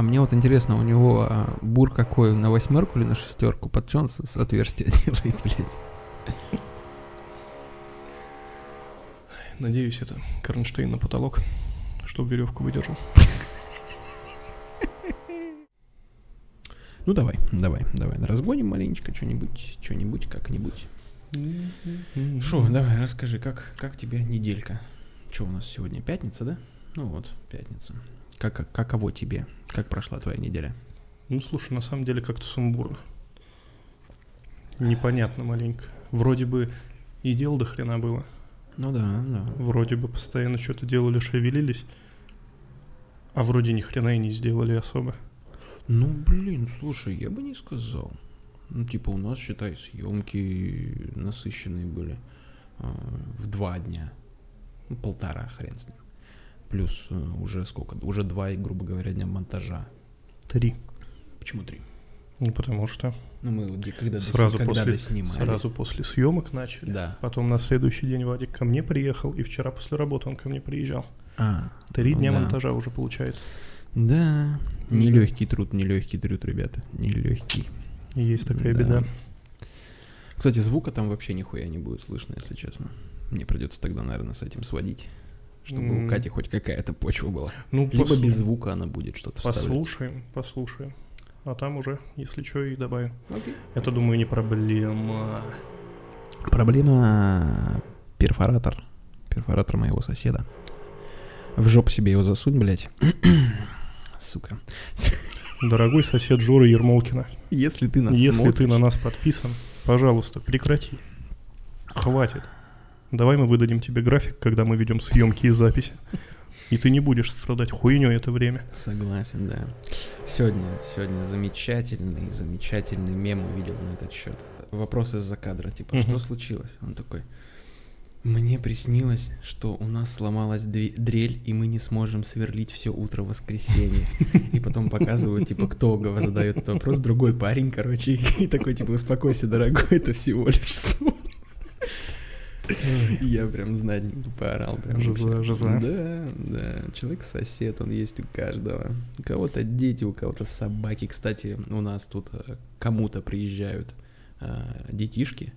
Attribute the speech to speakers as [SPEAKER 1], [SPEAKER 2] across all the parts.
[SPEAKER 1] А мне вот интересно, у него а, бур какой, на восьмерку или на шестерку? Под чем с, с отверстия делает, блядь?
[SPEAKER 2] Надеюсь, это Карнштейн на потолок, чтобы веревку выдержал.
[SPEAKER 1] Ну давай, давай, давай, разгоним маленечко что-нибудь, что-нибудь, как-нибудь. Шо, давай, расскажи, как, как тебе неделька? Что у нас сегодня, пятница, да? Ну вот, пятница. Как, как, каково тебе? Как прошла твоя неделя?
[SPEAKER 2] Ну, слушай, на самом деле как-то сумбурно. Непонятно маленько. Вроде бы и дел до хрена было.
[SPEAKER 1] Ну да, да.
[SPEAKER 2] Вроде бы постоянно что-то делали, шевелились. А вроде ни хрена и не сделали особо.
[SPEAKER 1] Ну, блин, слушай, я бы не сказал. Ну, типа, у нас, считай, съемки насыщенные были э, в два дня. Ну, полтора, хрен с ним. Плюс э, уже сколько? Уже два, грубо говоря, дня монтажа.
[SPEAKER 2] Три.
[SPEAKER 1] Почему три?
[SPEAKER 2] Ну, потому что
[SPEAKER 1] Ну, мы вот когда,
[SPEAKER 2] сразу,
[SPEAKER 1] дос- когда
[SPEAKER 2] после,
[SPEAKER 1] доснимали.
[SPEAKER 2] сразу после съемок начали.
[SPEAKER 1] Да.
[SPEAKER 2] Потом на следующий день Вадик ко мне приехал, и вчера после работы он ко мне приезжал.
[SPEAKER 1] А,
[SPEAKER 2] Три
[SPEAKER 1] ну
[SPEAKER 2] дня
[SPEAKER 1] да.
[SPEAKER 2] монтажа уже получается.
[SPEAKER 1] Да, нелегкий труд, нелегкий труд, ребята, нелегкий.
[SPEAKER 2] Есть такая
[SPEAKER 1] Да.
[SPEAKER 2] беда.
[SPEAKER 1] Кстати, звука там вообще нихуя не будет слышно, если честно. Мне придется тогда, наверное, с этим сводить, чтобы
[SPEAKER 2] М.
[SPEAKER 1] у Кати хоть какая-то почва была.
[SPEAKER 2] Ну,
[SPEAKER 1] Либо
[SPEAKER 2] послу-
[SPEAKER 1] без звука она будет что-то вставлять.
[SPEAKER 2] Послушаем, послушаем. А там уже, если что, и добавим.
[SPEAKER 1] Окей.
[SPEAKER 2] Это, думаю, не проблема.
[SPEAKER 1] Проблема перфоратор. Перфоратор моего соседа. В жопу себе его засунь, блядь. Сука.
[SPEAKER 2] Дорогой сосед Жора Ермолкина,
[SPEAKER 1] Если ты нас
[SPEAKER 2] если ты
[SPEAKER 1] смотришь-
[SPEAKER 2] на нас подписан, пожалуйста, прекрати. Хватит. Давай мы выдадим тебе график, когда мы ведем съемки и записи. И ты не будешь страдать хуйней это время.
[SPEAKER 1] Согласен, да. Сегодня, сегодня замечательный, замечательный мем увидел на этот счет. Вопрос из-за кадра, типа,
[SPEAKER 2] Мгм.
[SPEAKER 1] что случилось? Он такой, мне приснилось, что у нас сломалась дрель, и мы не сможем сверлить все утро воскресенье. И потом показывают, типа, кто задает этот вопрос, другой парень, короче, и такой, типа, успокойся, дорогой, это всего лишь сон. Я прям знатненько поорал. Прям
[SPEAKER 2] Жиза,
[SPEAKER 1] вообще.
[SPEAKER 2] жиза.
[SPEAKER 1] Да, да. Человек-сосед, он есть у каждого. У кого-то дети, у кого-то собаки. Кстати, у нас тут э, кому-то приезжают э, детишки.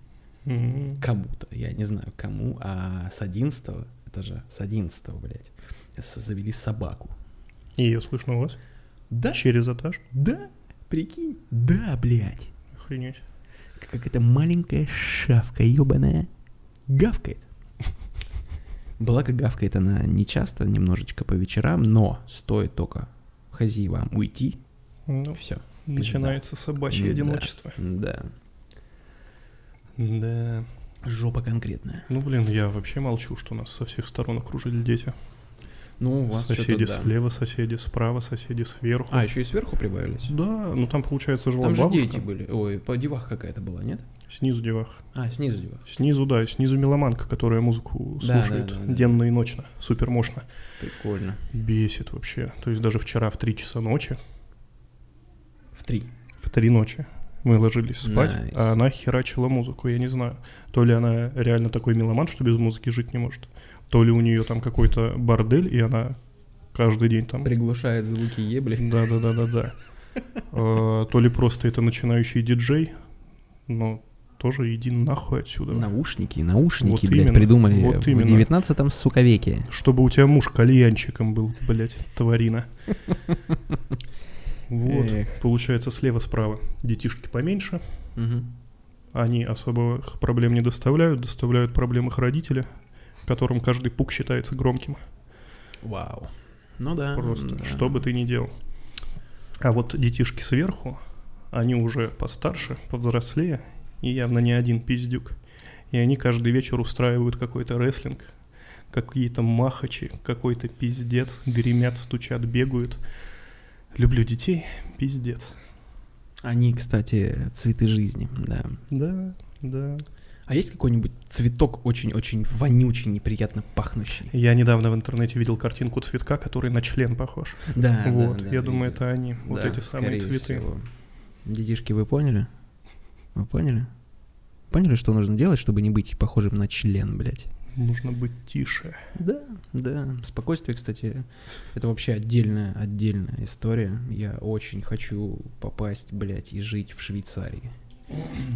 [SPEAKER 1] Кому-то, я не знаю кому, а с 11 это же с 11 блядь, завели собаку.
[SPEAKER 2] И ее слышно у вас?
[SPEAKER 1] Да,
[SPEAKER 2] Через этаж?
[SPEAKER 1] да, прикинь, да, блядь.
[SPEAKER 2] Охренеть.
[SPEAKER 1] Как эта маленькая шавка ебаная гавкает. Благо гавкает она не часто, немножечко по вечерам, но стоит только хозяевам уйти,
[SPEAKER 2] Ну,
[SPEAKER 1] все.
[SPEAKER 2] начинается собачье
[SPEAKER 1] Да.
[SPEAKER 2] одиночество.
[SPEAKER 1] Да,
[SPEAKER 2] Да.
[SPEAKER 1] жопа конкретная.
[SPEAKER 2] Ну, блин, я вообще молчу, что нас со всех сторон окружили дети.
[SPEAKER 1] Ну, у вас
[SPEAKER 2] соседи
[SPEAKER 1] да.
[SPEAKER 2] слева, соседи справа, соседи сверху.
[SPEAKER 1] А, еще и сверху прибавились?
[SPEAKER 2] Да, ну там, получается, жила
[SPEAKER 1] Там же
[SPEAKER 2] бабушка.
[SPEAKER 1] дети были. Ой, по девах какая-то была, нет?
[SPEAKER 2] Снизу девах.
[SPEAKER 1] А, снизу девах.
[SPEAKER 2] Снизу, да, снизу меломанка, которая музыку
[SPEAKER 1] Да, да,
[SPEAKER 2] слушает
[SPEAKER 1] да, да.
[SPEAKER 2] денно и ночно. Супер мощно.
[SPEAKER 1] Прикольно.
[SPEAKER 2] Бесит вообще. То есть даже вчера в 3 часа ночи,
[SPEAKER 1] В три.
[SPEAKER 2] в 3 ночи мы ложились спать,
[SPEAKER 1] Nice.
[SPEAKER 2] а она херачила музыку, я не знаю. То ли она реально такой меломан, что без музыки жить не может, то ли у нее там какой-то бордель, и она каждый день там...
[SPEAKER 1] Приглушает звуки ебли.
[SPEAKER 2] Да-да-да-да-да. Э, То ли просто это начинающий диджей, но тоже иди нахуй отсюда.
[SPEAKER 1] Наушники, наушники,
[SPEAKER 2] Вот
[SPEAKER 1] блядь,
[SPEAKER 2] именно,
[SPEAKER 1] придумали
[SPEAKER 2] вот
[SPEAKER 1] в
[SPEAKER 2] именно.
[SPEAKER 1] 19 сука, веке.
[SPEAKER 2] Чтобы у тебя муж кальянчиком был, блядь, тварина. Вот,
[SPEAKER 1] Эх.
[SPEAKER 2] получается, слева-справа детишки поменьше, они особых проблем не доставляют, доставляют проблем их родители, которым каждый пук считается громким.
[SPEAKER 1] Вау. Ну да.
[SPEAKER 2] Просто,
[SPEAKER 1] да.
[SPEAKER 2] что бы ты ни делал. А вот детишки сверху, они уже постарше, повзрослее, и явно не один пиздюк. И они каждый вечер устраивают какой-то рестлинг, какие-то махачи, какой-то пиздец, гремят, стучат, бегают. Люблю детей, пиздец.
[SPEAKER 1] Они, кстати, цветы жизни, да.
[SPEAKER 2] Да, да.
[SPEAKER 1] А есть какой-нибудь цветок очень-очень вонючий, неприятно пахнущий?
[SPEAKER 2] Я недавно в интернете видел картинку цветка, который на член похож.
[SPEAKER 1] Да,
[SPEAKER 2] вот,
[SPEAKER 1] да, да,
[SPEAKER 2] я думаю,
[SPEAKER 1] видел.
[SPEAKER 2] это они, вот
[SPEAKER 1] Да,
[SPEAKER 2] эти самые цветы.
[SPEAKER 1] всего. Детишки, вы поняли? Вы поняли? Поняли, что нужно делать, чтобы не быть похожим на член, блядь?
[SPEAKER 2] Нужно быть тише.
[SPEAKER 1] Да, да. Спокойствие, кстати, это вообще отдельная, отдельная история. Я очень хочу попасть, блядь, и жить в Швейцарии.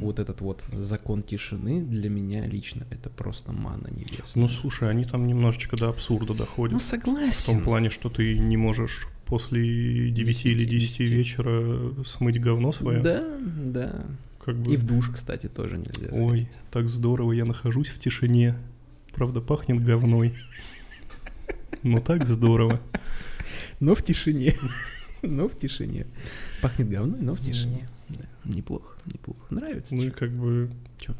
[SPEAKER 1] Вот этот вот закон тишины для меня лично это просто мана небесная.
[SPEAKER 2] Ну, слушай, они там немножечко до абсурда
[SPEAKER 1] Ну,
[SPEAKER 2] доходят. В
[SPEAKER 1] согласен.
[SPEAKER 2] том плане, что ты не можешь после 9 или 10
[SPEAKER 1] 10.
[SPEAKER 2] вечера смыть говно свое.
[SPEAKER 1] Да, да.
[SPEAKER 2] Как бы...
[SPEAKER 1] И в душ, кстати, тоже нельзя.
[SPEAKER 2] Ой,
[SPEAKER 1] заходить.
[SPEAKER 2] так здорово, я нахожусь в тишине. Правда, пахнет говной. Но так здорово.
[SPEAKER 1] Но в тишине. Но в тишине. Пахнет говной, но в тишине. Да, неплохо, неплохо. Нравится.
[SPEAKER 2] Ну и как бы...
[SPEAKER 1] Чё?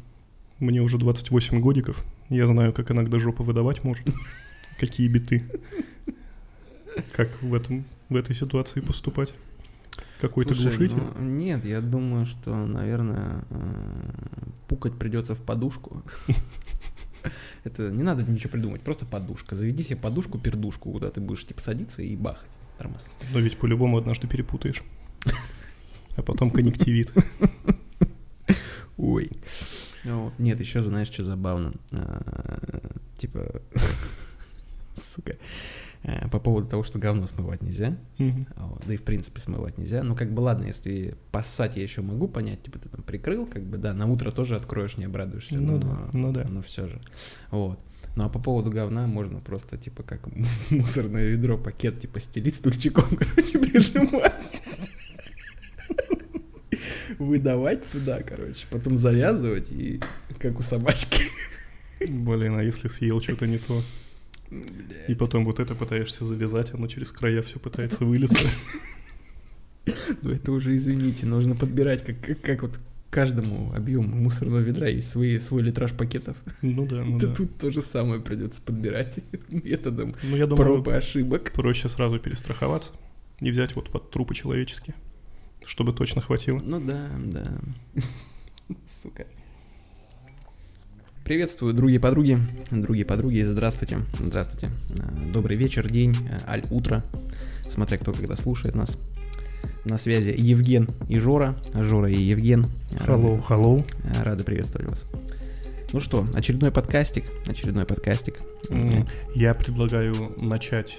[SPEAKER 2] Мне уже 28 годиков. Я знаю, как иногда жопа выдавать может. Какие биты. Как в этом в этой ситуации поступать? Какой-то глушитель?
[SPEAKER 1] ну, нет, я думаю, что, наверное, э, пукать придется в подушку. Это не надо ничего придумать, просто подушка. Заведи себе подушку-пердушку, куда ты будешь типа садиться и бахать. Тормоз.
[SPEAKER 2] Но ведь по-любому однажды перепутаешь. А потом конъюнктивит.
[SPEAKER 1] Ой. Нет, еще знаешь, что забавно? А, Типа, сука, по поводу того, что говно смывать нельзя. А Вот, Да и в принципе смывать нельзя. Ну, как бы ладно, если поссать я еще могу понять, типа ты там прикрыл, как бы, да, на утро тоже откроешь, не обрадуешься.
[SPEAKER 2] Ну
[SPEAKER 1] но,
[SPEAKER 2] да, ну да.
[SPEAKER 1] Но все же. Вот. Ну а по поводу говна можно просто, типа, как мусорное ведро, пакет, типа, стелить стульчиком, короче, прижимать. Выдавать туда, короче, потом завязывать и как у собачки.
[SPEAKER 2] Блин, а если съел что-то не то? И
[SPEAKER 1] Блядь.
[SPEAKER 2] потом вот это пытаешься завязать, оно через края все пытается вылиться.
[SPEAKER 1] Ну это уже, извините, нужно подбирать, как, как, как вот каждому объему мусорного ведра есть свои, свой литраж пакетов.
[SPEAKER 2] Ну да, ну
[SPEAKER 1] Да
[SPEAKER 2] да.
[SPEAKER 1] тут то же самое придется подбирать методом
[SPEAKER 2] Ну я думаю,
[SPEAKER 1] проб и ошибок.
[SPEAKER 2] проще сразу перестраховаться и взять вот под трупы человеческие, чтобы точно хватило.
[SPEAKER 1] Ну да, да. Сука. Приветствую, другие подруги, другие подруги, здравствуйте, здравствуйте. А, Добрый вечер, день, а, аль утро, смотря кто когда слушает нас. На связи Евген и Жора, Жора и Евген.
[SPEAKER 2] Hello, hello.
[SPEAKER 1] Рады, рады приветствовать вас. Ну что, очередной подкастик, очередной подкастик.
[SPEAKER 2] Я предлагаю начать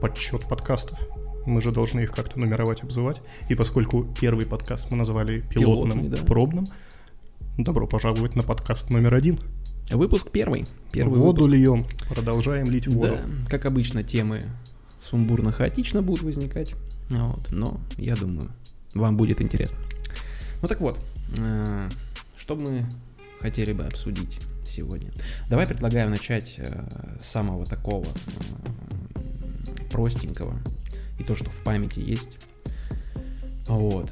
[SPEAKER 2] подсчет подкастов. Мы же должны их как-то нумеровать, обзывать. И поскольку первый подкаст мы назвали пилотным,
[SPEAKER 1] Пилотный, да.
[SPEAKER 2] пробным, добро пожаловать на подкаст номер один.
[SPEAKER 1] Выпуск первый. Первый
[SPEAKER 2] воду
[SPEAKER 1] выпуск.
[SPEAKER 2] льем, продолжаем лить воду.
[SPEAKER 1] Да, как обычно, темы сумбурно-хаотично будут возникать. Вот, но я думаю, вам будет интересно. Ну так вот, э, что мы хотели бы обсудить сегодня? Давай предлагаю начать э, с самого такого э, простенького и то, что в памяти есть. Вот.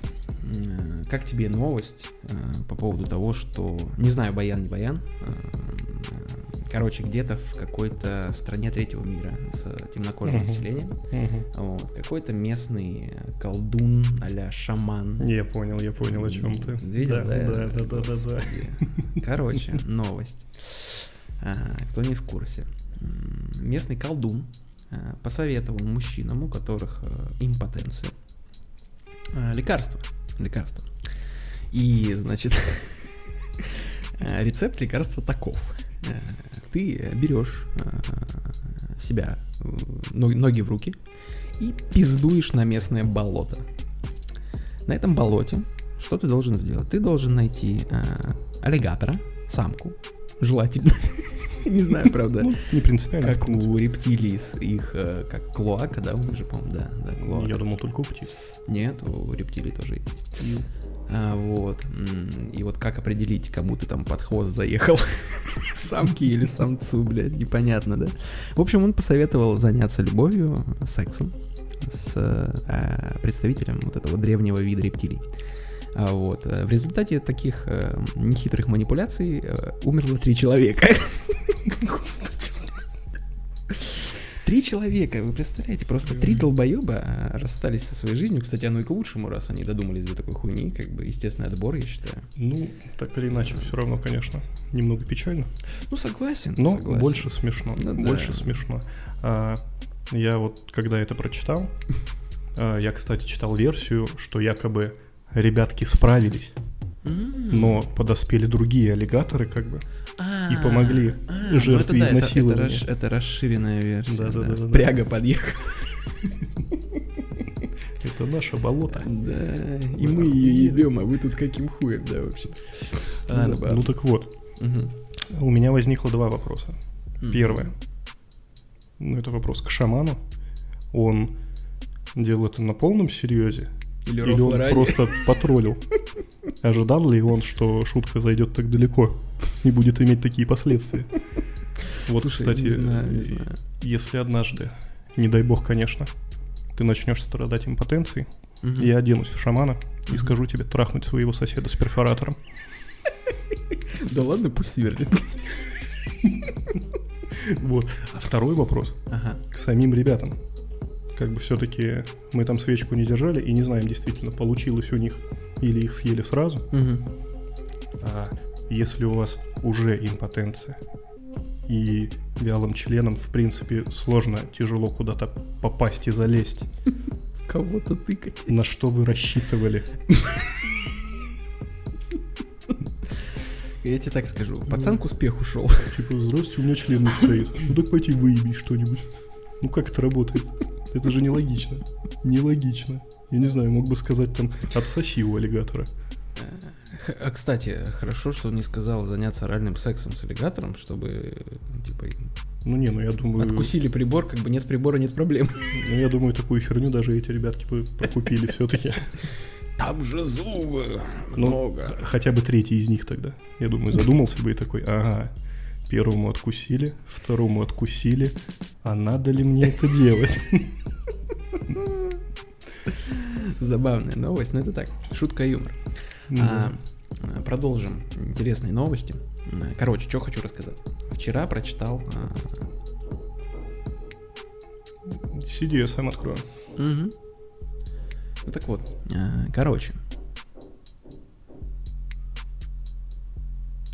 [SPEAKER 1] Как тебе новость э, по поводу того, что... Не знаю, Баян, не Баян. э, Короче, где-то в какой-то стране третьего мира с темнокожим
[SPEAKER 2] Мгм.
[SPEAKER 1] населением
[SPEAKER 2] Мгм.
[SPEAKER 1] вот, какой-то местный колдун а шаман.
[SPEAKER 2] Я понял, я понял, о чем ты.
[SPEAKER 1] Видел, да?
[SPEAKER 2] да, да, да, да, да, да.
[SPEAKER 1] Короче, новость. А, Кто не в курсе. Местный колдун а, посоветовал мужчинам, у которых э, импотенция, а, лекарства. Лекарства. И, значит, э, рецепт лекарства таков. Э, Ты берешь э, себя, э, но- ноги в руки, и пиздуешь на местное болото. На этом болоте что ты должен сделать? Ты должен найти э, аллигатора, самку, желательно. Не знаю, правда.
[SPEAKER 2] Ну, не принципиально.
[SPEAKER 1] Как у рептилий с их, э, как клоака, да, мы же помним, да, да, клоака.
[SPEAKER 2] Я думал, только у птиц.
[SPEAKER 1] Нет, у рептилий тоже есть. А, вот. И вот как определить, кому ты там под хвост заехал? Самке или самцу, блядь, непонятно, да? В общем, он посоветовал заняться любовью, сексом с э, представителем вот этого древнего вида рептилий. А вот. э, В результате таких э, нехитрых манипуляций э, умерло три человека. Господи. Три человека, вы представляете, просто три долбоеба а, расстались со своей жизнью. Кстати, оно и к лучшему, раз они додумались до такой хуйни, как бы естественный отбор, я считаю.
[SPEAKER 2] Ну, так или иначе, все равно, конечно, немного печально.
[SPEAKER 1] Ну, согласен.
[SPEAKER 2] Но
[SPEAKER 1] согласен.
[SPEAKER 2] больше смешно.
[SPEAKER 1] Ну да.
[SPEAKER 2] больше смешно. А, я вот, когда это прочитал, а, я, кстати, читал версию, что якобы ребятки справились. Но подоспели другие аллигаторы, как бы,
[SPEAKER 1] А,
[SPEAKER 2] и помогли
[SPEAKER 1] а, ну
[SPEAKER 2] жертве
[SPEAKER 1] это да,
[SPEAKER 2] изнасилования.
[SPEAKER 1] Это, расш- это расширенная версия.
[SPEAKER 2] Да-да-да-да-да.
[SPEAKER 1] Пряга подъехала.
[SPEAKER 2] Это наше болото.
[SPEAKER 1] Да, и мы ее ебем, а вы тут каким хуем, да, вообще.
[SPEAKER 2] А, ну так вот, у меня возникло два вопроса. Первое. Ну, это вопрос к шаману. Он делал это на полном серьезе?
[SPEAKER 1] Или,
[SPEAKER 2] Или он
[SPEAKER 1] ради.
[SPEAKER 2] просто потроллил? Ожидал ли он, что шутка зайдет так далеко и будет иметь такие последствия? Вот,
[SPEAKER 1] Слушай,
[SPEAKER 2] кстати,
[SPEAKER 1] не знаю, не знаю.
[SPEAKER 2] если однажды, не дай бог, конечно, ты начнешь страдать импотенцией,
[SPEAKER 1] Мгм.
[SPEAKER 2] я оденусь в шамана и
[SPEAKER 1] Мгм.
[SPEAKER 2] скажу тебе трахнуть своего соседа с перфоратором.
[SPEAKER 1] Да ладно, пусть сверлит.
[SPEAKER 2] Вот. А второй вопрос
[SPEAKER 1] Ага.
[SPEAKER 2] к самим ребятам. Как бы все-таки мы там свечку не держали и не знаем действительно, получилось у них или их съели сразу.
[SPEAKER 1] Мгм.
[SPEAKER 2] А если у вас уже импотенция и вялым членом, в принципе, сложно, тяжело куда-то попасть и залезть,
[SPEAKER 1] Кого-то тыкать.
[SPEAKER 2] на что вы рассчитывали?
[SPEAKER 1] Я тебе так скажу. Пацан к успеху шел.
[SPEAKER 2] Типа, здрасте, у меня член не стоит. Ну так пойти выеби что-нибудь. Ну как это работает? Это же нелогично. Нелогично. Я не знаю, мог бы сказать там отсоси у аллигатора.
[SPEAKER 1] Х- А, кстати, хорошо, что он не сказал заняться оральным сексом с аллигатором, чтобы, э, типа,
[SPEAKER 2] Ну не, ну я думаю...
[SPEAKER 1] откусили прибор, как бы нет прибора, нет проблем.
[SPEAKER 2] Ну я думаю, такую херню даже эти ребятки бы прокупили все-таки.
[SPEAKER 1] Там же зубы
[SPEAKER 2] Ну, хотя бы третий из них тогда. Я думаю, задумался бы и такой, ага, первому откусили, второму откусили, а надо ли мне это делать?
[SPEAKER 1] Забавная новость, но это так, шутка юмор.
[SPEAKER 2] Ну
[SPEAKER 1] А, продолжим интересные новости. Короче, что хочу рассказать. Вчера прочитал... а,
[SPEAKER 2] Сиди, я сам открою.
[SPEAKER 1] Ну так вот, а, короче.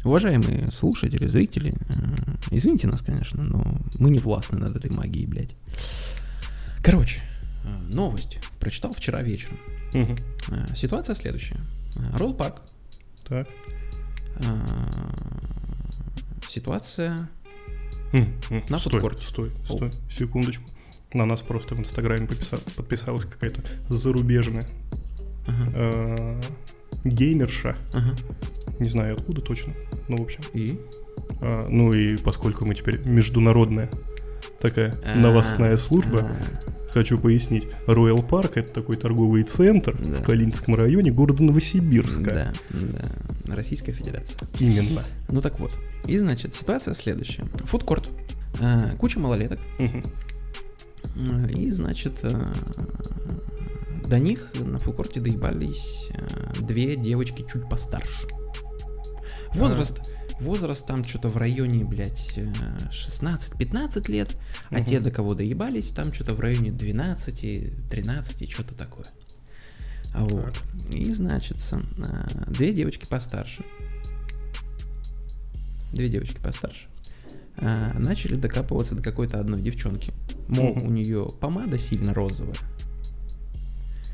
[SPEAKER 1] Уважаемые слушатели, зрители, а, извините нас, конечно, но мы не властны над этой магией, блядь. Короче, а, новость прочитал вчера вечером. А, Ситуация следующая. Ролл Парк.
[SPEAKER 2] Так.
[SPEAKER 1] Ситуация
[SPEAKER 2] М, м,
[SPEAKER 1] На
[SPEAKER 2] стой,
[SPEAKER 1] фудкорте.
[SPEAKER 2] стой,
[SPEAKER 1] О.
[SPEAKER 2] стой, секундочку. На нас просто в Инстаграме подписалась какая-то зарубежная
[SPEAKER 1] Ага,
[SPEAKER 2] э, геймерша.
[SPEAKER 1] ага.
[SPEAKER 2] Не знаю откуда точно. Ну, в общем.
[SPEAKER 1] И?
[SPEAKER 2] А, ну и поскольку мы теперь международная такая
[SPEAKER 1] А,
[SPEAKER 2] новостная служба,
[SPEAKER 1] а,
[SPEAKER 2] хочу пояснить. Роял Парк это такой торговый центр
[SPEAKER 1] Да.
[SPEAKER 2] в Калининском районе города Новосибирска.
[SPEAKER 1] Да, да. Российская Федерация.
[SPEAKER 2] Именно.
[SPEAKER 1] Ну так вот. И значит, ситуация следующая. Фудкорт. А, Куча малолеток. А, И, значит, а, до них на фудкорте доебались а, две девочки чуть постарше. Возраст, возраст там что-то в районе, блядь, э, 16-15 лет, а
[SPEAKER 2] Мгм.
[SPEAKER 1] те, до кого доебались, там что-то в районе 12-13, что-то такое. А Вот. И, значит, а, две девочки постарше. Две девочки постарше. а, начали докапываться до какой-то одной девчонки. Мол,
[SPEAKER 2] Мгм.
[SPEAKER 1] у нее помада сильно розовая.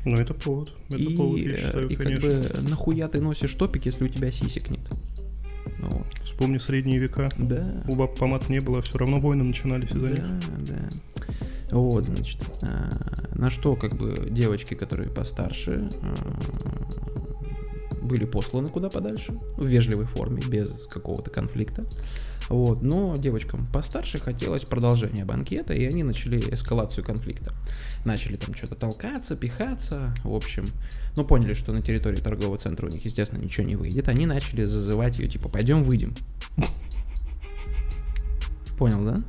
[SPEAKER 2] Ну это повод. Это
[SPEAKER 1] и
[SPEAKER 2] повод, я
[SPEAKER 1] э,
[SPEAKER 2] считаю,
[SPEAKER 1] и
[SPEAKER 2] конечно.
[SPEAKER 1] как бы нахуя ты носишь топик, если у тебя сисек нет? Ну, вот.
[SPEAKER 2] Вспомни средние века.
[SPEAKER 1] Да.
[SPEAKER 2] У баб помад не было, все равно войны начинались из-за них.
[SPEAKER 1] Да, да. Вот, значит. а, на что, как бы, девочки, которые постарше, а, были посланы куда подальше, в вежливой форме, без какого-то конфликта. Вот, но девочкам постарше хотелось продолжения банкета, и они начали эскалацию конфликта. Начали там что-то толкаться, пихаться, в общем. Ну, поняли, что на территории торгового центра у них, естественно, ничего не выйдет. Они начали зазывать ее, типа, пойдем выйдем. Понял, да?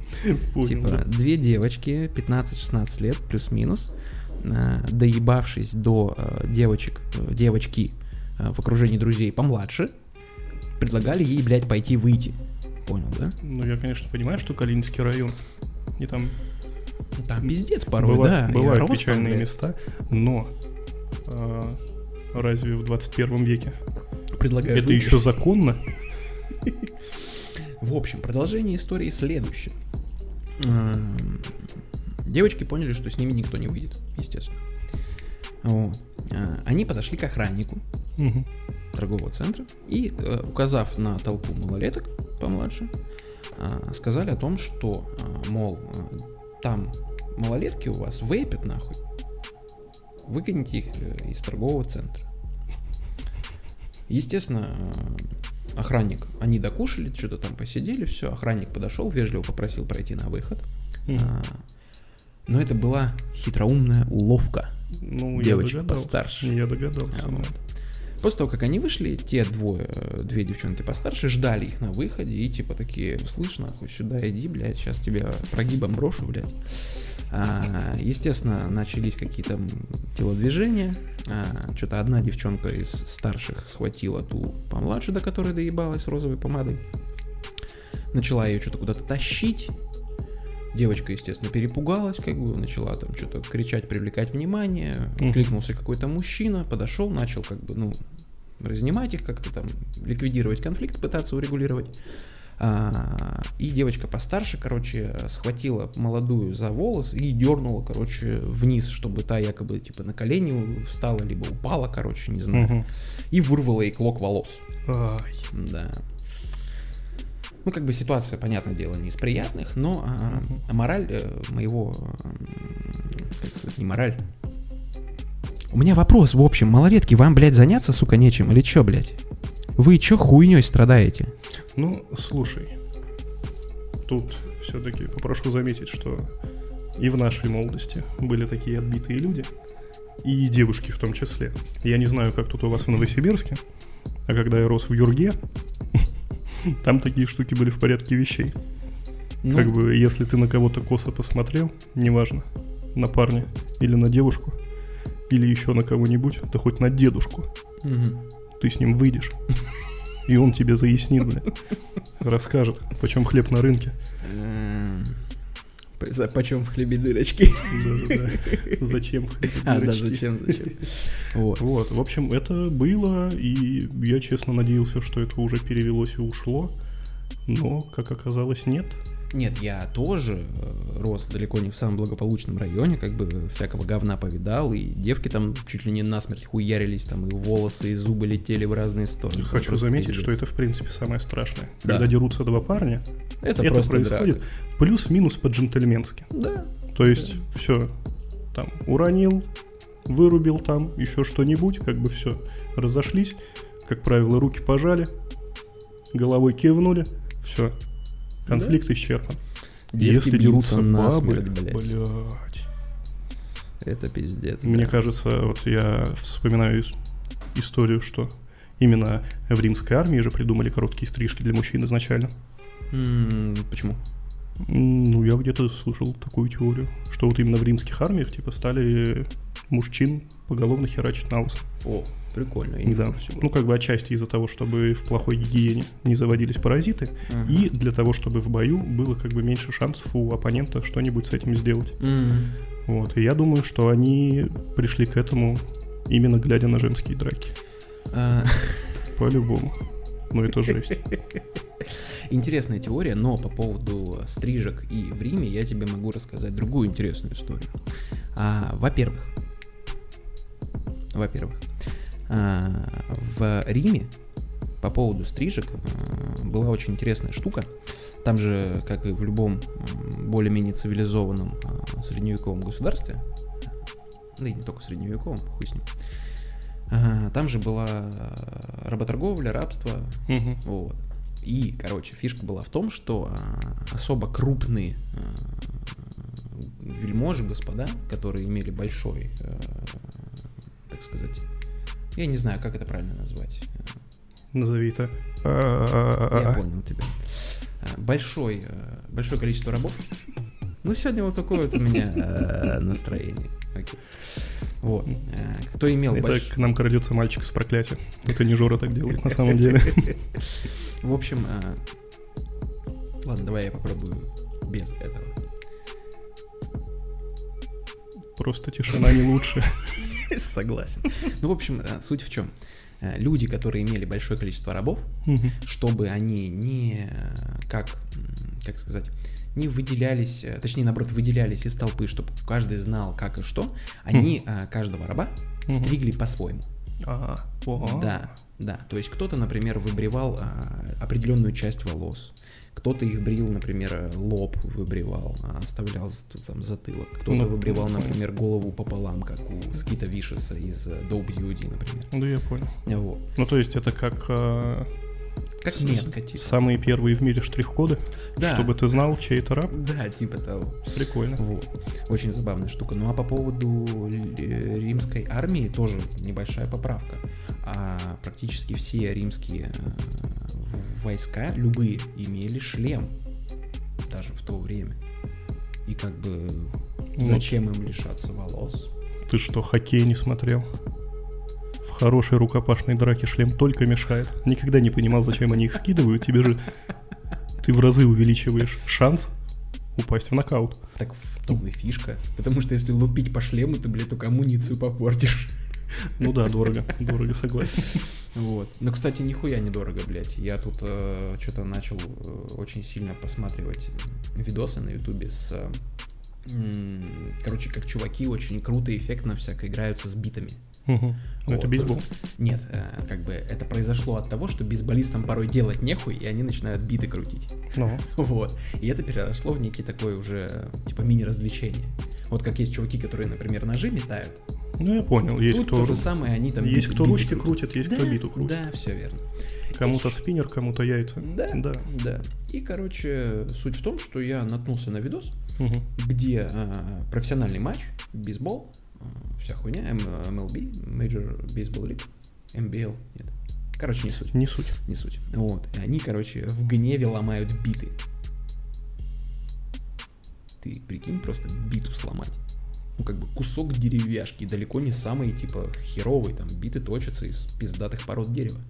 [SPEAKER 2] Понял,
[SPEAKER 1] типа, две девочки, 15-16 лет, плюс-минус, э, доебавшись до э, девочек, э, девочки в окружении друзей помладше, предлагали ей, блядь, пойти выйти. Понял, да?
[SPEAKER 2] Ну, я, конечно, понимаю, что Калининский район, и там
[SPEAKER 1] Там пиздец порой,
[SPEAKER 2] быва-
[SPEAKER 1] да.
[SPEAKER 2] бывают
[SPEAKER 1] рост там,
[SPEAKER 2] печальные
[SPEAKER 1] блядь,
[SPEAKER 2] места, но а, разве в 21 веке
[SPEAKER 1] предлагают
[SPEAKER 2] это
[SPEAKER 1] выйти.
[SPEAKER 2] еще законно?
[SPEAKER 1] В общем, продолжение истории следующее. Эм, Девочки поняли, что с ними никто не выйдет, естественно. Вот. А, Они подошли к охраннику,
[SPEAKER 2] Мгм.
[SPEAKER 1] торгового центра и, э, указав на толпу малолеток помладше, э, сказали о том, что, э, мол, э, там малолетки у вас вейпят нахуй, выгоните их э, из торгового центра. Естественно, охранник, они докушали, что-то там посидели, все, охранник подошел, вежливо попросил пройти на выход. А, Но это была хитроумная уловка
[SPEAKER 2] Ну, я
[SPEAKER 1] девочек
[SPEAKER 2] догадался.
[SPEAKER 1] постарше.
[SPEAKER 2] Я догадался.
[SPEAKER 1] А, вот. После того, как они вышли, те двое, э, две девчонки постарше ждали их на выходе и типа такие, слышь, нахуй, сюда иди, блядь, сейчас тебя прогибом брошу, блядь. А, естественно, начались какие-то телодвижения. что-то одна девчонка из старших схватила ту помладше, до которой доебалась розовой помадой. Начала ее что-то куда-то тащить. Девочка, естественно, перепугалась, как бы начала там что-то кричать, привлекать внимание. Кликнулся какой-то мужчина, подошел, начал как бы, ну, разнимать их, как-то там ликвидировать конфликт, пытаться урегулировать. А, и девочка постарше, короче, схватила молодую за волос и дернула, короче, вниз, чтобы та якобы типа на колени встала, либо упала, короче, не знаю. И вырвала ей клок волос.
[SPEAKER 2] Ай.
[SPEAKER 1] Да. Ну, как бы ситуация, понятное дело, не из приятных, но а, а мораль э, моего, как сказать, не мораль. У меня вопрос, в общем, малолетки, вам, блядь, заняться, сука, нечем или чё, блядь? Вы чё хуйней страдаете?
[SPEAKER 2] Ну, слушай, тут все-таки попрошу заметить, что и в нашей молодости были такие отбитые люди, и девушки в том числе. Я не знаю, как тут у вас в Новосибирске, а когда я рос в Юрге, там такие штуки были в порядке вещей.
[SPEAKER 1] Ну,
[SPEAKER 2] Как бы, если ты на кого-то косо посмотрел, неважно, на парня или на девушку, или еще на кого-нибудь, да хоть на дедушку,
[SPEAKER 1] мгм.
[SPEAKER 2] ты с ним выйдешь, и он тебе заяснит, бля. Расскажет, почем хлеб на рынке.
[SPEAKER 1] Почем в хлебе дырочки?
[SPEAKER 2] Зачем
[SPEAKER 1] А, да, зачем, зачем? Вот.
[SPEAKER 2] Вот, в общем, это было, и я честно надеялся, что это уже перевелось и ушло, но, как оказалось, нет.
[SPEAKER 1] Нет, я тоже э, рос далеко не в самом благополучном районе, как бы всякого говна повидал, и девки там чуть ли не насмерть хуярились, там и волосы, и зубы летели в разные стороны.
[SPEAKER 2] Хочу заметить,
[SPEAKER 1] пиздец.
[SPEAKER 2] что это, в принципе, самое страшное.
[SPEAKER 1] Да.
[SPEAKER 2] Когда дерутся два парня,
[SPEAKER 1] это,
[SPEAKER 2] это, происходит
[SPEAKER 1] драка.
[SPEAKER 2] плюс-минус по-джентльменски.
[SPEAKER 1] Да.
[SPEAKER 2] То есть, все, там, уронил, вырубил там, еще что-нибудь, как бы все, разошлись, как правило, руки пожали, головой кивнули, все, конфликт исчерпан.
[SPEAKER 1] Девки
[SPEAKER 2] Если дерутся бабы,
[SPEAKER 1] блядь.
[SPEAKER 2] блядь.
[SPEAKER 1] Это пиздец.
[SPEAKER 2] Мне
[SPEAKER 1] да.
[SPEAKER 2] кажется, вот я вспоминаю ис- историю, что именно в римской армии же придумали короткие стрижки для мужчин изначально.
[SPEAKER 1] М, Почему?
[SPEAKER 2] Ну, я где-то слышал такую теорию, что вот именно в римских армиях, типа, стали мужчин поголовно херачить на лысо.
[SPEAKER 1] О, прикольно.
[SPEAKER 2] Да. Ну, как бы отчасти из-за того, чтобы в плохой гигиене не заводились паразиты,
[SPEAKER 1] Ага.
[SPEAKER 2] и для того, чтобы в бою было как бы меньше шансов у оппонента что-нибудь с этим сделать.
[SPEAKER 1] М,
[SPEAKER 2] Вот. И я думаю, что они пришли к этому именно глядя на женские драки.
[SPEAKER 1] а,
[SPEAKER 2] По-любому. Ну, это жесть.
[SPEAKER 1] Интересная теория, но по поводу стрижек и в Риме я тебе могу рассказать другую интересную историю. А, во-первых, во-первых, а, в Риме по поводу стрижек а, была очень интересная штука. Там же, как и в любом более-менее цивилизованном а, средневековом государстве, да и не только средневековом, хуй с ним, а, там же была а, работорговля, рабство,
[SPEAKER 2] Мгм.
[SPEAKER 1] вот. И, короче, фишка была в том, что а, особо крупные а, вельможи, господа, которые имели большой, а, так сказать, я не знаю, как это правильно назвать.
[SPEAKER 2] Назови это.
[SPEAKER 1] Я понял тебя. Большой, большое количество рабов. Ну, сегодня вот такое вот у меня а, настроение. Вот. А, Кто имел
[SPEAKER 2] Это
[SPEAKER 1] больш-
[SPEAKER 2] к нам крадется мальчик с проклятия. Это не Жора так делает на самом деле.
[SPEAKER 1] В общем, а, ладно, давай я попробую без этого.
[SPEAKER 2] Просто тишина не лучше.
[SPEAKER 1] Согласен. Ну, в общем, суть в чем? Люди, которые имели большое количество рабов, чтобы они не, э, как, как сказать, не выделялись, э, точнее, наоборот, выделялись из толпы, чтобы каждый знал, как и что, они а, каждого раба
[SPEAKER 2] Мгм.
[SPEAKER 1] стригли по-своему.
[SPEAKER 2] А, о,
[SPEAKER 1] Да, да. То есть кто-то, например, выбривал а, определенную часть волос. Кто-то их брил, например, лоб выбривал, а оставлял там затылок. Кто-то
[SPEAKER 2] Ну,
[SPEAKER 1] выбривал, например, голову пополам, как у Скита Вишеса из Dope Duty, например.
[SPEAKER 2] Да, я понял.
[SPEAKER 1] Вот.
[SPEAKER 2] Ну, то есть это как э,
[SPEAKER 1] Как метка, типа.
[SPEAKER 2] самые первые в мире штрих-коды,
[SPEAKER 1] Да.
[SPEAKER 2] чтобы ты знал, чей это раб.
[SPEAKER 1] Да, типа того.
[SPEAKER 2] Прикольно.
[SPEAKER 1] Вот. Очень забавная штука. Ну а по поводу э, римской армии тоже небольшая поправка. А практически все римские э, войска, любые, имели шлем. Даже в то время. И как бы зачем им лишаться волос?
[SPEAKER 2] Ты что, хоккей не смотрел? Хорошей рукопашной драке шлем только мешает. Никогда не понимал, зачем они их скидывают. Тебе же ты в разы увеличиваешь шанс упасть в нокаут.
[SPEAKER 1] Так в том и фишка. Потому что если лупить по шлему, ты, блядь, только амуницию попортишь.
[SPEAKER 2] Ну да, дорого, дорого, согласен.
[SPEAKER 1] Вот. Ну, кстати, нихуя недорого, блядь. Я тут что-то начал э, очень сильно посматривать видосы на ютубе с... э, короче, как чуваки очень круто и эффектно всяко играются с битами.
[SPEAKER 2] Мгм. Ну, это
[SPEAKER 1] Вот.
[SPEAKER 2] бейсбол.
[SPEAKER 1] Нет, э, как бы это произошло от того, что бейсболистам порой делать нехуй, и они начинают биты крутить.
[SPEAKER 2] Ну,
[SPEAKER 1] Вот. И это переросло в некий такой уже, типа, мини-развлечение. Вот как есть чуваки, которые, например, ножи метают.
[SPEAKER 2] ну я понял. Есть
[SPEAKER 1] Тут
[SPEAKER 2] кто,
[SPEAKER 1] то же самое, они там...
[SPEAKER 2] есть
[SPEAKER 1] биты-
[SPEAKER 2] кто
[SPEAKER 1] биты
[SPEAKER 2] ручки
[SPEAKER 1] крутят.
[SPEAKER 2] крутит, есть кто
[SPEAKER 1] Да,
[SPEAKER 2] биту крутит.
[SPEAKER 1] Да, все верно.
[SPEAKER 2] Кому-то спиннер, кому-то яйца.
[SPEAKER 1] Да,
[SPEAKER 2] Да.
[SPEAKER 1] да. И, короче, суть в том, что я наткнулся на видос,
[SPEAKER 2] Мгм.
[SPEAKER 1] где а, профессиональный матч, бейсбол, вся хуйня, MLB, Major Baseball League, MBL, нет. Короче, не суть,
[SPEAKER 2] Не суть.
[SPEAKER 1] не суть. Вот. И они, короче, в гневе ломают биты. Ты прикинь, просто биту сломать. Ну, как бы кусок деревяшки, далеко не самый, типа, херовый, там, биты точатся из пиздатых пород дерева.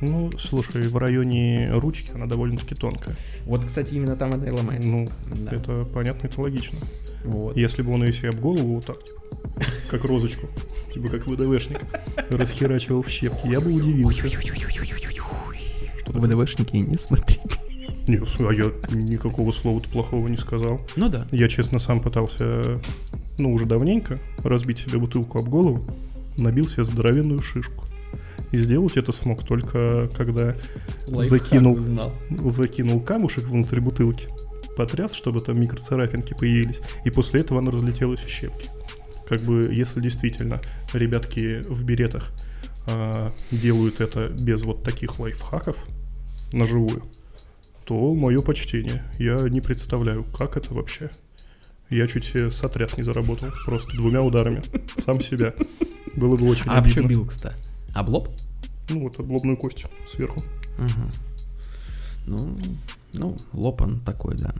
[SPEAKER 2] Ну, слушай, в районе ручки она довольно-таки тонкая.
[SPEAKER 1] Вот, кстати, именно там она и ломается.
[SPEAKER 2] Ну,
[SPEAKER 1] Да.
[SPEAKER 2] это понятно, это логично.
[SPEAKER 1] Вот.
[SPEAKER 2] Если бы он ее себе об голову вот так, как розочку, типа как ВДВшник, расхерачивал в щепки, я бы удивился.
[SPEAKER 1] ВДВшники не смотрите.
[SPEAKER 2] Не, а я никакого слова-то плохого не сказал.
[SPEAKER 1] Ну да.
[SPEAKER 2] Я, честно, сам пытался, ну, уже давненько разбить себе бутылку об голову, набил себе здоровенную шишку. И сделать это смог только когда Закинул.
[SPEAKER 1] знал.
[SPEAKER 2] закинул камушек внутрь бутылки, потряс, чтобы там микроцарапинки появились, и после этого она разлетелась в щепки. Как бы, если действительно ребятки в беретах а, делают это без вот таких лайфхаков наживую, то мое почтение. Я не представляю, как это вообще. Я чуть себе сотряс не заработал, просто двумя ударами, сам себя. Было бы очень
[SPEAKER 1] А
[SPEAKER 2] обидно.
[SPEAKER 1] бил, кстати? Об лоб?
[SPEAKER 2] Ну вот, облобную кость сверху.
[SPEAKER 1] Угу. Ну, ну, лоб он такой, да.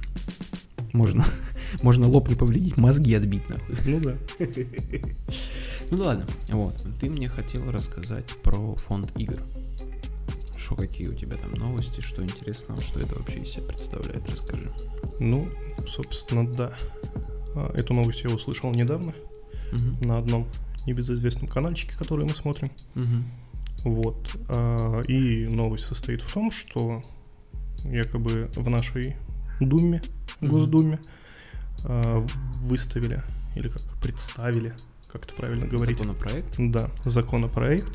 [SPEAKER 1] Можно, можно лоб не повредить, мозги отбить, нахуй.
[SPEAKER 2] Ну да.
[SPEAKER 1] Ну ладно, вот. Ты мне хотел рассказать про фонд игр. Что, какие у тебя там новости, что интересного, что это вообще из себя представляет, расскажи.
[SPEAKER 2] Ну, собственно, да. А, Эту новость я услышал недавно
[SPEAKER 1] Мгм.
[SPEAKER 2] на одном небезызвестном каналчике, который мы смотрим.
[SPEAKER 1] Мгм.
[SPEAKER 2] Вот. А, И новость состоит в том, что якобы в нашей Думе. Госдуме, а, выставили, или как, представили, как это правильно говорить,
[SPEAKER 1] Законопроект?
[SPEAKER 2] да, законопроект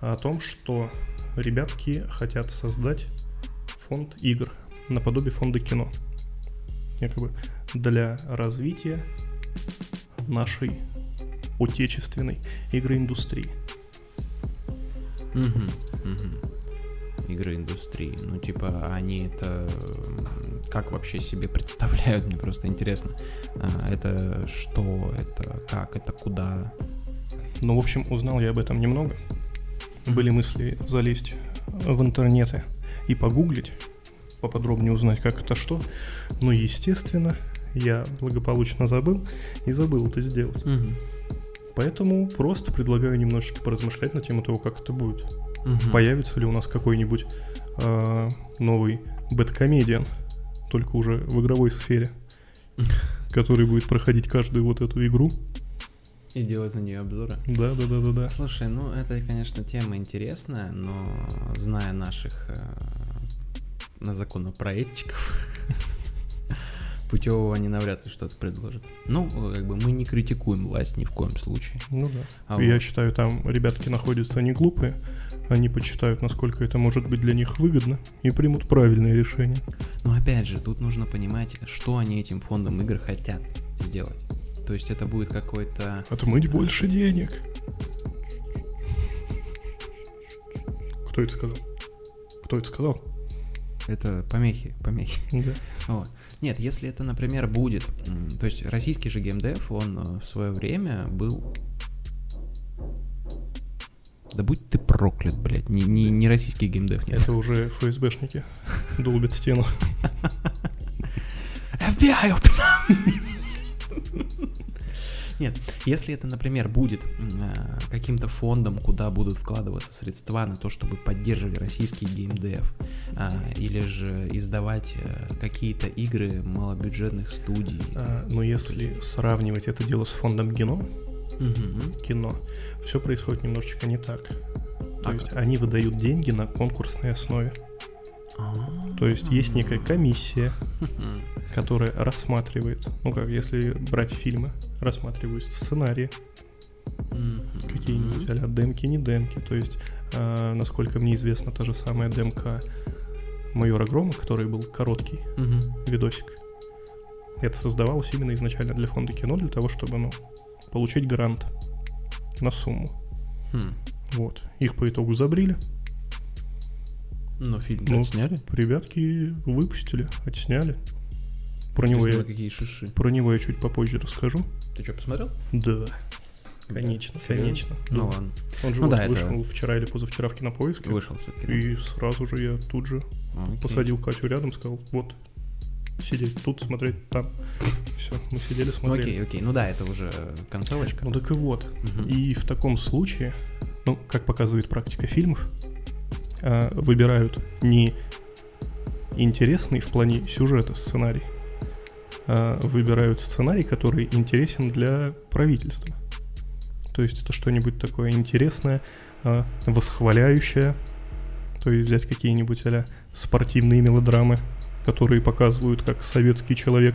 [SPEAKER 2] о том, что ребятки хотят создать фонд игр наподобие фонда кино. Якобы для развития нашей отечественной игроиндустрии.
[SPEAKER 1] Мгм, мгм. Игры индустрии. Ну, типа, они это как вообще себе представляют? Мне просто интересно. А, Это что? Это как? Это куда?
[SPEAKER 2] Ну, в общем, узнал я об этом немного. Были мысли залезть в интернеты и погуглить, поподробнее узнать, как это что. Но, естественно, я благополучно забыл и забыл это сделать.
[SPEAKER 1] Мгм,
[SPEAKER 2] Поэтому просто предлагаю немножечко поразмышлять на тему того, как это будет.
[SPEAKER 1] мгм.
[SPEAKER 2] Появится ли у нас какой-нибудь а, новый бэткомедиан, только уже в игровой сфере, который будет проходить каждую вот эту игру.
[SPEAKER 1] И делать на нее обзоры.
[SPEAKER 2] Да, да, да, да, да.
[SPEAKER 1] Слушай, ну это, конечно, тема интересная, но зная наших э, на законопроектчиков, путевого они навряд ли что-то предложат. Ну, как бы мы не критикуем власть ни в коем случае.
[SPEAKER 2] Ну да.
[SPEAKER 1] А
[SPEAKER 2] Я
[SPEAKER 1] вот.
[SPEAKER 2] считаю, там ребятки находятся не глупые, они почитают, насколько это может быть для них выгодно, и примут правильное решение.
[SPEAKER 1] Но опять же, тут нужно понимать, что они этим фондом игр хотят сделать. То есть это будет какой-то...
[SPEAKER 2] Отмыть больше денег. Кто это сказал? Кто это сказал?
[SPEAKER 1] Это помехи, помехи.
[SPEAKER 2] Да.
[SPEAKER 1] Вот. Нет, если это, например, будет... То есть российский же геймдев, он э, в свое время был... Да будь ты проклят, блядь. Не, не, не российский геймдев, нет.
[SPEAKER 2] Это уже ФСБшники долбят стену.
[SPEAKER 1] FBI! Нет, если это, например, будет э, каким-то фондом, куда будут вкладываться средства на то, чтобы поддерживать российский геймдев, а, или же издавать э, какие-то игры малобюджетных студий.
[SPEAKER 2] А, но если сравнивать это дело с фондом кино,
[SPEAKER 1] Мгм.
[SPEAKER 2] кино, все происходит немножечко не так. То
[SPEAKER 1] А
[SPEAKER 2] есть
[SPEAKER 1] как?
[SPEAKER 2] они выдают деньги на конкурсной основе.
[SPEAKER 1] А.
[SPEAKER 2] То есть есть некая комиссия. Которая рассматривает, ну как если брать фильмы, рассматривают сценарии,
[SPEAKER 1] Мгм.
[SPEAKER 2] какие-нибудь а демки, не демки. То есть, а, насколько мне известно, та же самая демка майора Грома, который был короткий
[SPEAKER 1] Мгм.
[SPEAKER 2] видосик. Это создавалось именно изначально для фонда кино, для того, чтобы, ну, получить грант на сумму.
[SPEAKER 1] Хм.
[SPEAKER 2] Вот. Их по итогу забрили.
[SPEAKER 1] Но фильм
[SPEAKER 2] Ну,
[SPEAKER 1] отсняли?
[SPEAKER 2] Ребятки выпустили, отсняли. Про него, я,
[SPEAKER 1] какие шиши.
[SPEAKER 2] про него я чуть попозже расскажу.
[SPEAKER 1] Ты что, посмотрел?
[SPEAKER 2] Да. Конечно,
[SPEAKER 1] Серьезно?
[SPEAKER 2] конечно.
[SPEAKER 1] Ну
[SPEAKER 2] Да.
[SPEAKER 1] ладно.
[SPEAKER 2] Он же
[SPEAKER 1] Ну
[SPEAKER 2] вот
[SPEAKER 1] да, это-
[SPEAKER 2] вышел вчера или позавчера в кинопоиске.
[SPEAKER 1] Вышел все-таки.
[SPEAKER 2] И сразу же я тут же посадил Катю рядом, сказал, вот, сидеть тут, смотреть там. Все, мы сидели,
[SPEAKER 1] Ну
[SPEAKER 2] смотрели.
[SPEAKER 1] окей, окей. Ну да, это уже концовочка.
[SPEAKER 2] Ну так и вот. И в таком случае, ну, как показывает практика фильмов, а, выбирают не интересный в плане сюжета сценарий, выбирают сценарий, который интересен для правительства. То есть это что-нибудь такое интересное, а, восхваляющее. То есть взять какие-нибудь а спортивные мелодрамы, которые показывают, как советский человек,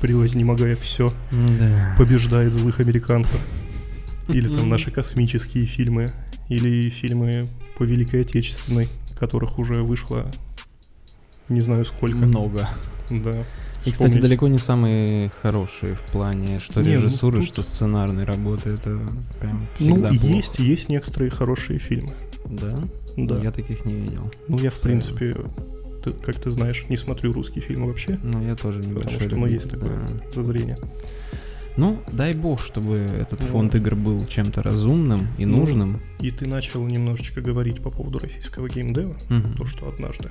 [SPEAKER 2] превознемогая все,
[SPEAKER 1] Да.
[SPEAKER 2] побеждает злых американцев. Или там наши космические фильмы, или фильмы по Великой Отечественной, которых уже вышло не знаю сколько.
[SPEAKER 1] Много.
[SPEAKER 2] Да.
[SPEAKER 1] И, кстати,
[SPEAKER 2] Вспомнить.
[SPEAKER 1] далеко не самые хорошие в плане что
[SPEAKER 2] Не, ну
[SPEAKER 1] режиссуры,
[SPEAKER 2] тут-
[SPEAKER 1] что сценарной работы. Это прям всегда
[SPEAKER 2] Ну,
[SPEAKER 1] плохо.
[SPEAKER 2] есть, есть некоторые хорошие фильмы.
[SPEAKER 1] Да?
[SPEAKER 2] Да.
[SPEAKER 1] Я таких не видел.
[SPEAKER 2] Ну, я, в принципе, ты, как ты знаешь, не смотрю русские фильмы вообще.
[SPEAKER 1] Ну, я тоже небольшой
[SPEAKER 2] Потому что, ну,
[SPEAKER 1] любитель,
[SPEAKER 2] есть такое
[SPEAKER 1] да.
[SPEAKER 2] зазрение.
[SPEAKER 1] Ну, дай бог, чтобы этот
[SPEAKER 2] Ну.
[SPEAKER 1] фонд игр был чем-то разумным и
[SPEAKER 2] Ну,
[SPEAKER 1] нужным.
[SPEAKER 2] И ты начал немножечко говорить по поводу российского геймдева.
[SPEAKER 1] Мгм.
[SPEAKER 2] То, что однажды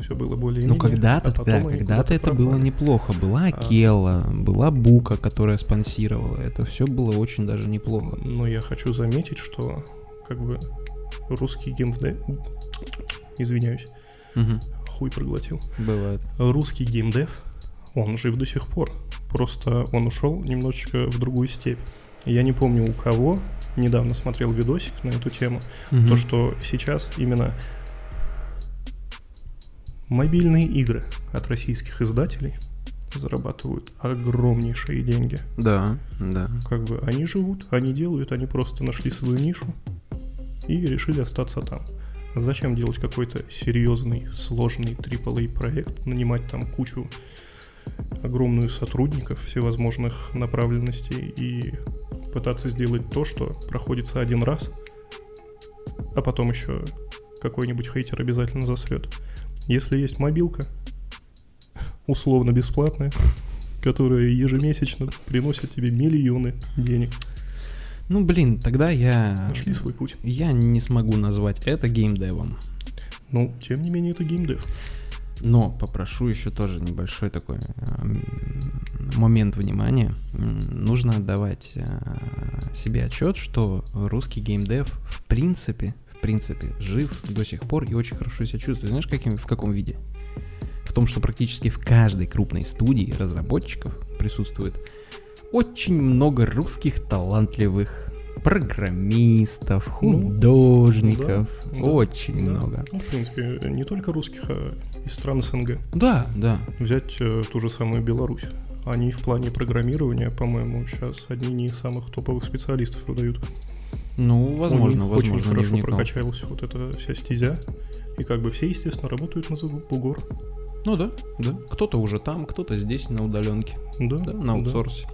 [SPEAKER 2] все было более
[SPEAKER 1] Ну, когда-то, да, когда-то это было неплохо. Была
[SPEAKER 2] А.
[SPEAKER 1] Акела, была Бука, которая спонсировала. Это все было очень даже неплохо.
[SPEAKER 2] Но я хочу заметить, что как бы русский геймдев... Извиняюсь,
[SPEAKER 1] Мгм.
[SPEAKER 2] хуй проглотил.
[SPEAKER 1] Бывает.
[SPEAKER 2] Русский геймдев, он жив до сих пор. Просто он ушел немножечко в другую степь. Я не помню у кого, недавно смотрел видосик на эту тему,
[SPEAKER 1] Мгм.
[SPEAKER 2] то, что сейчас именно мобильные игры от российских издателей зарабатывают огромнейшие деньги.
[SPEAKER 1] Да, да.
[SPEAKER 2] Как бы они живут, они делают, они просто нашли свою нишу и решили остаться там. Зачем делать какой-то серьезный, сложный AAA проект, нанимать там кучу огромную сотрудников всевозможных направленностей и пытаться сделать то, что проходится один раз, а потом еще какой-нибудь хейтер обязательно засрет. Если есть мобилка, условно бесплатная, которая ежемесячно приносит тебе миллионы денег,
[SPEAKER 1] Ну, блин, тогда я...
[SPEAKER 2] нашли свой путь.
[SPEAKER 1] Я не смогу назвать это геймдевом.
[SPEAKER 2] Но, тем не менее, это геймдев.
[SPEAKER 1] Но попрошу еще тоже небольшой такой эм, момент внимания. Нужно отдавать э, себе отчет, что русский геймдев в принципе, в принципе, жив до сих пор и очень хорошо себя чувствует. Знаешь, каким, в каком виде? В том, что практически в каждой крупной студии разработчиков присутствует очень много русских талантливых программистов,
[SPEAKER 2] Ну,
[SPEAKER 1] художников,
[SPEAKER 2] да, да,
[SPEAKER 1] очень
[SPEAKER 2] да.
[SPEAKER 1] много.
[SPEAKER 2] Ну, в принципе, не только русских, а из стран СНГ.
[SPEAKER 1] Да, да.
[SPEAKER 2] Взять э, ту же самую Беларусь. Они в плане программирования, по-моему, сейчас одни из самых топовых специалистов выдают.
[SPEAKER 1] Ну, возможно,
[SPEAKER 2] У них очень
[SPEAKER 1] возможно, не
[SPEAKER 2] хорошо прокачалась вот эта вся стезя. И как бы все, естественно, работают на бугор.
[SPEAKER 1] Ну да, да. Кто-то уже там, кто-то здесь на удаленке,
[SPEAKER 2] Да,
[SPEAKER 1] да, на аутсорсе.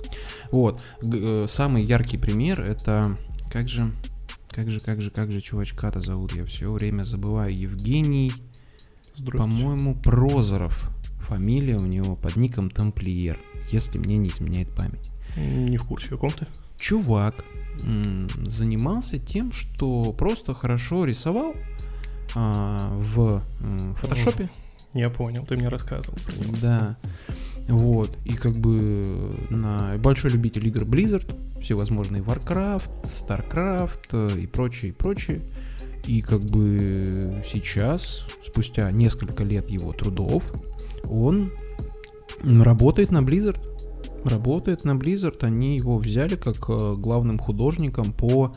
[SPEAKER 1] Вот. Г- э, самый яркий пример это как же, как же, как же, как же чувачка-то зовут? Я все время забываю. Евгений, по-моему, Прозоров. Фамилия у него под ником Тамплиер, если мне не изменяет память.
[SPEAKER 2] Не в курсе, о ком ты?
[SPEAKER 1] чувак занимался тем, что просто хорошо рисовал а, в фотошопе.
[SPEAKER 2] Я понял, ты мне рассказывал про него.
[SPEAKER 1] Да. Вот. И как бы на большой любитель игр Blizzard, всевозможные Warcraft, Starcraft и прочее, и прочее. И как бы сейчас, спустя несколько лет его трудов, он работает на Blizzard. Работает на Blizzard. Они его взяли как э, главным художником по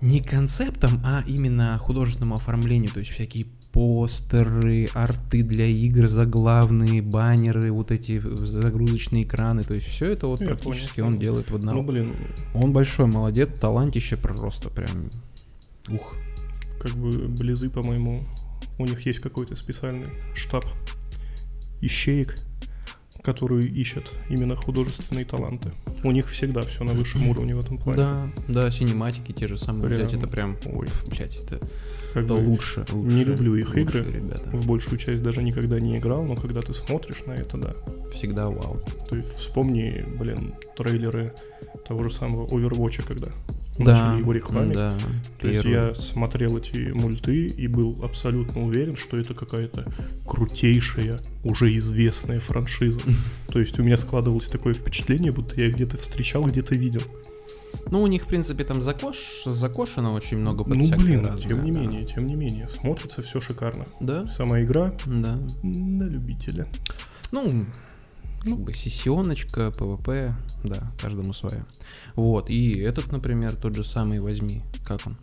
[SPEAKER 1] не концептам, а именно художественному оформлению. То есть всякие постеры, арты для игр, заглавные, баннеры, вот эти загрузочные экраны. То есть все это вот
[SPEAKER 2] Я
[SPEAKER 1] практически
[SPEAKER 2] понял,
[SPEAKER 1] он делает в одном.
[SPEAKER 2] Ну, блин,
[SPEAKER 1] Он большой молодец, талантище просто прям. Ух.
[SPEAKER 2] как бы близы, по-моему, у них есть какой-то специальный штаб ищеек, которые ищут именно художественные таланты. У них всегда все на высшем уровне в этом плане.
[SPEAKER 1] Да, да, синематики те же самые
[SPEAKER 2] Прям,
[SPEAKER 1] взять, это прям,
[SPEAKER 2] ой.
[SPEAKER 1] блять, это,
[SPEAKER 2] Как
[SPEAKER 1] это
[SPEAKER 2] бы
[SPEAKER 1] лучше, лучше.
[SPEAKER 2] не люблю их
[SPEAKER 1] лучше,
[SPEAKER 2] игры.
[SPEAKER 1] ребята.
[SPEAKER 2] В большую часть даже никогда не играл, но когда ты смотришь на это, да.
[SPEAKER 1] Всегда вау.
[SPEAKER 2] То есть вспомни, блин, трейлеры того же самого Overwatch, когда
[SPEAKER 1] Да,
[SPEAKER 2] начали его рекламить.
[SPEAKER 1] да.
[SPEAKER 2] То есть
[SPEAKER 1] первый.
[SPEAKER 2] я смотрел эти мульты и был абсолютно уверен, что это какая-то крутейшая, уже известная франшиза. То есть у меня складывалось такое впечатление, будто я где-то встречал, где-то видел.
[SPEAKER 1] Ну, у них, в принципе, там закош... закошено очень много под
[SPEAKER 2] ну блин,
[SPEAKER 1] разное,
[SPEAKER 2] тем не
[SPEAKER 1] да.
[SPEAKER 2] менее, тем не менее, смотрится все шикарно.
[SPEAKER 1] Да,
[SPEAKER 2] Сама игра
[SPEAKER 1] да.
[SPEAKER 2] на любителя.
[SPEAKER 1] Ну, как бы сессионочка, PvP, да, каждому свое. Вот, и этот, например, тот же самый возьми, как он?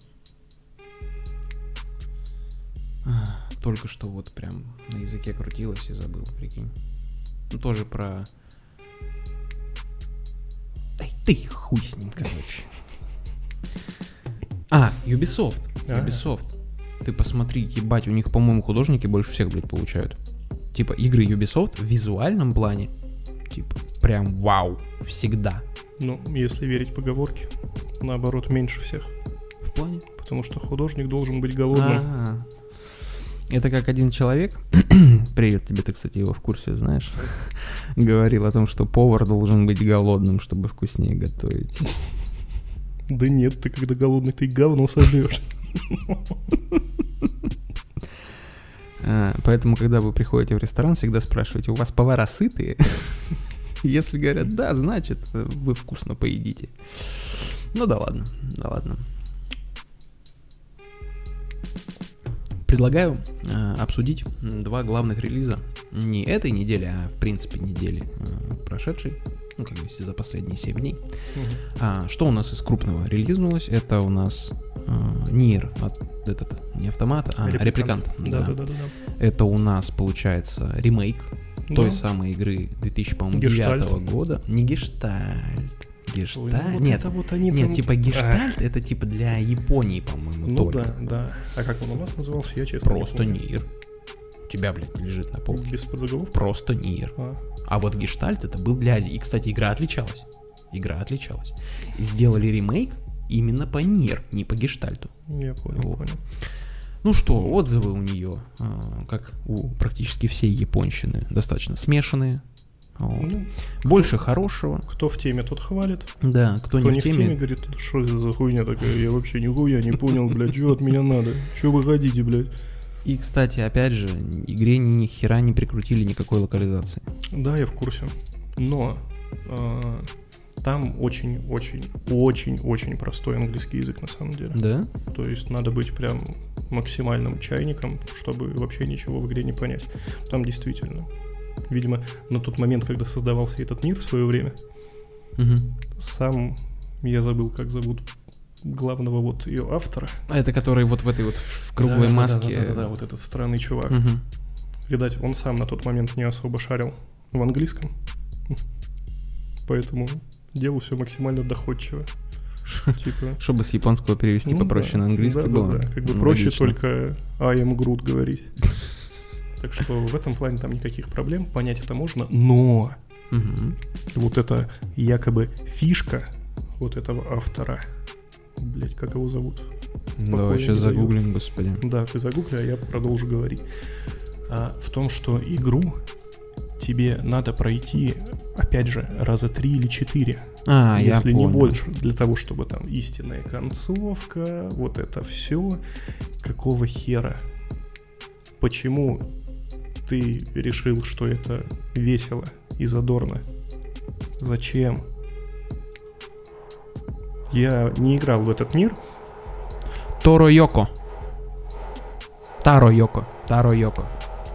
[SPEAKER 1] А, Только что вот прям на языке крутилось и забыл, прикинь. Ну, тоже про... Ай, ты хуй с ним, короче. А, Ubisoft.
[SPEAKER 2] А.
[SPEAKER 1] Ubisoft. Ты посмотри, ебать, у них, по-моему, художники больше всех, блядь, получают. Типа, игры Ubisoft в визуальном плане, типа, прям вау, всегда.
[SPEAKER 2] Ну, если верить поговорке, наоборот, меньше всех.
[SPEAKER 1] В плане?
[SPEAKER 2] Потому что художник должен быть голодным.
[SPEAKER 1] А, Это как один человек, привет тебе, ты, кстати, его в курсе знаешь, говорил о том, что повар должен быть голодным, чтобы вкуснее готовить.
[SPEAKER 2] Да нет, ты когда голодный, ты говно сожрешь.
[SPEAKER 1] А, Поэтому, когда вы приходите в ресторан, всегда спрашивайте, у вас повара сытые? Если говорят да, значит, э, вы вкусно поедите. Ну да ладно, да ладно. Предлагаю э, обсудить два главных релиза не этой недели, а в принципе недели э, прошедшей, ну как бы если за последние 7 дней. А, что у нас из крупного релизнулось? Это у нас э, Нир, от, этот, не автомат, а репликант.
[SPEAKER 2] Да,
[SPEAKER 1] да.
[SPEAKER 2] да, да, да. да.
[SPEAKER 1] Это у нас получается ремейк той
[SPEAKER 2] Да.
[SPEAKER 1] самой игры 2009
[SPEAKER 2] Гештальт.
[SPEAKER 1] года. Не гештальт.
[SPEAKER 2] Ой,
[SPEAKER 1] Гештальт.
[SPEAKER 2] ну вот
[SPEAKER 1] Нет,
[SPEAKER 2] это вот они
[SPEAKER 1] нет,
[SPEAKER 2] там-
[SPEAKER 1] типа гештальт это типа для Японии, по-моему,
[SPEAKER 2] Ну
[SPEAKER 1] только.
[SPEAKER 2] да, да. А как он у нас назывался, я честно не
[SPEAKER 1] Просто
[SPEAKER 2] помню.
[SPEAKER 1] Нир. У тебя, блядь, лежит на полке.
[SPEAKER 2] Без подзаголовка?
[SPEAKER 1] Просто Нир.
[SPEAKER 2] А,
[SPEAKER 1] А вот гештальт это был для Азии. И, кстати, игра отличалась. Игра отличалась. Сделали ремейк именно по Нир, не по гештальту.
[SPEAKER 2] я понял,
[SPEAKER 1] Вот.
[SPEAKER 2] понял.
[SPEAKER 1] Ну что, отзывы у нее, а, как у практически всей японщины, достаточно смешанные. Вот.
[SPEAKER 2] Ну,
[SPEAKER 1] Больше хорошего.
[SPEAKER 2] кто в теме, тот хвалит.
[SPEAKER 1] Да, кто,
[SPEAKER 2] Кто
[SPEAKER 1] не в теме,
[SPEAKER 2] говорит, «Это что это за хуйня такая? Я вообще нихуя не понял, блядь, что от меня надо? Что вы хотите, блядь?
[SPEAKER 1] И, кстати, опять же, игре ни хера не прикрутили никакой локализации.
[SPEAKER 2] Да, я в курсе. Но а, там очень-очень-очень-очень простой английский язык на самом деле.
[SPEAKER 1] Да?
[SPEAKER 2] То есть надо быть прям максимальным чайником, чтобы вообще ничего в игре не понять. Там действительно. Видимо, на тот момент, когда создавался этот мир в свое время,
[SPEAKER 1] Мгм.
[SPEAKER 2] сам я забыл, как зовут главного вот ее автора.
[SPEAKER 1] А это который вот в этой вот в круглой
[SPEAKER 2] Да-да-да,
[SPEAKER 1] маске.
[SPEAKER 2] Да-да-да, вот этот странный чувак.
[SPEAKER 1] Мгм.
[SPEAKER 2] Видать, он сам на тот момент не особо шарил в английском. Поэтому делал все максимально доходчиво.
[SPEAKER 1] Типа... Чтобы с японского перевести
[SPEAKER 2] Ну
[SPEAKER 1] попроще
[SPEAKER 2] да,
[SPEAKER 1] на английский
[SPEAKER 2] да, да,
[SPEAKER 1] было.
[SPEAKER 2] да. Как бы
[SPEAKER 1] Ну,
[SPEAKER 2] проще
[SPEAKER 1] логично.
[SPEAKER 2] только I am Groot говорить. Так что в этом плане там никаких проблем, понять это можно, но вот эта якобы фишка вот этого автора, блять, как его зовут?
[SPEAKER 1] Давай сейчас
[SPEAKER 2] даю.
[SPEAKER 1] загуглим, господи.
[SPEAKER 2] Да, ты загугли, а я продолжу говорить. А, в том, что игру тебе надо пройти, опять же, раза три или четыре,
[SPEAKER 1] А, я
[SPEAKER 2] если не
[SPEAKER 1] понял.
[SPEAKER 2] больше, для того, чтобы там истинная концовка, вот это все. Какого хера? Почему ты решил, что это весело и задорно? Зачем? Я не играл в этот мир,
[SPEAKER 1] Торо Йоко. Таро Йоко. Таро Йоко.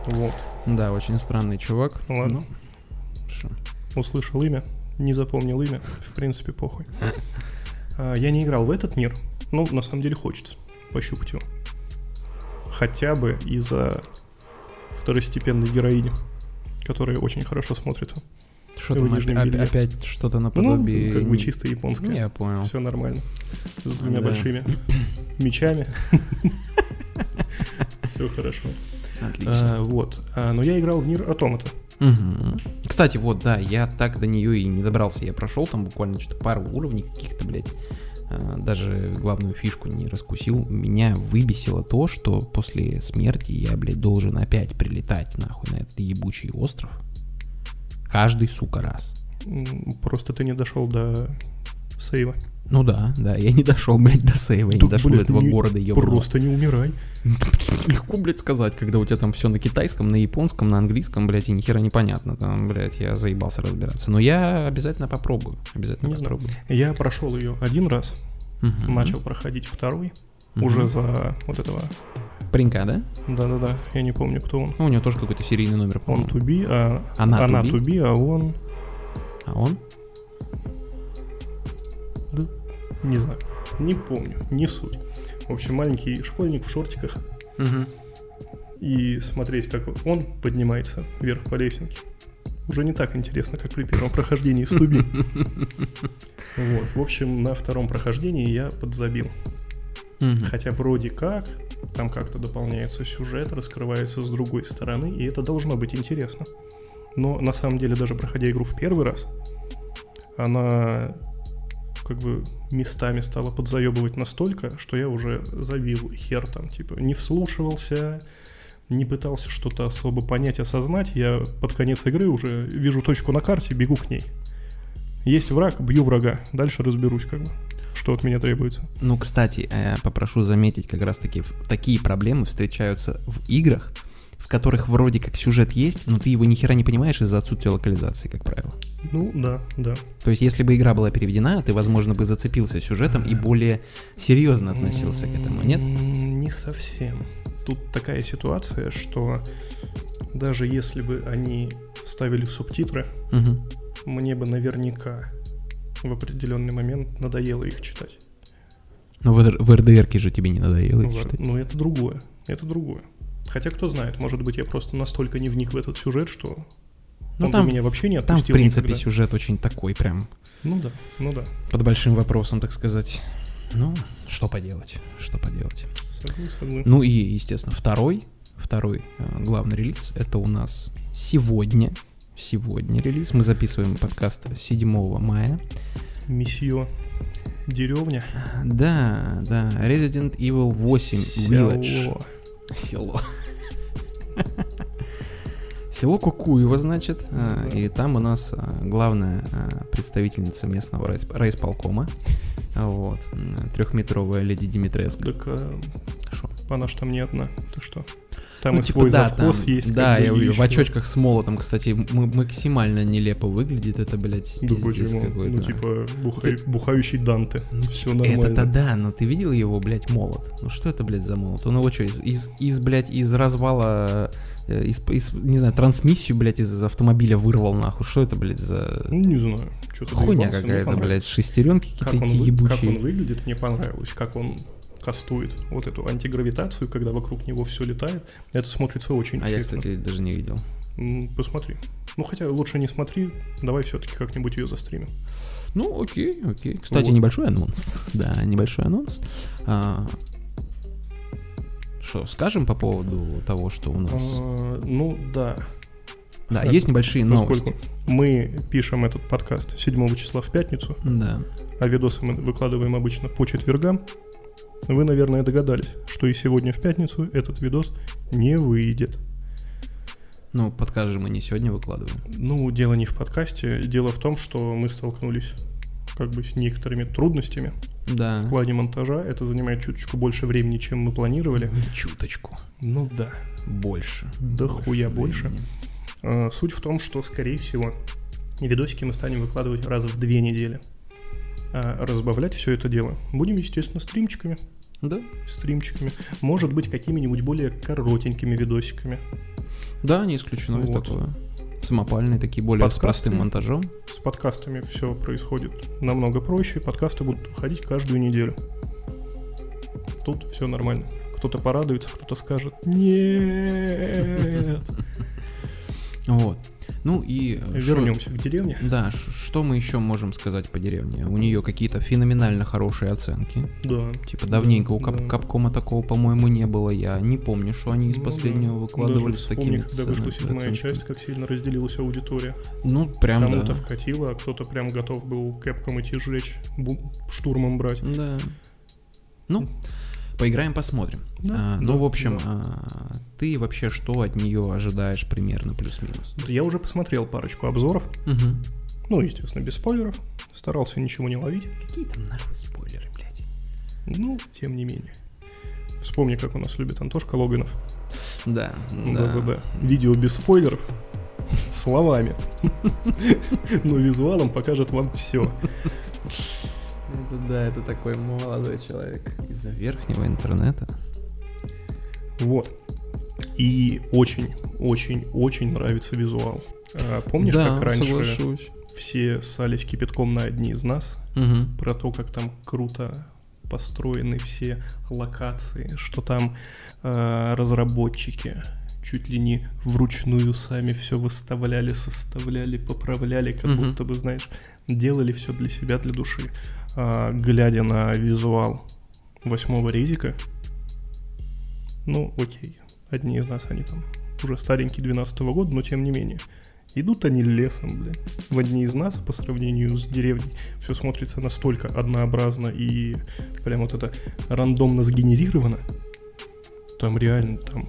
[SPEAKER 2] вот,
[SPEAKER 1] Да, очень странный чувак.
[SPEAKER 2] Ладно.
[SPEAKER 1] Ну,
[SPEAKER 2] услышал имя, не запомнил имя, в принципе, похуй. А, Я не играл в этот мир, но на самом деле хочется пощупать его. Хотя бы из-за второстепенной героини, которая очень хорошо смотрится.
[SPEAKER 1] Что там
[SPEAKER 2] нижнем
[SPEAKER 1] опя-
[SPEAKER 2] белье.
[SPEAKER 1] опять что-то наподобие...
[SPEAKER 2] Ну, как бы чисто японская.
[SPEAKER 1] Я понял.
[SPEAKER 2] Все нормально. С двумя
[SPEAKER 1] Да.
[SPEAKER 2] большими мечами. Все хорошо.
[SPEAKER 1] Отлично.
[SPEAKER 2] А, Вот. А, Но я играл в Нир Автомата.
[SPEAKER 1] Мгм. Кстати, вот, да, я так до нее и не добрался. Я прошел там буквально что-то пару уровней каких-то, блядь. а, Даже главную фишку не раскусил. Меня выбесило то, что после смерти я, блядь, должен опять прилетать нахуй на этот ебучий остров. Каждый, сука, раз.
[SPEAKER 2] Просто ты не дошел до сейва.
[SPEAKER 1] Ну да, да, я не дошел, блядь, до сейва, я не
[SPEAKER 2] Тут,
[SPEAKER 1] дошел до
[SPEAKER 2] блядь,
[SPEAKER 1] этого
[SPEAKER 2] не-
[SPEAKER 1] города, ёбаного.
[SPEAKER 2] Просто не умирай.
[SPEAKER 1] Легко, блядь, сказать, когда у тебя там все на китайском, на японском, на английском, блядь, и ни хера непонятно. Там, блядь, я заебался разбираться. Но я обязательно попробую. Обязательно
[SPEAKER 2] Не знаю.
[SPEAKER 1] попробую.
[SPEAKER 2] Я прошел ее один раз,
[SPEAKER 1] Мгм.
[SPEAKER 2] начал проходить второй,
[SPEAKER 1] Мгм.
[SPEAKER 2] уже за вот этого.
[SPEAKER 1] Паренька, да?
[SPEAKER 2] Да-да-да, я не помню, кто он.
[SPEAKER 1] Ну, у него тоже какой-то серийный номер,
[SPEAKER 2] Он
[SPEAKER 1] по-моему.
[SPEAKER 2] туби, а
[SPEAKER 1] Она
[SPEAKER 2] туби, а он,
[SPEAKER 1] А он?
[SPEAKER 2] Не знаю, не помню, не суть. В общем, маленький школьник в шортиках и смотреть, как он поднимается вверх по лесенке. Уже не так интересно, как при первом прохождении с туби. Вот, в общем, на втором прохождении я подзабил. Хотя вроде как, там как-то дополняется сюжет, раскрывается с другой стороны, и это должно быть интересно. Но на самом деле, даже проходя игру в первый раз, она как бы местами стала подзаебывать настолько, что я уже забил хер там, типа, не вслушивался, не пытался что-то особо понять, осознать. Я под конец игры уже вижу точку на карте, бегу к ней. Есть враг, бью врага. Дальше разберусь, как бы, что от меня требуется.
[SPEAKER 1] Ну, кстати, э, попрошу заметить, как раз-таки такие проблемы встречаются в играх, в которых вроде как сюжет есть, но ты его ни хера не понимаешь из-за отсутствия локализации, как правило.
[SPEAKER 2] Ну, да, да.
[SPEAKER 1] То есть, если бы игра была переведена, ты, возможно, бы зацепился сюжетом и более серьезно относился к этому, нет?
[SPEAKER 2] Не совсем. Тут такая ситуация, что даже если бы они вставили субтитры,
[SPEAKER 1] Мгм.
[SPEAKER 2] мне бы наверняка в определенный момент надоело их читать.
[SPEAKER 1] Но в, РД в РДРке же тебе не надоело их
[SPEAKER 2] Ну,
[SPEAKER 1] читать.
[SPEAKER 2] ну, это другое. Это другое. Хотя, кто знает, может быть, я просто настолько не вник в этот сюжет, что
[SPEAKER 1] Ну,
[SPEAKER 2] он
[SPEAKER 1] там
[SPEAKER 2] меня вообще не
[SPEAKER 1] Там, в
[SPEAKER 2] отпустил
[SPEAKER 1] принципе,
[SPEAKER 2] никогда.
[SPEAKER 1] сюжет очень такой прям
[SPEAKER 2] Ну да, ну да.
[SPEAKER 1] под большим вопросом, так сказать. Ну, что поделать, что поделать.
[SPEAKER 2] Согласен, согласен.
[SPEAKER 1] Ну и, естественно, второй, второй э, главный релиз, это у нас сегодня, сегодня релиз. Мы записываем подкаст 7 мая.
[SPEAKER 2] Месье Деревня.
[SPEAKER 1] Да, да, Resident Evil 8 Village.
[SPEAKER 2] Село.
[SPEAKER 1] Село. Кукуево, значит,
[SPEAKER 2] Да.
[SPEAKER 1] и там у нас а, главная а, представительница местного райс- райисполкома, А, вот, трехметровая леди Димитреско.
[SPEAKER 2] Так а,
[SPEAKER 1] Шо?
[SPEAKER 2] она ж там не одна. Ты что? Там
[SPEAKER 1] Ну,
[SPEAKER 2] и
[SPEAKER 1] типа,
[SPEAKER 2] свой
[SPEAKER 1] да,
[SPEAKER 2] завхоз
[SPEAKER 1] там-
[SPEAKER 2] есть.
[SPEAKER 1] Да, я в очочках с молотом, кстати, максимально нелепо выглядит, это, блядь,
[SPEAKER 2] Да
[SPEAKER 1] пиздец
[SPEAKER 2] почему?
[SPEAKER 1] какой-то.
[SPEAKER 2] Ну, типа, бухай- бухающий Данте.
[SPEAKER 1] Ну,
[SPEAKER 2] Все
[SPEAKER 1] типа,
[SPEAKER 2] нормально.
[SPEAKER 1] Это-то да, но ты видел его, блядь, молот? Ну что это, блядь, за молот? Он его что, из, из, из, блядь, из развала, э, из, из, не знаю, трансмиссию, блядь, из автомобиля вырвал, нахуй? Что это, блядь, за
[SPEAKER 2] Ну, не знаю. Что-то
[SPEAKER 1] хуйня какая-то, блядь, шестеренки какие-то
[SPEAKER 2] вы- как он
[SPEAKER 1] ебучие?
[SPEAKER 2] выглядит, мне понравилось. Как он кастует вот эту антигравитацию, когда вокруг него все летает. Это смотрится очень
[SPEAKER 1] А я,
[SPEAKER 2] эффектно.
[SPEAKER 1] кстати, даже не видел.
[SPEAKER 2] Посмотри. Ну, хотя лучше не смотри, давай все-таки как-нибудь ее застримим.
[SPEAKER 1] Ну, окей, окей. Кстати,
[SPEAKER 2] Вот.
[SPEAKER 1] небольшой анонс. Да, небольшой анонс. А, Что, скажем по поводу того, что у нас...
[SPEAKER 2] А, ну, да.
[SPEAKER 1] Да,
[SPEAKER 2] так,
[SPEAKER 1] есть небольшие
[SPEAKER 2] Поскольку
[SPEAKER 1] новости.
[SPEAKER 2] мы пишем этот подкаст 7 числа в пятницу,
[SPEAKER 1] Да.
[SPEAKER 2] а видосы мы выкладываем обычно по четвергам, вы, наверное, догадались, что и сегодня в пятницу этот видос не выйдет.
[SPEAKER 1] Ну, подкаст же мы не сегодня выкладываем.
[SPEAKER 2] Ну, дело не в подкасте, дело в том, что мы столкнулись как бы с некоторыми трудностями в
[SPEAKER 1] Да.
[SPEAKER 2] плане монтажа. Это занимает чуточку больше времени, чем мы планировали.
[SPEAKER 1] Чуточку.
[SPEAKER 2] Ну да.
[SPEAKER 1] Больше.
[SPEAKER 2] Да хуя больше. А, Суть в том, что, скорее всего, видосики мы станем выкладывать раз в две недели. А разбавлять все это дело будем, естественно, стримчиками.
[SPEAKER 1] Да.
[SPEAKER 2] Стримчиками. Может быть, какими-нибудь более коротенькими видосиками.
[SPEAKER 1] Да, не исключено и
[SPEAKER 2] Вот.
[SPEAKER 1] такое. Самопальные такие, более с
[SPEAKER 2] Подкасты.
[SPEAKER 1] простым монтажом.
[SPEAKER 2] С подкастами все происходит намного проще. Подкасты будут выходить каждую неделю. Тут все нормально. Кто-то порадуется, кто-то скажет «Нет».
[SPEAKER 1] Вот. Ну и... э, шо-
[SPEAKER 2] Вернемся к деревне.
[SPEAKER 1] Да, что мы еще можем сказать по деревне? У нее какие-то феноменально хорошие оценки.
[SPEAKER 2] Да.
[SPEAKER 1] Типа давненько у
[SPEAKER 2] Да,
[SPEAKER 1] Кап-
[SPEAKER 2] да.
[SPEAKER 1] Капкома такого, по-моему, не было. Я не помню, что они из
[SPEAKER 2] Ну да.
[SPEAKER 1] последнего выкладывали
[SPEAKER 2] Даже
[SPEAKER 1] с такими
[SPEAKER 2] когда вышла седьмая
[SPEAKER 1] оценками.
[SPEAKER 2] часть, как сильно разделилась аудитория.
[SPEAKER 1] Ну, прям
[SPEAKER 2] Кому-то
[SPEAKER 1] да.
[SPEAKER 2] вкатило, а кто-то прям готов был кэпком идти сжечь, бу- штурмом брать.
[SPEAKER 1] Да. Ну, поиграем, посмотрим.
[SPEAKER 2] Да,
[SPEAKER 1] А, ну,
[SPEAKER 2] да,
[SPEAKER 1] в общем,
[SPEAKER 2] да.
[SPEAKER 1] а, ты вообще что от нее ожидаешь примерно плюс-минус?
[SPEAKER 2] Я уже посмотрел парочку обзоров.
[SPEAKER 1] Угу.
[SPEAKER 2] Ну, естественно, без спойлеров. Старался ничего не ловить.
[SPEAKER 1] Какие там нахуй спойлеры, блядь?
[SPEAKER 2] Ну, тем не менее. Вспомни, как у нас любит Антошка Логинов.
[SPEAKER 1] Да, да.
[SPEAKER 2] Да-да-да. Видео без спойлеров. Словами. Но визуалом покажет вам все.
[SPEAKER 1] Это да, это такой молодой человек из-за верхнего интернета.
[SPEAKER 2] Вот. И очень, очень, очень нравится визуал. А, Помнишь,
[SPEAKER 1] да,
[SPEAKER 2] как раньше
[SPEAKER 1] соглашусь.
[SPEAKER 2] все ссались кипятком на одни из нас?
[SPEAKER 1] Мгм.
[SPEAKER 2] Про то, как там круто построены все локации, что там э, разработчики чуть ли не вручную сами все выставляли, составляли, поправляли, как
[SPEAKER 1] Мгм.
[SPEAKER 2] будто бы, знаешь, делали все для себя, для души. А, глядя на визуал восьмого резика, ну, окей, одни из нас, они там уже старенькие 12 года, но тем не менее. Идут они лесом, блядь. В одни из нас, по сравнению с деревней, все смотрится настолько однообразно и прям вот это рандомно сгенерировано. Там реально, там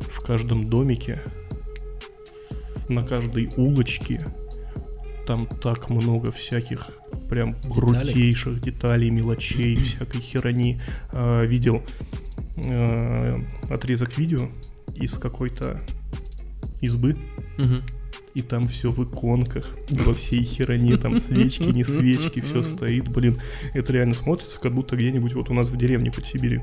[SPEAKER 2] в каждом домике, на каждой улочке, там так много всяких прям
[SPEAKER 1] Деталек.
[SPEAKER 2] крутейших деталей, мелочей, всякой херни. А, видел э, отрезок видео из какой-то избы, и там все в иконках, во всей хероне, там свечки, не свечки, все стоит, блин, это реально смотрится, как будто где-нибудь вот у нас в деревне под Сибирью.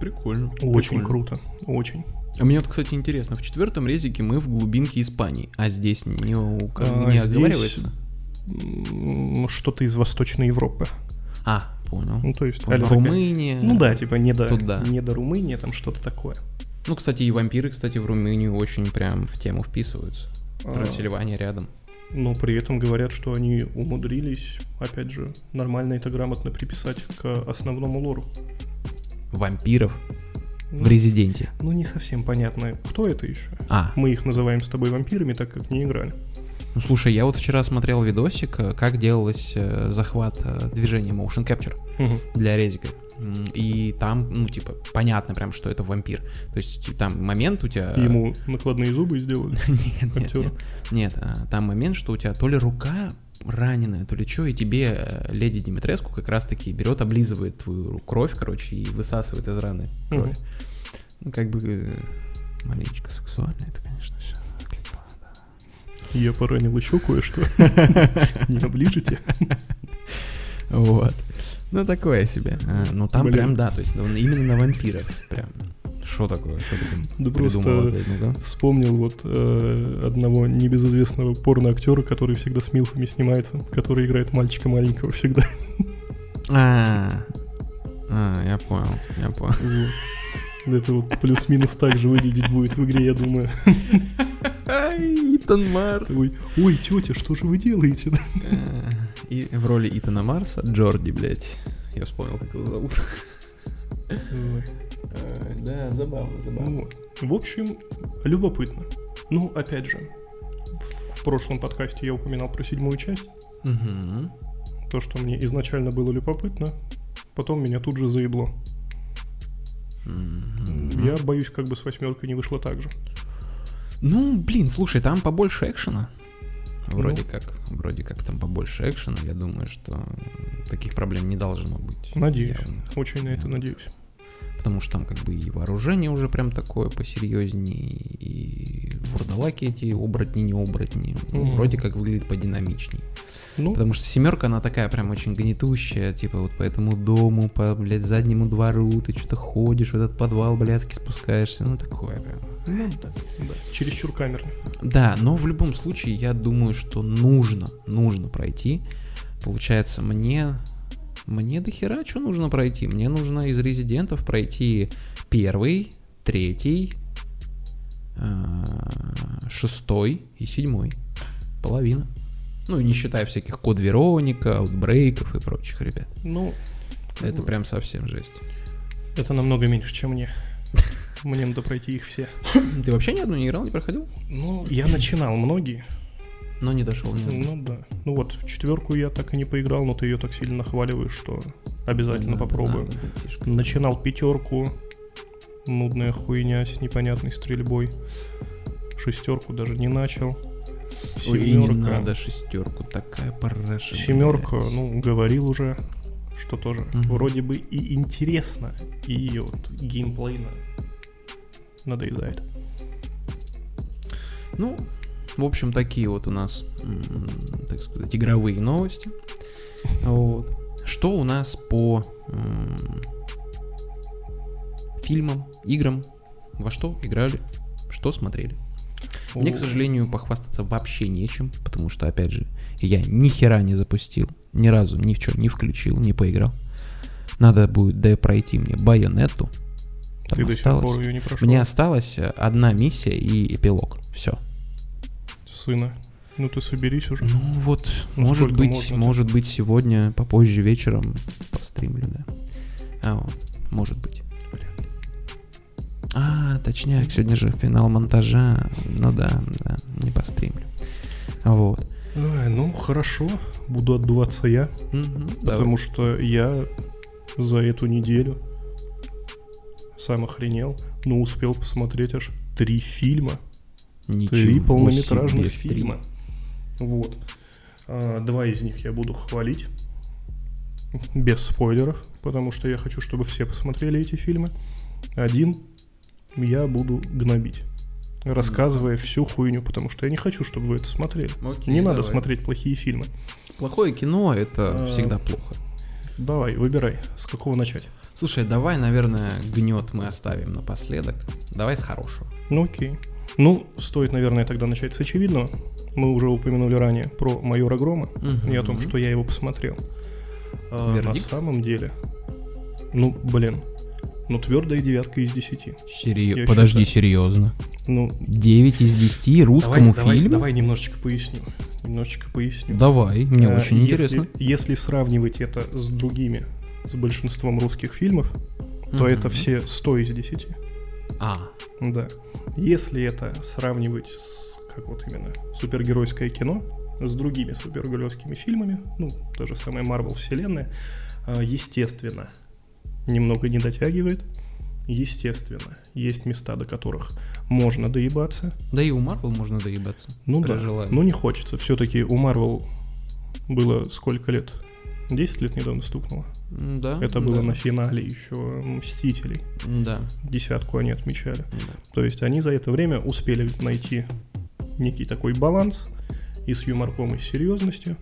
[SPEAKER 1] Прикольно.
[SPEAKER 2] Очень
[SPEAKER 1] прикольно.
[SPEAKER 2] круто, очень.
[SPEAKER 1] А мне вот, кстати, интересно, в четвертом резике мы в глубинке Испании, а здесь не, у-
[SPEAKER 2] А,
[SPEAKER 1] не
[SPEAKER 2] здесь-
[SPEAKER 1] оговаривается?
[SPEAKER 2] Что-то из Восточной Европы.
[SPEAKER 1] А, понял.
[SPEAKER 2] Ну, то есть,
[SPEAKER 1] Понял.
[SPEAKER 2] а-ля такая-
[SPEAKER 1] Румыния.
[SPEAKER 2] Ну да, типа не до,
[SPEAKER 1] Туда.
[SPEAKER 2] не до Румынии, там что-то такое.
[SPEAKER 1] Ну, кстати, и вампиры, кстати, в Румынию очень прям в тему вписываются.
[SPEAKER 2] А,
[SPEAKER 1] Трансильвания рядом.
[SPEAKER 2] Но при этом говорят, что они умудрились, опять же, нормально это грамотно приписать к основному лору.
[SPEAKER 1] Вампиров в
[SPEAKER 2] Ну,
[SPEAKER 1] Резиденте.
[SPEAKER 2] ну, не совсем понятно, кто это еще.
[SPEAKER 1] А,
[SPEAKER 2] Мы их называем с тобой вампирами, так как не играли.
[SPEAKER 1] ну слушай, я вот вчера смотрел видосик, э, как делалось э, захват э, движения motion capture
[SPEAKER 2] Мгм.
[SPEAKER 1] для резика. И там, ну, типа, понятно прям, что это вампир. То есть там момент у тебя...
[SPEAKER 2] Ему накладные зубы сделали.
[SPEAKER 1] Нет, нет, нет. Нет, а, там момент, что у тебя то ли рука раненая, то ли что, и тебе э, леди Димитреску как раз-таки берет, облизывает твою кровь, короче, и высасывает из раны кровь.
[SPEAKER 2] Мгм.
[SPEAKER 1] Ну, как бы э, маленечко сексуально это, конечно, все.
[SPEAKER 2] Я поранил еще кое-что. Не оближите.
[SPEAKER 1] Вот. Ну, такое себе. А, ну, там прям, да, то есть ну, именно на вампиров прям. Что такое? Что ты
[SPEAKER 2] Да просто
[SPEAKER 1] блядь, ну-ка?
[SPEAKER 2] вспомнил вот э, одного небезызвестного порно-актера, который всегда с милфами снимается, который играет мальчика маленького всегда.
[SPEAKER 1] А, А, я понял, я понял.
[SPEAKER 2] Вот. Это вот плюс-минус так же выглядеть будет в игре, я думаю.
[SPEAKER 1] Итан Марс.
[SPEAKER 2] Ой, ой, тетя, что же вы делаете?
[SPEAKER 1] Э, И в роли Итана Марса Джорди, блядь. Я вспомнил, как его зовут. Да, забавно,
[SPEAKER 2] Вот. В общем, любопытно. Ну, опять же, в прошлом подкасте я упоминал про седьмую часть.
[SPEAKER 1] Мгм.
[SPEAKER 2] То, что мне изначально было любопытно, потом меня тут же заебло.
[SPEAKER 1] Мгм.
[SPEAKER 2] Я боюсь, как бы с восьмеркой не вышло так же.
[SPEAKER 1] Ну, блин, слушай, там побольше экшена. Вроде
[SPEAKER 2] Ну.
[SPEAKER 1] как, вроде как там побольше экшена. Я думаю, что таких проблем не должно быть.
[SPEAKER 2] Надеюсь.
[SPEAKER 1] явных.
[SPEAKER 2] Очень на это надеюсь.
[SPEAKER 1] Потому что там как бы и вооружение уже прям такое посерьезнее, и вурдалаки эти оборотни, не оборотни. Ну,
[SPEAKER 2] Мгм.
[SPEAKER 1] Вроде как выглядит подинамичней.
[SPEAKER 2] Ну,
[SPEAKER 1] Потому что семерка, она такая прям очень гнетущая, типа вот по этому дому, по, блядь, заднему двору, ты что-то ходишь, в этот подвал блядский спускаешься, ну такое прям.
[SPEAKER 2] ну да, да. Чересчур камерно.
[SPEAKER 1] Да, но в любом случае я думаю, что нужно, нужно пройти. Получается, мне, мне до хера что нужно пройти? Мне нужно из резидентов пройти первый, третий, э, шестой и седьмой. Половина. Ну, не считая всяких код Вероника, аутбрейков и прочих ребят.
[SPEAKER 2] Ну,
[SPEAKER 1] Это прям совсем жесть.
[SPEAKER 2] это намного меньше, чем мне. Мне надо пройти их все.
[SPEAKER 1] Ты вообще ни одну не играл, не проходил?
[SPEAKER 2] Ну, я начинал многие.
[SPEAKER 1] Но не дошел ни.
[SPEAKER 2] Ну да. Ну вот, в четверку я так и не поиграл, но ты ее так сильно нахваливаешь, что обязательно
[SPEAKER 1] Надо,
[SPEAKER 2] попробую.
[SPEAKER 1] братишка.
[SPEAKER 2] Начинал пятерку. Нудная хуйня с непонятной стрельбой. Шестерку даже не начал.
[SPEAKER 1] Ой, и не
[SPEAKER 2] Семерка.
[SPEAKER 1] надо шестерку, такая параша.
[SPEAKER 2] Семерка,
[SPEAKER 1] блядь.
[SPEAKER 2] ну, говорил уже, что тоже
[SPEAKER 1] Мгм.
[SPEAKER 2] вроде бы и интересно, и вот геймплейно надоедает.
[SPEAKER 1] Ну, в общем, такие вот у нас, так сказать, игровые новости. Вот. Что у нас по фильмам, играм? Во что играли? Что смотрели? Мне, к
[SPEAKER 2] О,
[SPEAKER 1] сожалению, похвастаться вообще нечем, потому что, опять же, я ни хера не запустил, ни разу ни в что не включил, не поиграл. Надо будет да пройти мне байонету. Там
[SPEAKER 2] Ты до сих
[SPEAKER 1] осталось.
[SPEAKER 2] пор ее не прошел.
[SPEAKER 1] Мне осталась э, одна миссия и эпилог. Все.
[SPEAKER 2] Сына. Ну ты соберись уже.
[SPEAKER 1] Ну вот,
[SPEAKER 2] Ну,
[SPEAKER 1] может быть,
[SPEAKER 2] можно-то?
[SPEAKER 1] может быть сегодня попозже вечером постримлю, да. А вот, может быть. А, точняк, сегодня же финал монтажа. Ну да, да, не постримлю. Вот.
[SPEAKER 2] Ай, ну хорошо, буду отдуваться я,
[SPEAKER 1] Мгм,
[SPEAKER 2] потому что я за эту неделю сам охренел, но успел посмотреть аж три фильма.
[SPEAKER 1] Давай.
[SPEAKER 2] Три
[SPEAKER 1] Ничего
[SPEAKER 2] полнометражных
[SPEAKER 1] себе, три.
[SPEAKER 2] фильма. Вот. А, Два из них я буду хвалить. Без спойлеров, потому что я хочу, чтобы все посмотрели эти фильмы. Один я буду гнобить. Рассказывая всю хуйню, потому что я не хочу, чтобы вы это смотрели.
[SPEAKER 1] Окей,
[SPEAKER 2] не надо
[SPEAKER 1] давай.
[SPEAKER 2] смотреть плохие фильмы.
[SPEAKER 1] Плохое кино это
[SPEAKER 2] А.
[SPEAKER 1] всегда плохо.
[SPEAKER 2] Давай, выбирай, с какого начать.
[SPEAKER 1] Слушай, давай, наверное, гнет мы оставим напоследок. Давай с хорошего.
[SPEAKER 2] Ну окей. Ну, стоит, наверное, тогда начать с очевидного. Мы уже упомянули ранее про майора Грома и о том, что я его посмотрел. А, на
[SPEAKER 1] Вердикт?
[SPEAKER 2] самом деле, ну, блин, ну твердая девятка из десяти. Я
[SPEAKER 1] Подожди,
[SPEAKER 2] считаю.
[SPEAKER 1] серьезно.
[SPEAKER 2] Ну,
[SPEAKER 1] 9 из 10 русскому
[SPEAKER 2] давай,
[SPEAKER 1] фильму?
[SPEAKER 2] Давай, давай немножечко поясню. Немножечко поясню.
[SPEAKER 1] Давай, мне
[SPEAKER 2] А,
[SPEAKER 1] очень
[SPEAKER 2] если-
[SPEAKER 1] интересно.
[SPEAKER 2] Если сравнивать это с другими, с большинством русских фильмов, то
[SPEAKER 1] Мгм.
[SPEAKER 2] это все 100 из 10.
[SPEAKER 1] А,
[SPEAKER 2] Да. Если это сравнивать с, как вот именно, супергеройское кино с другими супергеройскими фильмами, ну, то же самое Marvel вселенная, а, естественно, немного не дотягивает. Естественно, есть места, до которых можно доебаться.
[SPEAKER 1] да и у Марвел можно доебаться.
[SPEAKER 2] Ну да,
[SPEAKER 1] желании.
[SPEAKER 2] но не хочется. Все-таки у Marvel было сколько лет? 10 лет недавно стукнуло.
[SPEAKER 1] Да.
[SPEAKER 2] Это
[SPEAKER 1] да,
[SPEAKER 2] было на финале еще Мстителей.
[SPEAKER 1] Да,
[SPEAKER 2] Десятку они отмечали.
[SPEAKER 1] да.
[SPEAKER 2] То есть они за это время успели найти некий такой баланс и с юморком, и с серьезностью,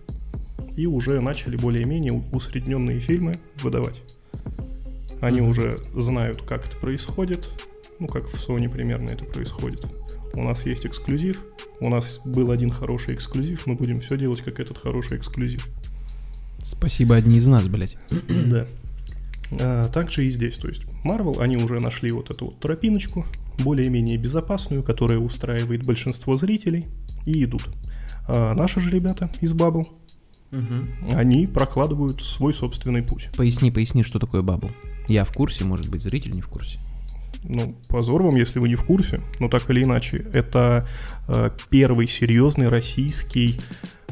[SPEAKER 2] и уже начали более-менее усредненные фильмы выдавать. Они
[SPEAKER 1] Мгм.
[SPEAKER 2] уже знают, как это происходит, ну, как в Sony примерно это происходит. У нас есть эксклюзив, у нас был один хороший эксклюзив, мы будем все делать, как этот хороший эксклюзив.
[SPEAKER 1] Спасибо, одни из нас, блядь.
[SPEAKER 2] Да. А, также и здесь, то есть Marvel, они уже нашли вот эту вот тропиночку, более-менее безопасную, которая устраивает большинство зрителей, и идут. А наши же ребята из Bubble, они прокладывают свой собственный путь.
[SPEAKER 1] Поясни, поясни, что такое бабл. Я в курсе, может быть, зритель не в курсе.
[SPEAKER 2] Ну, позор вам, если вы не в курсе, но так или иначе, это э, первый серьезный российский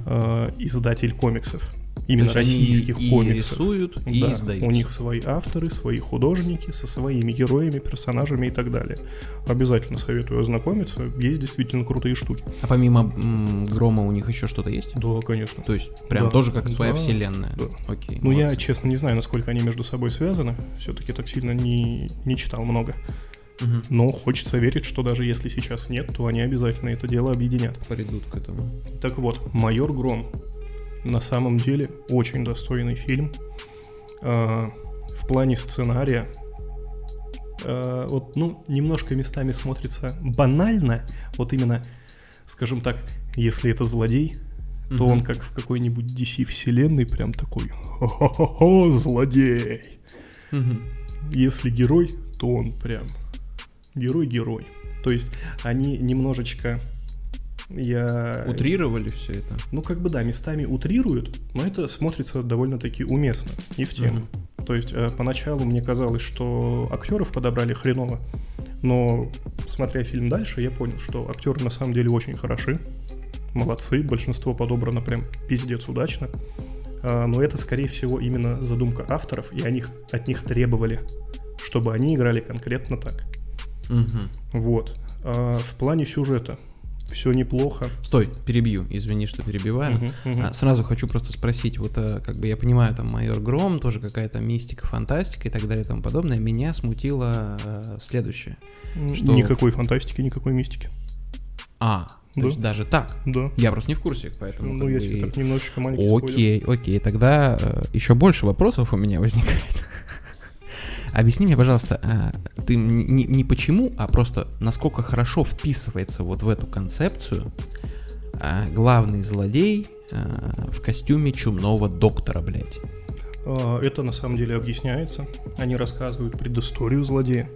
[SPEAKER 2] э, издатель комиксов. Именно
[SPEAKER 1] есть они
[SPEAKER 2] российских
[SPEAKER 1] и
[SPEAKER 2] комиксов.
[SPEAKER 1] рисуют, и
[SPEAKER 2] Да,
[SPEAKER 1] издают.
[SPEAKER 2] у них свои авторы, свои художники со своими героями, персонажами и так далее. Обязательно советую ознакомиться. Есть действительно крутые штуки.
[SPEAKER 1] А помимо м, Грома у них еще что-то есть?
[SPEAKER 2] Да, конечно.
[SPEAKER 1] То есть прям
[SPEAKER 2] Да.
[SPEAKER 1] тоже как своя
[SPEAKER 2] Да.
[SPEAKER 1] вселенная.
[SPEAKER 2] Да.
[SPEAKER 1] Окей.
[SPEAKER 2] Ну, я,
[SPEAKER 1] молодцы.
[SPEAKER 2] честно, не знаю, насколько они между собой связаны. Все-таки так сильно не, не читал много.
[SPEAKER 1] Мгм.
[SPEAKER 2] Но хочется верить, что даже если сейчас нет, то они обязательно это дело объединят.
[SPEAKER 1] Придут к этому.
[SPEAKER 2] Так вот, «Майор Гром» на самом деле очень достойный фильм. А, в плане сценария а, вот, ну, немножко местами смотрится банально. Вот именно, скажем так, если это злодей, то
[SPEAKER 1] Мгм.
[SPEAKER 2] он как в какой-нибудь DC вселенной прям такой «Хо-хо-хо, злодей!»
[SPEAKER 1] Мгм.
[SPEAKER 2] Если герой, то он прям герой-герой. То есть они немножечко... Я...
[SPEAKER 1] Утрировали все это.
[SPEAKER 2] Ну, как бы да, местами утрируют, но это смотрится довольно-таки уместно и в тему. То есть э, поначалу мне казалось, что актеров подобрали хреново, но смотря фильм дальше, я понял, что актеры на самом деле очень хороши, молодцы, большинство подобрано прям пиздец удачно. А, но это, скорее всего, именно задумка авторов, и они, от них требовали, чтобы они играли конкретно так.
[SPEAKER 1] Мгм.
[SPEAKER 2] Вот. А в плане сюжета все неплохо.
[SPEAKER 1] Стой, перебью. Извини, что перебиваю.
[SPEAKER 2] Мгм, мгм.
[SPEAKER 1] А, сразу хочу просто спросить, вот э, как бы я понимаю, там майор Гром, тоже какая-то мистика, фантастика и так далее и тому подобное. Меня смутило э, следующее. что-
[SPEAKER 2] Никакой фантастики, никакой мистики.
[SPEAKER 1] А, то
[SPEAKER 2] Да.
[SPEAKER 1] есть даже так.
[SPEAKER 2] Да.
[SPEAKER 1] Я просто не в курсе, поэтому.
[SPEAKER 2] Ну, я
[SPEAKER 1] бы
[SPEAKER 2] тебе так немножечко маленький спойлер.
[SPEAKER 1] Окей, окей, тогда еще больше вопросов у меня возникает. Объясни мне, пожалуйста, а, ты не, не почему, а просто насколько хорошо вписывается вот в эту концепцию а, главный злодей а, в костюме чумного доктора, блядь.
[SPEAKER 2] Это на самом деле объясняется. Они рассказывают предысторию злодея.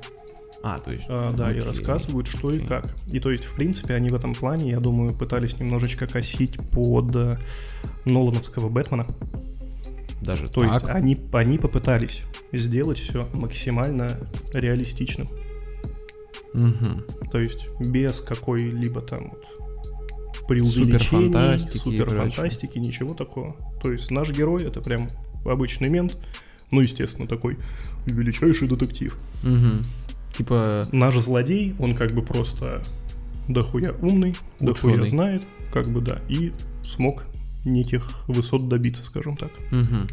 [SPEAKER 1] А, то есть...
[SPEAKER 2] А, да, и рассказывают, что и как. И то есть, в принципе, они в этом плане, я думаю, пытались немножечко косить под э, Нолановского Бэтмена.
[SPEAKER 1] Даже
[SPEAKER 2] То
[SPEAKER 1] так?
[SPEAKER 2] есть они, они попытались сделать все максимально реалистичным.
[SPEAKER 1] Мгм.
[SPEAKER 2] То есть без какой-либо там вот преувеличений,
[SPEAKER 1] Суперфантастики
[SPEAKER 2] суперфантастики, ничего такого. То есть наш герой это прям обычный мент, ну, естественно, такой величайший детектив.
[SPEAKER 1] Мгм. Типа...
[SPEAKER 2] Наш злодей, он как бы просто дохуя умный, дохуя
[SPEAKER 1] Ученый.
[SPEAKER 2] знает, как бы да, и смог неких высот добиться, скажем так.
[SPEAKER 1] мгм.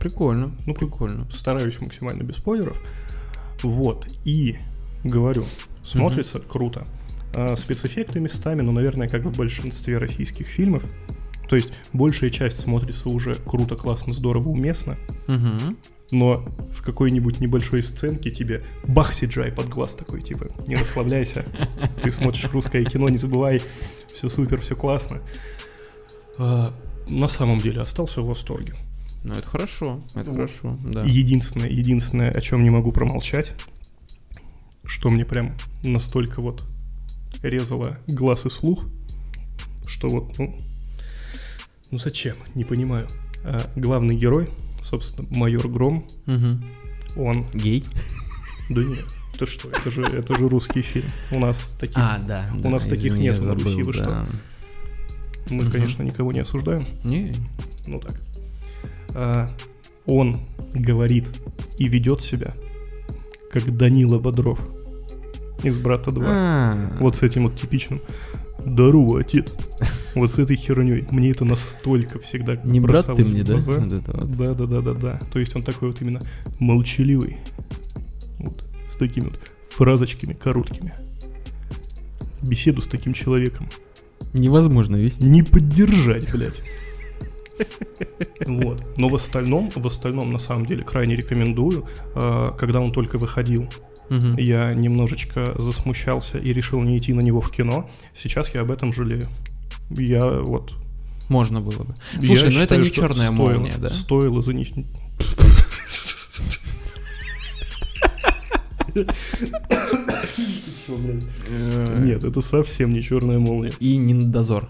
[SPEAKER 1] Прикольно,
[SPEAKER 2] Ну,
[SPEAKER 1] прикольно.
[SPEAKER 2] Стараюсь максимально без спойлеров. Вот, и говорю, смотрится круто. А, спецэффекты местами, ну, наверное, как в большинстве российских фильмов. То есть большая часть смотрится уже круто, классно, здорово, уместно.
[SPEAKER 1] Мгм.
[SPEAKER 2] но в какой-нибудь небольшой сценке тебе бах Сиджай под глаз такой, типа, не расслабляйся, ты смотришь русское кино, не забывай, все супер, все классно. А, на самом деле остался в восторге.
[SPEAKER 1] Ну это хорошо, это
[SPEAKER 2] Вот.
[SPEAKER 1] хорошо, да.
[SPEAKER 2] Единственное, единственное, о чем не могу промолчать, что мне прям настолько вот резало глаз и слух, что вот, ну, ну зачем, не понимаю. А, главный герой, собственно, майор Гром,
[SPEAKER 1] Мгм.
[SPEAKER 2] он
[SPEAKER 1] Гей?
[SPEAKER 2] Да нет, ты что, это же, это же русский фильм. У нас таких,
[SPEAKER 1] А, да.
[SPEAKER 2] У
[SPEAKER 1] да,
[SPEAKER 2] нас таких нет на Руси,
[SPEAKER 1] забыл,
[SPEAKER 2] вы что? Мы,
[SPEAKER 1] мгм.
[SPEAKER 2] конечно, никого не осуждаем,
[SPEAKER 1] Не,
[SPEAKER 2] ну так. А, он говорит и ведет себя, как Данила Бодров из «Брата 2».
[SPEAKER 1] А,
[SPEAKER 2] Вот с этим вот типичным «Здорово, отец». Вот с этой херней. Мне это настолько всегда
[SPEAKER 1] Не брат ты мне, да?
[SPEAKER 2] глаза.
[SPEAKER 1] Вот это вот.
[SPEAKER 2] Да, да, да, да, да. То есть он такой вот именно молчаливый. Вот. С такими вот фразочками короткими. Беседу с таким человеком.
[SPEAKER 1] Невозможно вести.
[SPEAKER 2] Не поддержать, блядь. Вот. Но в остальном, в остальном, на самом деле, крайне рекомендую. А, Когда он только выходил,
[SPEAKER 1] Мгм.
[SPEAKER 2] я немножечко засмущался и решил не идти на него в кино. Сейчас я об этом жалею. Я вот...
[SPEAKER 1] Можно было бы.
[SPEAKER 2] я
[SPEAKER 1] Слушай, ну это не черная
[SPEAKER 2] стоило-
[SPEAKER 1] молния, да?
[SPEAKER 2] Стоило за них...
[SPEAKER 1] Э,
[SPEAKER 2] Нет, это совсем не черная молния.
[SPEAKER 1] И не дозор.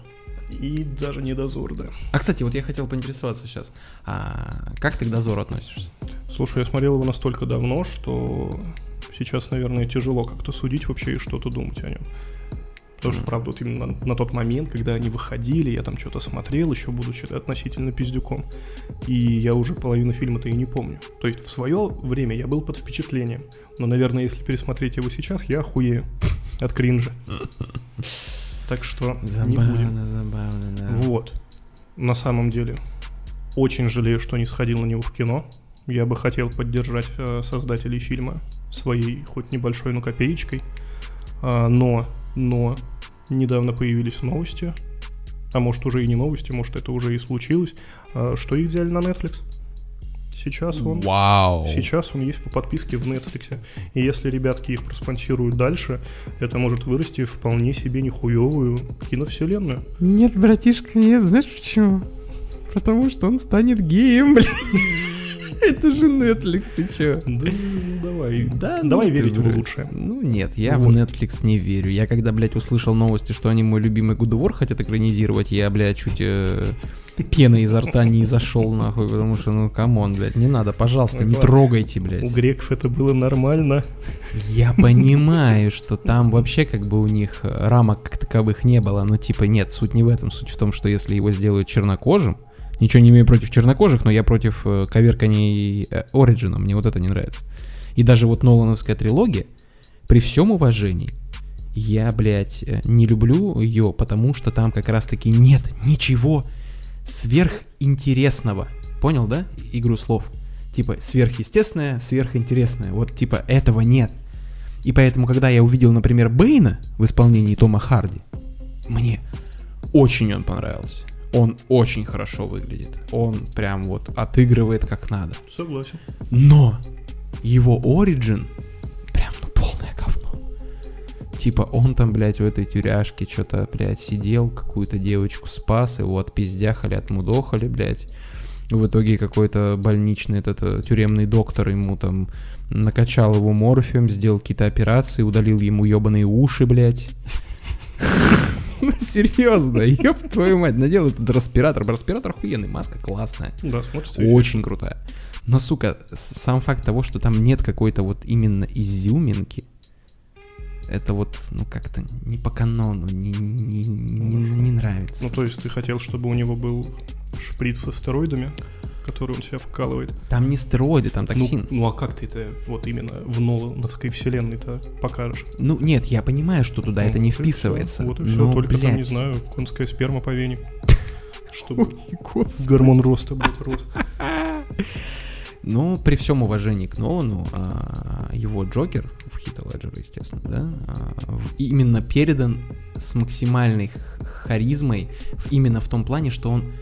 [SPEAKER 2] И даже не дозор, да.
[SPEAKER 1] А, кстати, вот я хотел поинтересоваться сейчас. А как ты к дозору относишься?
[SPEAKER 2] Слушай, я смотрел его настолько давно, что сейчас, наверное, тяжело как-то судить вообще и что-то думать о нем. Потому что, правда, вот именно на, на тот момент, когда они выходили, я там что-то смотрел, еще будучи относительно пиздюком. И я уже половину фильма-то и не помню. То есть в свое время я был под впечатлением. Но, наверное, если пересмотреть его сейчас, я охуею от кринжа. Так что не будем.
[SPEAKER 1] Забавно, забавно, да.
[SPEAKER 2] Вот. На самом деле, очень жалею, что не сходил на него в кино. Я бы хотел поддержать э, создателей фильма своей хоть небольшой, но копеечкой. А, но, но, недавно появились новости, а может уже и не новости, может это уже и случилось, а, что их взяли на Netflix. Сейчас он...
[SPEAKER 1] Вау.
[SPEAKER 2] Сейчас он есть по подписке в Netflix. И если ребятки их проспонсируют дальше, это может вырасти в вполне себе нехуевую киновселенную.
[SPEAKER 1] Нет, братишка, нет, знаешь почему? Потому что он станет геем. Это же Netflix, ты чё?
[SPEAKER 2] Да, ну давай.
[SPEAKER 1] Да,
[SPEAKER 2] Давай
[SPEAKER 1] ну ты
[SPEAKER 2] верить в лучшее.
[SPEAKER 1] Ну нет, я
[SPEAKER 2] Вот.
[SPEAKER 1] в Netflix не верю. Я когда, блядь, услышал новости, что они мой любимый God хотят экранизировать, я, блядь, чуть э, пена изо рта не зашел, нахуй, потому что, ну, come on, блядь, не надо, пожалуйста, не трогайте,
[SPEAKER 2] У
[SPEAKER 1] блядь.
[SPEAKER 2] греков это было нормально.
[SPEAKER 1] Я понимаю, что там вообще как бы у них рамок как таковых не было, но типа нет, суть не в этом, суть в том, что если его сделают чернокожим, ничего не имею против чернокожих, но я против э, коверканий э, Ориджина, мне вот это не нравится. И даже вот Нолановская трилогия, при всем уважении, я, блядь, э, не люблю ее, потому что там как раз-таки нет ничего сверхинтересного. Понял, да? Игру слов. Типа сверхъестественное, сверхинтересное. Вот типа этого нет. И поэтому, когда я увидел, например, Бэйна в исполнении Тома Харди, мне очень он понравился. Он очень хорошо выглядит. Он прям вот отыгрывает как надо.
[SPEAKER 2] Согласен.
[SPEAKER 1] Но его Origin Типа он там, блядь, в этой тюряшке что-то, блядь, сидел, какую-то девочку спас, его отпиздяхали, отмудохали, блядь. В итоге какой-то больничный этот э, тюремный доктор ему там накачал его морфием, сделал какие-то операции, удалил ему ебаные уши, блядь. Ну, серьезно, ёб твою мать, надел этот респиратор. Респиратор охуенный, маска классная.
[SPEAKER 2] Да, смотрится.
[SPEAKER 1] Очень крутая. Но, сука, сам факт того, что там нет какой-то вот именно изюминки, это вот, ну, как-то не по канону, не, не, не, не нравится.
[SPEAKER 2] Ну, то есть ты хотел, чтобы у него был шприц со стероидами, который он себя вкалывает.
[SPEAKER 1] Там не стероиды, там
[SPEAKER 2] Ну,
[SPEAKER 1] токсин.
[SPEAKER 2] ну, а как ты это вот именно в Нолановской вселенной-то покажешь?
[SPEAKER 1] Ну, нет, я понимаю, что туда это не вписывается.
[SPEAKER 2] Вот и все,
[SPEAKER 1] но,
[SPEAKER 2] только там, не
[SPEAKER 1] блядь.
[SPEAKER 2] знаю, конская сперма по вене. Чтобы
[SPEAKER 1] Ой,
[SPEAKER 2] гормон роста, блядь, рос.
[SPEAKER 1] Ну, при всем уважении к Нолану, а, его Джокер Хита Леджера, естественно, да, а, именно передан с максимальной харизмой, именно в том плане, что он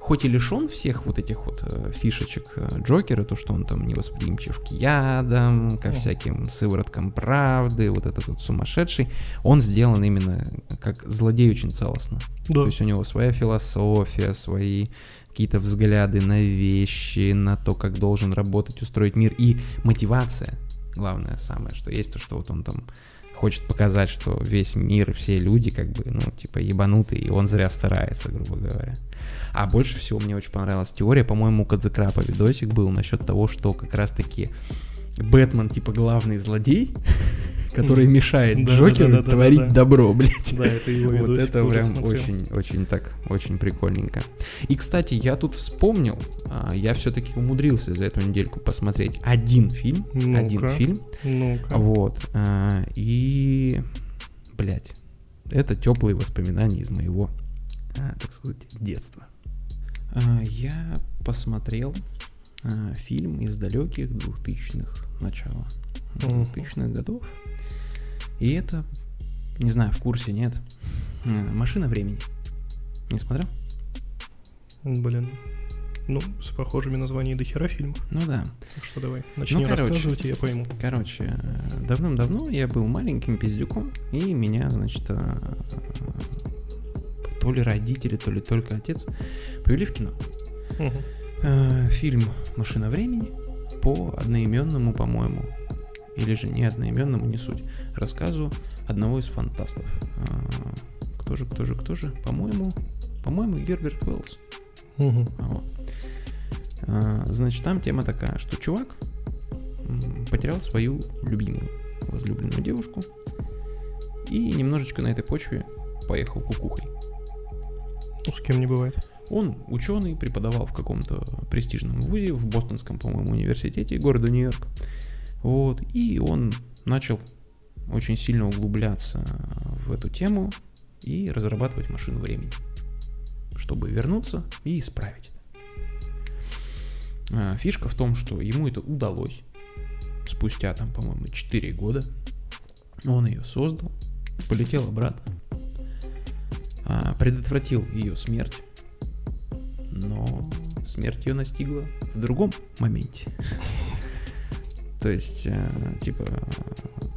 [SPEAKER 1] хоть и лишен всех вот этих вот э, фишечек э, Джокера, то, что он там невосприимчив к ядам, ко всяким сывороткам правды, вот этот вот сумасшедший, он сделан именно как злодей очень целостно.
[SPEAKER 2] Да.
[SPEAKER 1] То есть у него своя философия, свои какие-то взгляды на вещи, на то, как должен работать, устроить мир. И мотивация, главное самое, что есть то, что вот он там хочет показать, что весь мир, все люди как бы, ну, типа, ебанутые, и он зря старается, грубо говоря. А больше всего мне очень понравилась теория, по-моему, у Кадзекрапа видосик был насчет того, что как раз-таки Бэтмен, типа, главный злодей, который мешает
[SPEAKER 2] Да,
[SPEAKER 1] Джокеру
[SPEAKER 2] да, да, да,
[SPEAKER 1] творить добро, блядь.
[SPEAKER 2] Да, это его
[SPEAKER 1] Вот это прям
[SPEAKER 2] смотрел.
[SPEAKER 1] очень, очень так, очень прикольненько. И, кстати, я тут вспомнил, а, я все-таки умудрился за эту недельку посмотреть один фильм, один фильм,
[SPEAKER 2] Ну-ка.
[SPEAKER 1] вот, а, и, блядь, это теплые воспоминания из моего, а, так сказать, детства. Я посмотрел а, фильм из далеких двухтысячных начала
[SPEAKER 2] Мгм.
[SPEAKER 1] 2000-х годов. И это, не знаю, в курсе, нет, э, «Машина времени». Не смотрел?
[SPEAKER 2] Блин. Ну, с похожими названиями до хера фильмов.
[SPEAKER 1] Ну да.
[SPEAKER 2] Так что давай, начни
[SPEAKER 1] короче.
[SPEAKER 2] рассказывать, и я пойму.
[SPEAKER 1] Короче, э, давным-давно я был маленьким пиздюком, и меня, значит, э, то ли родители, то ли только отец повели в кино.
[SPEAKER 2] Мгм.
[SPEAKER 1] Э, Фильм «Машина времени» по одноименному, по-моему, или же не одноименному, не суть, рассказу одного из фантастов. А, кто же, кто же, кто же? По-моему, по-моему, Герберт Уэллс.
[SPEAKER 2] Мгм.
[SPEAKER 1] Вот. А, Значит, там тема такая, что чувак потерял свою любимую, возлюбленную девушку и немножечко на этой почве поехал кукухой.
[SPEAKER 2] Ну, с кем не бывает.
[SPEAKER 1] Он ученый, преподавал в каком-то престижном вузе, в Бостонском, по-моему, университете города Нью-Йорк. Вот, и он начал очень сильно углубляться в эту тему и разрабатывать машину времени, чтобы вернуться и исправить это. А, Фишка в том, что ему это удалось спустя там, по-моему, 4 года. Он ее создал, полетел обратно, а, предотвратил ее смерть, но смерть ее настигла в другом моменте. То есть, э, типа,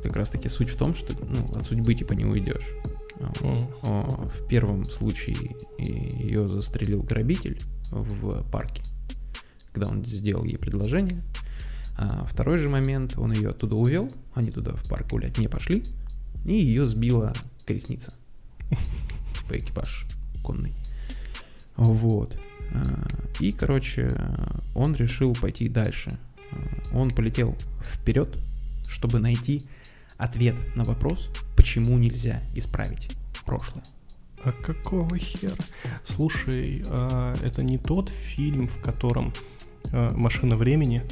[SPEAKER 1] как раз таки суть в том, что ну, от судьбы типа не уйдешь. О, В первом случае ее застрелил грабитель в парке, когда он сделал ей предложение. А второй же момент, он ее оттуда увел, они туда в парк гулять не пошли, и ее сбила колесница. Типа экипаж конный. Вот. И, короче, он решил пойти дальше. Он полетел вперед, чтобы найти ответ на вопрос, почему нельзя исправить прошлое.
[SPEAKER 2] А какого хера? Слушай, а это не тот фильм, в котором машина времени,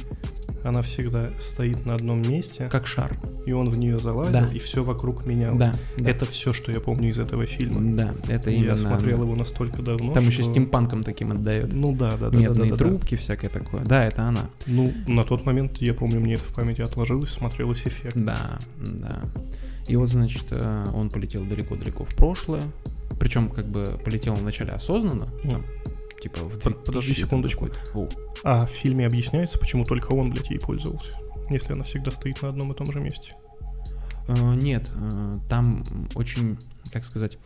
[SPEAKER 2] она всегда стоит на одном месте,
[SPEAKER 1] Как шар.
[SPEAKER 2] и он в нее залазил,
[SPEAKER 1] Да.
[SPEAKER 2] и все вокруг менялось.
[SPEAKER 1] Да, да.
[SPEAKER 2] Это все, что я помню из этого фильма.
[SPEAKER 1] Да, это
[SPEAKER 2] Я
[SPEAKER 1] именно...
[SPEAKER 2] смотрел его настолько давно.
[SPEAKER 1] Там еще
[SPEAKER 2] что-
[SPEAKER 1] стимпанком таким отдает.
[SPEAKER 2] Ну да, да, да.
[SPEAKER 1] Медные
[SPEAKER 2] да, да, да.
[SPEAKER 1] трубки, всякое такое. Да, это она.
[SPEAKER 2] Ну, на тот момент, я помню, мне это в памяти отложилось, смотрелось эффект.
[SPEAKER 1] Да, да. И вот, значит, э, он полетел далеко-далеко в прошлое. Причем, как бы, полетел вначале осознанно,
[SPEAKER 2] Ну.
[SPEAKER 1] там, типа в
[SPEAKER 2] Под- подожди
[SPEAKER 1] 2000 там
[SPEAKER 2] секундочку.
[SPEAKER 1] О,
[SPEAKER 2] А в фильме объясняется, почему только он, блядь, ей пользовался, если она всегда стоит на одном и том же месте.
[SPEAKER 1] Э, Нет, э, там очень, как сказать,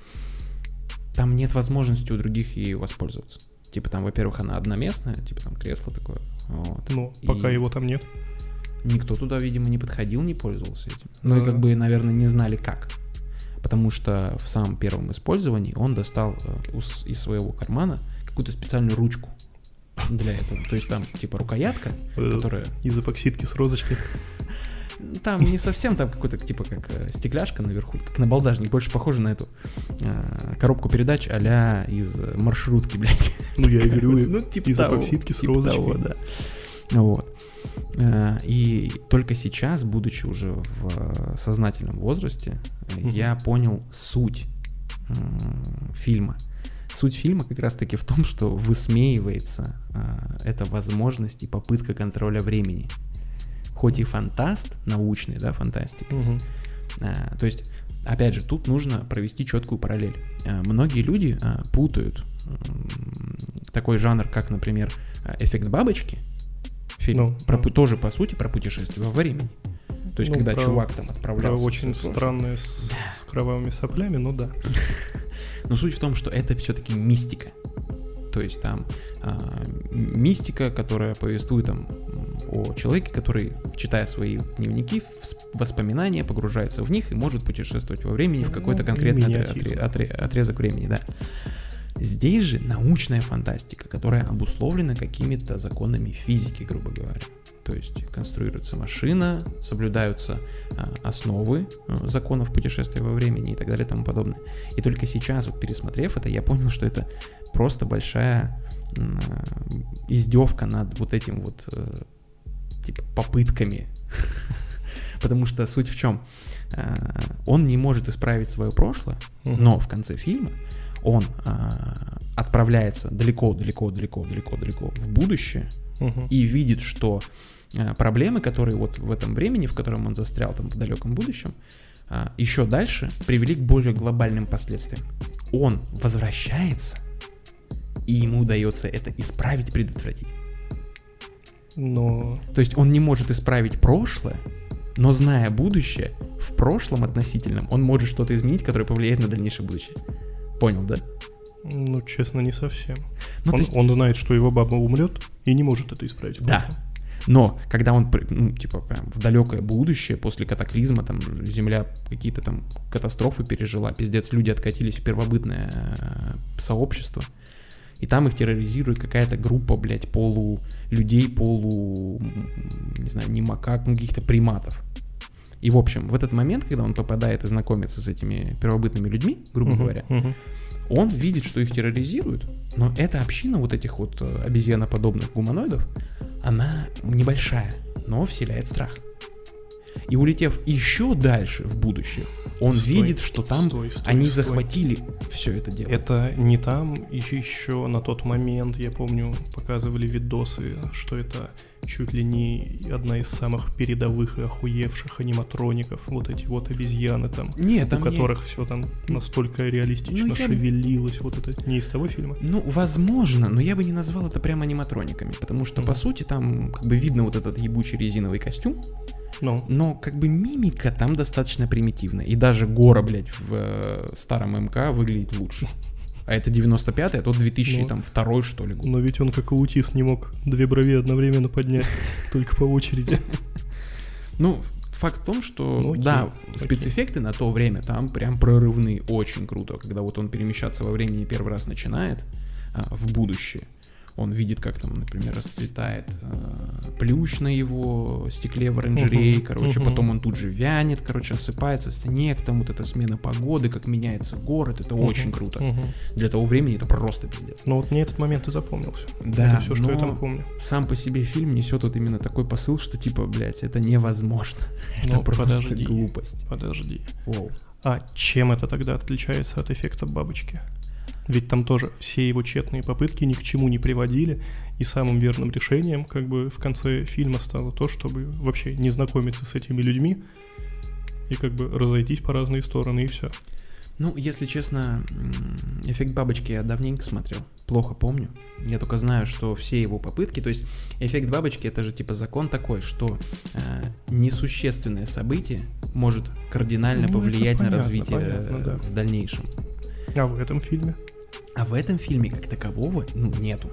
[SPEAKER 1] там нет возможности у других ей воспользоваться. Типа там, во-первых, она одноместная, типа там кресло такое. Вот.
[SPEAKER 2] Ну, пока
[SPEAKER 1] И
[SPEAKER 2] его там нет.
[SPEAKER 1] Никто туда, видимо, не подходил, не пользовался этим. Ну и
[SPEAKER 2] Да.
[SPEAKER 1] как бы, наверное, не знали как. Потому что в самом первом использовании он достал э, из своего кармана какую-то специальную ручку для этого. То есть там типа рукоятка,
[SPEAKER 2] Э,
[SPEAKER 1] которая...
[SPEAKER 2] Из эпоксидки с розочкой.
[SPEAKER 1] Там не совсем там какой-то типа как э, стекляшка наверху, как на балдажник, больше похоже на эту э, коробку передач а из э, маршрутки, блядь.
[SPEAKER 2] Ну, я и говорю,
[SPEAKER 1] Ну, типа
[SPEAKER 2] из
[SPEAKER 1] того,
[SPEAKER 2] эпоксидки с
[SPEAKER 1] типа
[SPEAKER 2] розочкой.
[SPEAKER 1] того, да. Вот. И только сейчас, будучи уже в сознательном возрасте,
[SPEAKER 2] Мгм.
[SPEAKER 1] я понял суть фильма. Суть фильма как раз-таки в том, что высмеивается э, эта возможность и попытка контроля времени. Хоть и фантаст, научный, да, фантастик,
[SPEAKER 2] Мгм.
[SPEAKER 1] а, То есть, опять же, тут нужно провести четкую параллель. А, Многие люди а, путают такой жанр, как, например, а, эффект бабочки. Фильм
[SPEAKER 2] Ну,
[SPEAKER 1] про,
[SPEAKER 2] ну.
[SPEAKER 1] тоже, по сути, про путешествие во времени. То есть,
[SPEAKER 2] Ну,
[SPEAKER 1] когда
[SPEAKER 2] про-
[SPEAKER 1] чувак там
[SPEAKER 2] Про
[SPEAKER 1] отправлялся. в
[SPEAKER 2] очень странное с, с кровавыми соплями, ну да.
[SPEAKER 1] Но суть в том, что это все-таки мистика. То есть там м- мистика, которая повествует там о человеке, который, читая свои дневники, воспоминания, погружается в них и может путешествовать во времени в какой-то
[SPEAKER 2] Ну,
[SPEAKER 1] конкретный отре- отре- отрезок времени, да. Здесь же научная фантастика, которая обусловлена какими-то законами физики, грубо говоря. То есть конструируется машина, соблюдаются а, основы а, законов путешествия во времени и так далее и тому подобное. И только сейчас, вот пересмотрев это, я понял, что это просто большая а, издевка над вот этим вот э, типа попытками. Потому что суть в чем? Он не может исправить свое прошлое, но в конце фильма он а, отправляется далеко-далеко-далеко-далеко-далеко в будущее и видит, что проблемы, которые вот в этом времени, в котором он застрял там в далеком будущем, а, еще дальше привели к более глобальным последствиям. Он возвращается, и ему удается это исправить, предотвратить.
[SPEAKER 2] Но
[SPEAKER 1] То есть он не может исправить прошлое, но зная будущее, в прошлом относительном, он может что-то изменить, которое повлияет на дальнейшее будущее. Понял, да?
[SPEAKER 2] Ну, честно, не совсем.
[SPEAKER 1] Ну,
[SPEAKER 2] он,
[SPEAKER 1] есть-
[SPEAKER 2] он знает, что его баба умрет, и не может это исправить.
[SPEAKER 1] Да. Но когда он, ну, типа, прям в далекое будущее, после катаклизма, там, Земля какие-то там катастрофы пережила, пиздец, люди откатились в первобытное э, сообщество, и там их терроризирует какая-то группа, блядь, полу людей, полу, не знаю, не макак, ну, каких-то приматов. И, в общем, в этот момент, когда он попадает и знакомится с этими первобытными людьми, грубо
[SPEAKER 2] Мгм,
[SPEAKER 1] говоря,
[SPEAKER 2] мгм.
[SPEAKER 1] он видит, что их терроризируют, но эта община вот этих вот э, обезьяноподобных гуманоидов, она небольшая, но вселяет страх. И улетев еще дальше в будущее, он
[SPEAKER 2] Стой,
[SPEAKER 1] видит, что там
[SPEAKER 2] стой, стой,
[SPEAKER 1] они
[SPEAKER 2] стой.
[SPEAKER 1] захватили все это дело.
[SPEAKER 2] Это не там, еще на тот момент, я помню, показывали видосы, что это чуть ли не одна из самых передовых и охуевших аниматроников, вот эти вот обезьяны там,
[SPEAKER 1] Нет, там
[SPEAKER 2] у
[SPEAKER 1] не-
[SPEAKER 2] которых все там настолько реалистично
[SPEAKER 1] Ну, я-
[SPEAKER 2] шевелилось, вот это не из того фильма?
[SPEAKER 1] Ну, возможно, но я бы не назвал это прям аниматрониками, потому что, по
[SPEAKER 2] Мгм.
[SPEAKER 1] сути, там как бы видно вот этот ебучий резиновый костюм,
[SPEAKER 2] Ну,
[SPEAKER 1] но как бы мимика там достаточно примитивная. И даже гора, блядь, в э, старом МК выглядит лучше. А это 95-й, а тот 2002 что ли год.
[SPEAKER 2] но ведь он как аутист не мог две брови одновременно поднять, только по очереди.
[SPEAKER 1] Ну, факт в том, что,
[SPEAKER 2] Ну, окей,
[SPEAKER 1] да,
[SPEAKER 2] окей.
[SPEAKER 1] спецэффекты на то время там прям прорывные, очень круто. Когда вот он перемещаться во времени первый раз начинает а, в будущее, он видит, как там, например, расцветает а, плющ на его стекле в оранжерее,
[SPEAKER 2] Мгм,
[SPEAKER 1] короче,
[SPEAKER 2] мгм.
[SPEAKER 1] потом он тут же вянет, короче, осыпается снег, там вот эта смена погоды, как меняется город, это очень круто.
[SPEAKER 2] Мгм.
[SPEAKER 1] Для того времени это просто пиздец.
[SPEAKER 2] Ну вот мне этот момент и запомнился.
[SPEAKER 1] Да,
[SPEAKER 2] это все, что я
[SPEAKER 1] но
[SPEAKER 2] там помню.
[SPEAKER 1] сам по себе фильм несет вот именно такой посыл, что типа, блядь, это невозможно. Это
[SPEAKER 2] Ну,
[SPEAKER 1] просто
[SPEAKER 2] подожди.
[SPEAKER 1] глупость.
[SPEAKER 2] Подожди.
[SPEAKER 1] Воу.
[SPEAKER 2] А чем это тогда отличается от эффекта бабочки? Ведь там тоже все его тщетные попытки ни к чему не приводили, и самым верным решением, как бы в конце фильма стало то, чтобы вообще не знакомиться с этими людьми и как бы разойтись по разные стороны и все.
[SPEAKER 1] Ну, если честно, эффект бабочки я давненько смотрел. Плохо помню. Я только знаю, что все его попытки, то есть эффект бабочки это же типа закон такой, что э, несущественное событие может кардинально
[SPEAKER 2] Ну,
[SPEAKER 1] повлиять на
[SPEAKER 2] понятно,
[SPEAKER 1] развитие
[SPEAKER 2] понятно,
[SPEAKER 1] э,
[SPEAKER 2] да.
[SPEAKER 1] в дальнейшем.
[SPEAKER 2] А в этом фильме?
[SPEAKER 1] А в этом фильме как такового, ну, нету.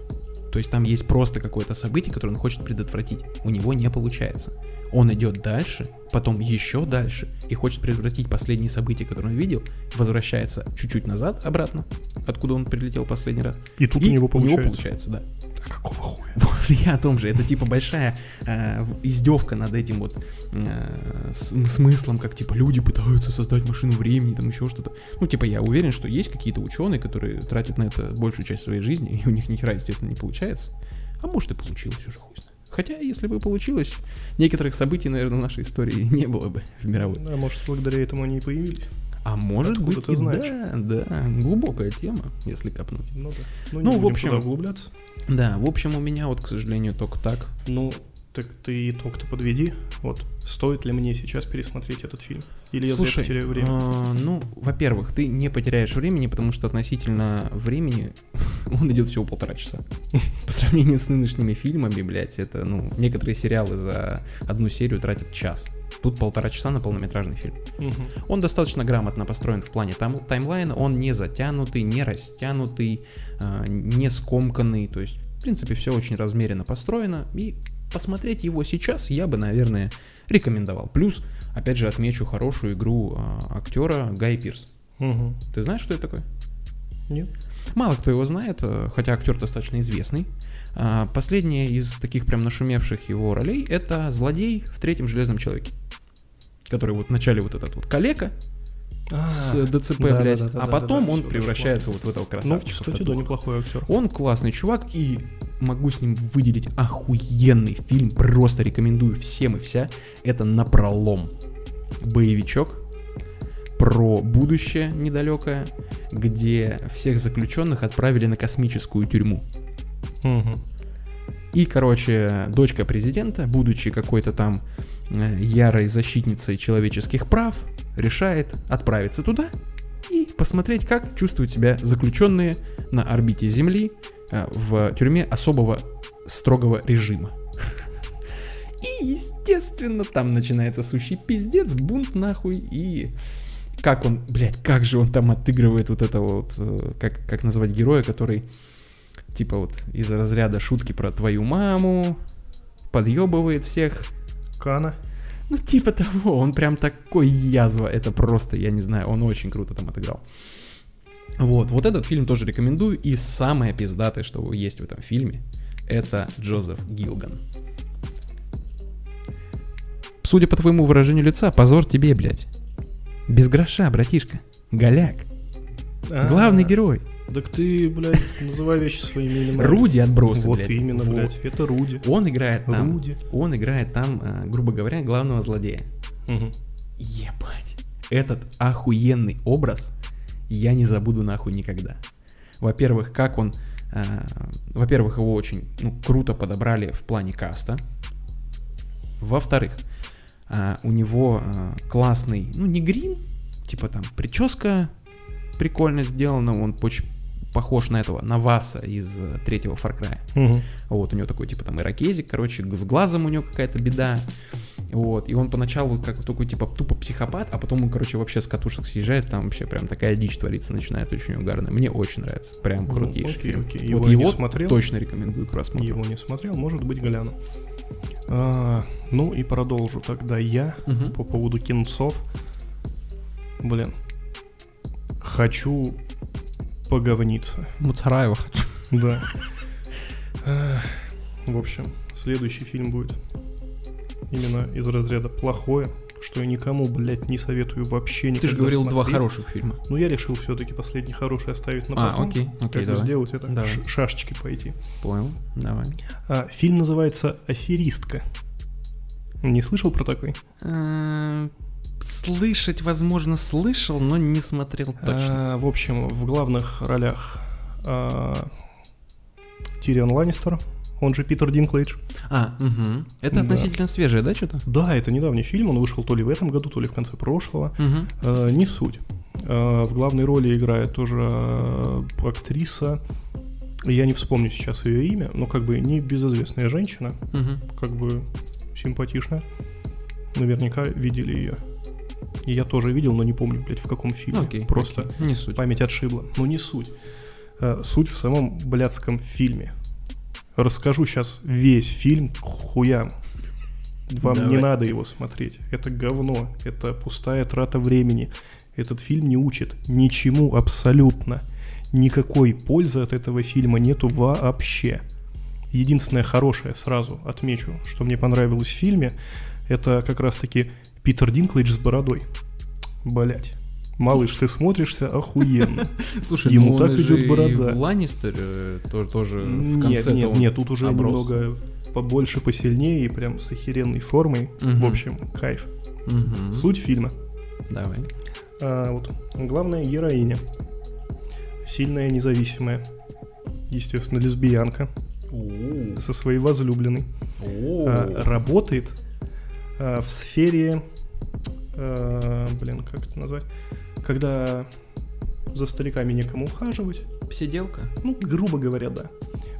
[SPEAKER 1] То есть там есть просто какое-то событие, которое он хочет предотвратить. У него не получается. Он идет дальше, потом еще дальше, и хочет предотвратить последние события, которые он видел, возвращается чуть-чуть назад, обратно, откуда он прилетел последний раз.
[SPEAKER 2] И тут
[SPEAKER 1] и
[SPEAKER 2] у него получается.
[SPEAKER 1] получается, да.
[SPEAKER 2] А какого хуя?
[SPEAKER 1] Вот, я о том же. Это типа большая э, издевка над этим вот э, смыслом, как типа люди пытаются создать машину времени, там еще что-то. Ну, типа, я уверен, что есть какие-то ученые, которые тратят на это большую часть своей жизни, и у них ни хера, естественно, не получается. А может и получилось уже хуй знает. Хотя, если бы получилось, некоторых событий, наверное, в нашей истории не было бы в мировой.
[SPEAKER 2] А может, благодаря этому они и появились?
[SPEAKER 1] А может
[SPEAKER 2] Откуда
[SPEAKER 1] быть
[SPEAKER 2] ты
[SPEAKER 1] и
[SPEAKER 2] знаешь?
[SPEAKER 1] да, да, глубокая тема, если копнуть.
[SPEAKER 2] Ну да. Ну,
[SPEAKER 1] Ну, в общем-
[SPEAKER 2] углубляться.
[SPEAKER 1] Да, в общем, у меня вот, к сожалению, только так.
[SPEAKER 2] Ну, так ты итог-то подведи. Вот, стоит ли мне сейчас пересмотреть этот фильм? Или я зря
[SPEAKER 1] Слушай,
[SPEAKER 2] потеряю время?
[SPEAKER 1] а, ну, во-первых, ты не потеряешь времени, потому что относительно времени он идет всего полтора часа. По сравнению с нынешними фильмами, блядь, это, ну, некоторые сериалы за одну серию тратят час. Тут полтора часа на полнометражный фильм.
[SPEAKER 2] Мгм.
[SPEAKER 1] Он достаточно грамотно построен в плане тайм- таймлайна, он не затянутый, не растянутый, а, не скомканный, то есть, в принципе, все очень размеренно построено, и посмотреть его сейчас я бы, наверное, рекомендовал. Плюс, опять же, отмечу хорошую игру а, актера Гай Пирс.
[SPEAKER 2] Мгм.
[SPEAKER 1] Ты знаешь, что это такое?
[SPEAKER 2] Нет?
[SPEAKER 1] Мало кто его знает, э, хотя актер достаточно известный. А, Последняя из таких прям нашумевших его ролей это злодей в третьем железном человеке. Который вот вначале вот этот вот калека с ДЦП,
[SPEAKER 2] да,
[SPEAKER 1] блядь,
[SPEAKER 2] да, да,
[SPEAKER 1] а потом он превращается вот в этого
[SPEAKER 2] Ну,
[SPEAKER 1] красавчика.
[SPEAKER 2] кстати, да, неплохой актер.
[SPEAKER 1] Он классный чувак, и могу с ним выделить охуенный фильм, просто рекомендую всем и вся. Это «Напролом». Боевичок про будущее недалекое, где всех заключенных отправили на космическую тюрьму. И, короче, дочка президента, будучи какой-то там э, ярой защитницей человеческих прав, решает отправиться туда и посмотреть, как чувствуют себя заключенные на орбите Земли э, в тюрьме особого строгого режима. И, естественно, там начинается сущий пиздец, бунт нахуй, и как он, блядь, как же он там отыгрывает вот это вот, э, как, как назвать героя, который, типа вот, из разряда шутки про твою маму, подъебывает всех.
[SPEAKER 2] Кана.
[SPEAKER 1] Ну, типа того, он прям такой язва, это просто, я не знаю, он очень круто там отыграл. Вот, вот этот фильм тоже рекомендую, и самое пиздатое, что есть в этом фильме, это Джозеф Гилган. Судя по твоему выражению лица, позор тебе, блядь. Без гроша, братишка. Голяк.
[SPEAKER 2] А,
[SPEAKER 1] Главный герой.
[SPEAKER 2] Так ты, блядь, называй вещи своими именами.
[SPEAKER 1] Руди отбросы,
[SPEAKER 2] Вот
[SPEAKER 1] блядь.
[SPEAKER 2] именно,
[SPEAKER 1] Вот.
[SPEAKER 2] блядь. Это Руди.
[SPEAKER 1] Он играет там,
[SPEAKER 2] Руди.
[SPEAKER 1] он играет там, а, грубо говоря, главного злодея.
[SPEAKER 2] Мгм.
[SPEAKER 1] Ебать. Этот охуенный образ я не забуду нахуй никогда. Во-первых, как он... а, во-первых, его очень ну, круто подобрали в плане каста. Во-вторых, а, у него а, классный, ну не грим, типа там прическа прикольно сделана, он поч- похож на этого, на Васа из э, третьего Far Cry.
[SPEAKER 2] Мгм.
[SPEAKER 1] Вот, у него такой, типа, там, ирокезик, короче, с глазом у него какая-то беда. Вот, и он поначалу как такой, типа, тупо психопат, а потом он, короче, вообще с катушек съезжает, там вообще прям такая дичь творится, начинает очень угарно. Мне очень нравится, прям
[SPEAKER 2] Ну,
[SPEAKER 1] крутейший
[SPEAKER 2] окей,
[SPEAKER 1] фильм.
[SPEAKER 2] окей.
[SPEAKER 1] Вот
[SPEAKER 2] Его не
[SPEAKER 1] его
[SPEAKER 2] смотрел.
[SPEAKER 1] точно рекомендую к просмотру.
[SPEAKER 2] Его не смотрел, может быть, гляну. А, ну и продолжу тогда я
[SPEAKER 1] Мгм.
[SPEAKER 2] по поводу кинцов. Блин. Хочу поговниться.
[SPEAKER 1] Муцараева хочу.
[SPEAKER 2] Да. В общем, следующий фильм будет именно из разряда плохое, что я никому, блядь, не советую вообще никогда
[SPEAKER 1] Ты же говорил два
[SPEAKER 2] смотреть.
[SPEAKER 1] хороших фильма.
[SPEAKER 2] Ну, я решил все-таки последний хороший оставить на
[SPEAKER 1] А,
[SPEAKER 2] потом.
[SPEAKER 1] окей, окей,
[SPEAKER 2] Как
[SPEAKER 1] давай.
[SPEAKER 2] сделать это?
[SPEAKER 1] Давай.
[SPEAKER 2] Шашечки пойти.
[SPEAKER 1] Понял, давай.
[SPEAKER 2] А, фильм называется «Аферистка». Не слышал про такой?
[SPEAKER 1] Слышать, возможно, слышал, но не смотрел точно.
[SPEAKER 2] А, в общем, в главных ролях а, Тирион Ланнистер, он же Питер Динклейдж.
[SPEAKER 1] А, угу. Это
[SPEAKER 2] Да.
[SPEAKER 1] относительно свежее, да, что-то?
[SPEAKER 2] Да, это недавний фильм, он вышел то ли в этом году, то ли в конце прошлого.
[SPEAKER 1] Угу.
[SPEAKER 2] А, не суть. А, в главной роли играет тоже актриса, я не вспомню сейчас ее имя, но как бы не безызвестная женщина,
[SPEAKER 1] Угу.
[SPEAKER 2] как бы симпатичная. Наверняка видели ее. И я тоже видел, но не помню, блядь, в каком фильме.
[SPEAKER 1] Окей.
[SPEAKER 2] Просто
[SPEAKER 1] окей, Не суть.
[SPEAKER 2] память отшибла. Ну не суть. Э, Суть в самом блядском фильме. Расскажу сейчас весь фильм хуям. Вам не
[SPEAKER 1] Давай.
[SPEAKER 2] надо его смотреть. Это говно. Это пустая трата времени. Этот фильм не учит ничему абсолютно. Никакой пользы от этого фильма нету вообще. Единственное хорошее, сразу отмечу, что мне понравилось в фильме, это как раз-таки Питер Динклейдж с бородой. Блять. Малыш, ты смотришься охуенно.
[SPEAKER 1] Слушай,
[SPEAKER 2] Ему
[SPEAKER 1] ну
[SPEAKER 2] так идет борода.
[SPEAKER 1] в Ланнистере э, тоже, тоже в
[SPEAKER 2] Нет,
[SPEAKER 1] конце
[SPEAKER 2] нет, нет, тут уже немного побольше, посильнее и прям с охеренной формой. В общем, кайф. Суть фильма.
[SPEAKER 1] Давай.
[SPEAKER 2] А, вот, главная героиня. Сильная, независимая. Естественно, лесбиянка. Со своей возлюбленной. А, работает в сфере... а, блин, как это назвать? Когда за стариками некому ухаживать.
[SPEAKER 1] Сиделка?
[SPEAKER 2] Ну, грубо говоря, да.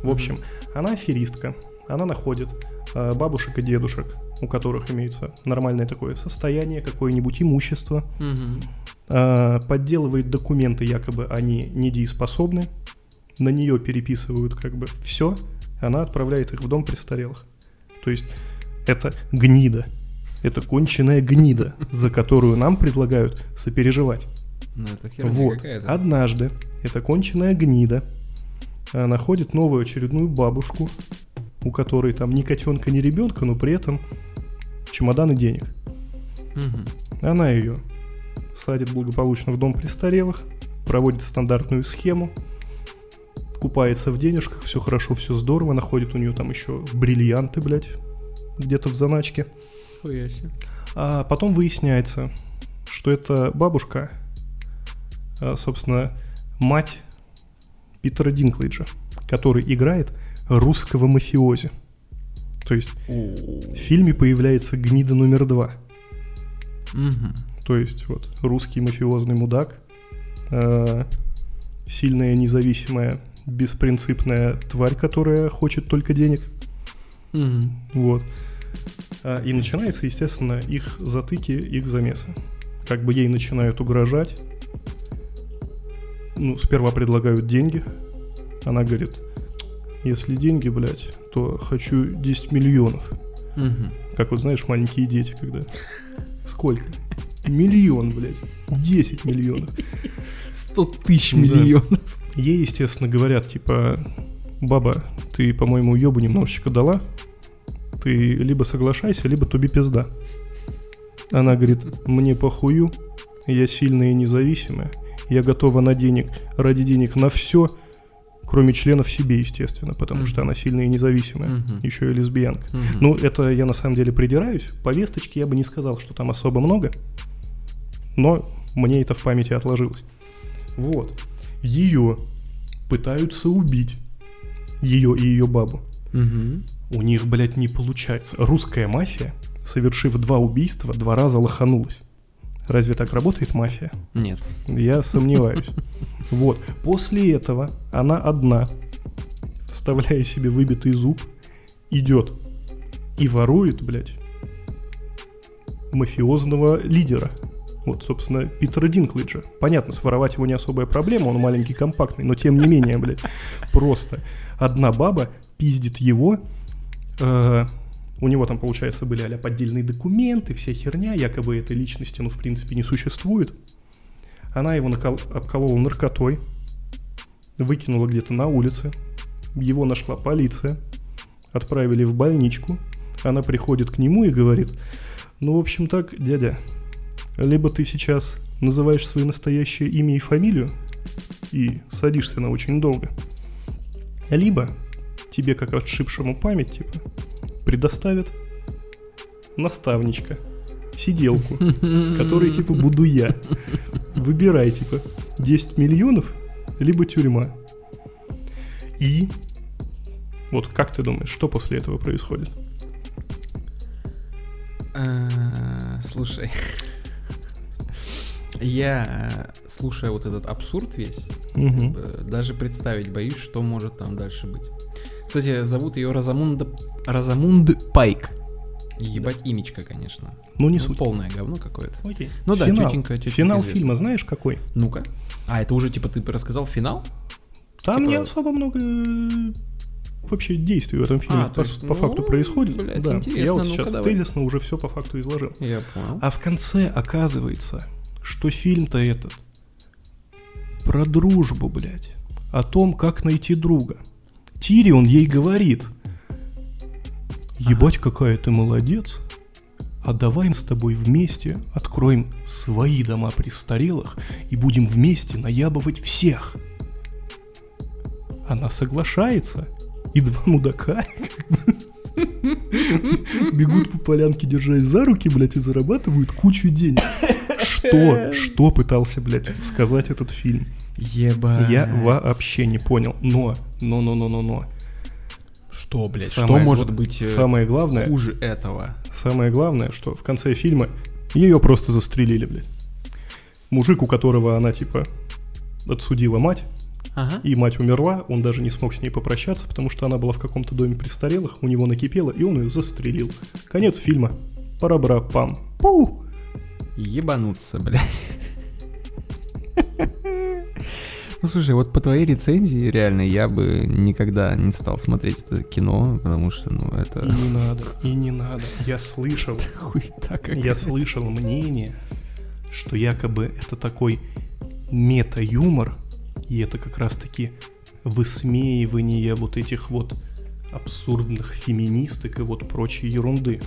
[SPEAKER 2] В общем, она аферистка. Она находит э, бабушек и дедушек, у которых имеется нормальное такое состояние, какое-нибудь имущество, э, подделывает документы, якобы они недееспособны, на нее переписывают как бы все, она отправляет их в дом престарелых. То есть это гнида. Это конченая гнида, за которую нам предлагают сопереживать.
[SPEAKER 1] Ну, это херня
[SPEAKER 2] Вот.
[SPEAKER 1] какая-то.
[SPEAKER 2] Однажды эта конченая гнида а, находит новую очередную бабушку, у которой там ни котенка, ни ребенка, но при этом чемоданы денег.
[SPEAKER 1] Мгм.
[SPEAKER 2] Она ее садит благополучно в дом престарелых, проводит стандартную схему, купается в денежках, все хорошо, все здорово, находит у нее там еще бриллианты, блядь, где-то в заначке.
[SPEAKER 1] Хуя себе.
[SPEAKER 2] А потом выясняется, что это бабушка, а, собственно, мать Питера Динклейджа, который играет русского мафиози. То есть в фильме появляется гнида номер два.
[SPEAKER 1] Мгм.
[SPEAKER 2] То есть вот русский мафиозный мудак, а, сильная, независимая, беспринципная тварь, которая хочет только денег.
[SPEAKER 1] Мгм.
[SPEAKER 2] Вот. А, И начинается, естественно, их затыки, их замесы. Как бы ей начинают угрожать. Ну, сперва предлагают деньги. Она говорит, если деньги, блядь, то хочу 10 миллионов.
[SPEAKER 1] Мгм.
[SPEAKER 2] Как вот знаешь, маленькие дети, когда... Сколько? Миллион, блядь. 10 миллионов.
[SPEAKER 1] 100 тысяч миллионов.
[SPEAKER 2] Ей, естественно, говорят, типа, баба, ты, по-моему, ёбу немножечко дала. Ты либо соглашайся, либо туби пизда. Она говорит, мне похую, я сильная и независимая. Я готова на денег, ради денег на все, кроме членов себе, естественно, потому
[SPEAKER 1] Мгм.
[SPEAKER 2] что она сильная и независимая.
[SPEAKER 1] Мгм.
[SPEAKER 2] Еще и лесбиянка.
[SPEAKER 1] Мгм.
[SPEAKER 2] Ну, это я на самом деле придираюсь. Повесточки я бы не сказал, что там особо много. Но мне это в памяти отложилось. Вот. Ее пытаются убить. Ее и ее бабу.
[SPEAKER 1] Мгм.
[SPEAKER 2] У них, блядь, не получается. Русская мафия, совершив два убийства, два раза лоханулась. Разве так работает мафия?
[SPEAKER 1] Нет.
[SPEAKER 2] Я сомневаюсь. Вот. После этого она одна, вставляя себе выбитый зуб, идет и ворует, блядь, мафиозного лидера. Вот, собственно, Питера Динклэджа. Понятно, своровать его не особая проблема, он маленький, компактный, но тем не менее, блядь, просто одна баба пиздит его, у него там, получается, были а поддельные документы, вся херня, якобы этой личности, ну, в принципе, не существует. Она его накол- обколола наркотой, выкинула где-то на улице, его нашла полиция, отправили в больничку, она приходит к нему и говорит, ну, в общем так, дядя, либо ты сейчас называешь свое настоящее имя и фамилию и садишься на очень долго, либо тебе, как отшибшему память, типа, предоставят наставничка, сиделку, который, типа, буду я. Выбирай, типа, 10 миллионов, либо тюрьма. И вот как ты думаешь, что после этого происходит?
[SPEAKER 1] А, Слушай, я, э, слушая вот этот абсурд весь,
[SPEAKER 2] Мгм.
[SPEAKER 1] э, даже представить боюсь, что может там дальше быть. Кстати, зовут ее Розамунда... Розамунд Пайк. Ебать имечко, конечно.
[SPEAKER 2] Ну, не
[SPEAKER 1] Ну,
[SPEAKER 2] суть.
[SPEAKER 1] полное говно какое-то.
[SPEAKER 2] Окей.
[SPEAKER 1] Ну да,
[SPEAKER 2] Финал.
[SPEAKER 1] тетенька- тетенька
[SPEAKER 2] Финал
[SPEAKER 1] известна.
[SPEAKER 2] фильма знаешь какой?
[SPEAKER 1] Ну-ка. А, это уже типа ты рассказал финал?
[SPEAKER 2] Там
[SPEAKER 1] Типа-
[SPEAKER 2] не особо много э, вообще действий в этом фильме
[SPEAKER 1] А,
[SPEAKER 2] по,
[SPEAKER 1] то есть,
[SPEAKER 2] по
[SPEAKER 1] ну,
[SPEAKER 2] факту происходит.
[SPEAKER 1] блядь,
[SPEAKER 2] да.
[SPEAKER 1] интересно,
[SPEAKER 2] Я вот
[SPEAKER 1] ну-ка,
[SPEAKER 2] сейчас
[SPEAKER 1] давай.
[SPEAKER 2] тезисно уже все по факту изложил.
[SPEAKER 1] Я понял.
[SPEAKER 2] А в конце оказывается, что фильм-то этот про дружбу, блядь. О том, как найти друга. Тирион ей говорит. Ебать, какая ты молодец. А давай мы с тобой вместе откроем свои дома престарелых и будем вместе наябывать всех. Она соглашается. И два мудака бегут по полянке, держась за руки, блядь, и зарабатывают кучу денег. Что, что пытался, блядь, сказать этот фильм?
[SPEAKER 1] Ебать.
[SPEAKER 2] Я вообще не понял. Но, но, но, но, но, но.
[SPEAKER 1] Что, блядь,
[SPEAKER 2] Самое
[SPEAKER 1] что может быть э,
[SPEAKER 2] Самое главное,
[SPEAKER 1] хуже этого?
[SPEAKER 2] самое главное, что в конце фильма ее просто застрелили, блядь. Мужик, у которого она, типа, отсудила мать,
[SPEAKER 1] Ага.
[SPEAKER 2] и мать умерла, он даже не смог с ней попрощаться, потому что она была в каком-то доме престарелых, у него накипело, и он ее застрелил. Конец фильма. Пара-бра-пам. Пу!
[SPEAKER 1] Ебануться, блядь. Ну слушай, вот по твоей рецензии, реально, я бы никогда не стал смотреть это кино, потому что, ну,
[SPEAKER 2] И
[SPEAKER 1] это
[SPEAKER 2] не надо, и не надо. Я слышал, я слышал мнение, что якобы это такой мета-юмор, и это как раз-таки высмеивание вот этих вот абсурдных феминисток и вот прочей ерунды.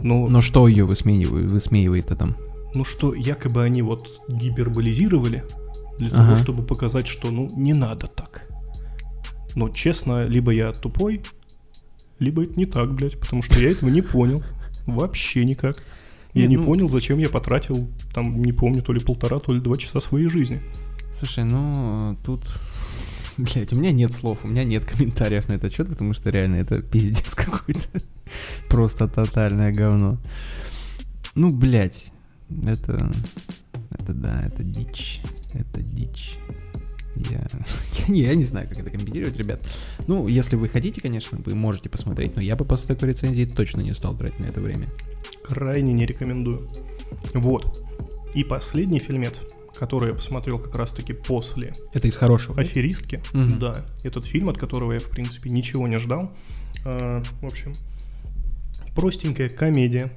[SPEAKER 2] Но,
[SPEAKER 1] Но что ее высмеивает, высмеивает-то там?
[SPEAKER 2] ну что, якобы они вот гиперболизировали для
[SPEAKER 1] Ага.
[SPEAKER 2] того, чтобы показать, что ну не надо так. Но честно, либо я тупой, либо это не так, блядь, потому что я этого не понял. Вообще никак. Я
[SPEAKER 1] Нет,
[SPEAKER 2] не
[SPEAKER 1] ну-
[SPEAKER 2] понял, зачем я потратил, там, не помню, то ли полтора, то ли два часа своей жизни.
[SPEAKER 1] Слушай, ну, тут... Блять, у меня нет слов, у меня нет комментариев на этот счет, потому что реально это пиздец какой-то. Просто тотальное говно. Ну, блять, это... Это да, это дичь. Это дичь. Я... Я, не, знаю, как это комментировать, ребят. Ну, если вы хотите, конечно, вы можете посмотреть, но я бы после такой рецензии точно не стал тратить на это время.
[SPEAKER 2] Крайне не рекомендую. Вот. И последний фильмец, который я посмотрел как раз-таки после
[SPEAKER 1] Это из хорошего.
[SPEAKER 2] «Аферистки».
[SPEAKER 1] Мгм.
[SPEAKER 2] Да, этот фильм, от которого я, в принципе, ничего не ждал. А, в общем, Простенькая комедия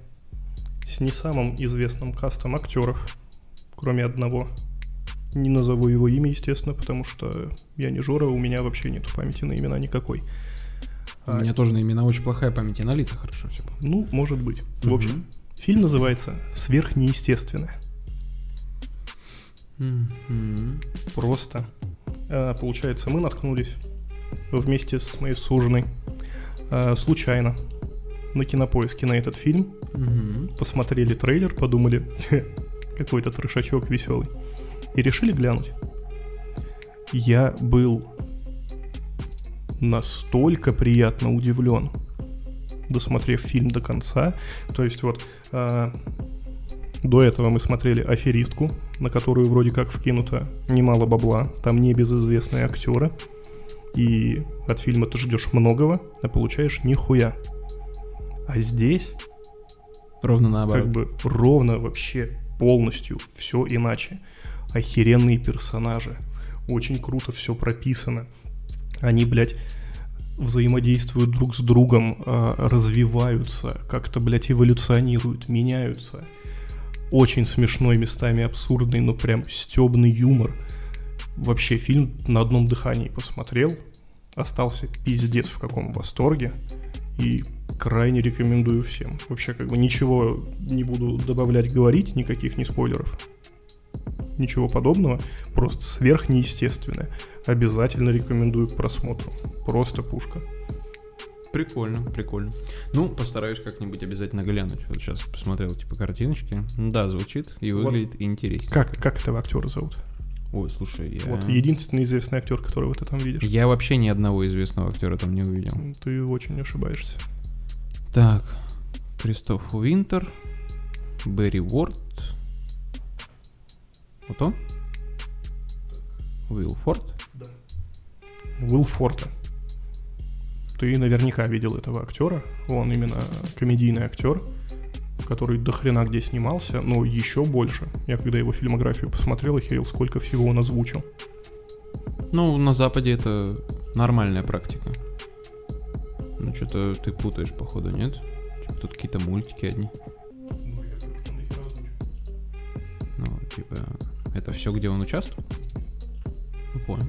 [SPEAKER 2] с не самым известным кастом актеров, кроме одного. Не назову его имя, естественно, потому что я не Жора, у меня вообще нет памяти на имена никакой.
[SPEAKER 1] У меня тоже на имена очень плохая память, и на лица хорошо все.
[SPEAKER 2] Ну, может быть. В общем, фильм называется «Сверхнеестественное». Просто. А, Получается, мы наткнулись вместе с моей суженой а, случайно на кинопоиске на этот фильм. Посмотрели трейлер, подумали, какой-то трешачок веселый. И решили глянуть. Я был настолько приятно удивлен, досмотрев фильм до конца. То есть вот а, до этого мы смотрели «Аферистку», на которую вроде как вкинуто немало бабла. Там небезызвестные актеры. И от фильма ты ждешь многого, а получаешь нихуя. А здесь
[SPEAKER 1] Ровно наоборот.
[SPEAKER 2] как бы ровно вообще полностью все иначе. Охеренные персонажи. Очень круто все прописано. Они, блядь, взаимодействуют друг с другом, а, развиваются, как-то, блядь, эволюционируют, меняются. Очень смешной, местами абсурдный, но прям стебный юмор. Вообще фильм на одном дыхании посмотрел, остался пиздец в каком восторге и крайне рекомендую всем. Вообще как бы ничего не буду добавлять, говорить, никаких не спойлеров. Ничего подобного, просто сверхнеестественное. Обязательно рекомендую к просмотру. Просто пушка.
[SPEAKER 1] Прикольно, прикольно. Ну, постараюсь как-нибудь обязательно глянуть. Вот сейчас посмотрел, типа, картиночки. Да, звучит и
[SPEAKER 2] Вот.
[SPEAKER 1] выглядит интересно.
[SPEAKER 2] Как, как этого актера зовут?
[SPEAKER 1] Ой, слушай, я...
[SPEAKER 2] Вот единственный известный актер, которого ты там видишь.
[SPEAKER 1] Я вообще ни одного известного актера там не увидел.
[SPEAKER 2] Ты очень ошибаешься.
[SPEAKER 1] Так, Кристоф Уинтер, Берри Уорд. Вот он? Уилл Форд.
[SPEAKER 2] Уилл Форта. Ты наверняка видел этого актера. Он именно комедийный актер, который до хрена где снимался, но еще больше. Я когда его фильмографию посмотрел, охерел, сколько всего он озвучил.
[SPEAKER 1] Ну, на Западе это нормальная практика. Ну, что-то ты путаешь, походу, нет? Чё, Тут какие-то мультики одни. Ну, типа, это все, где он участвует? Ну, понял.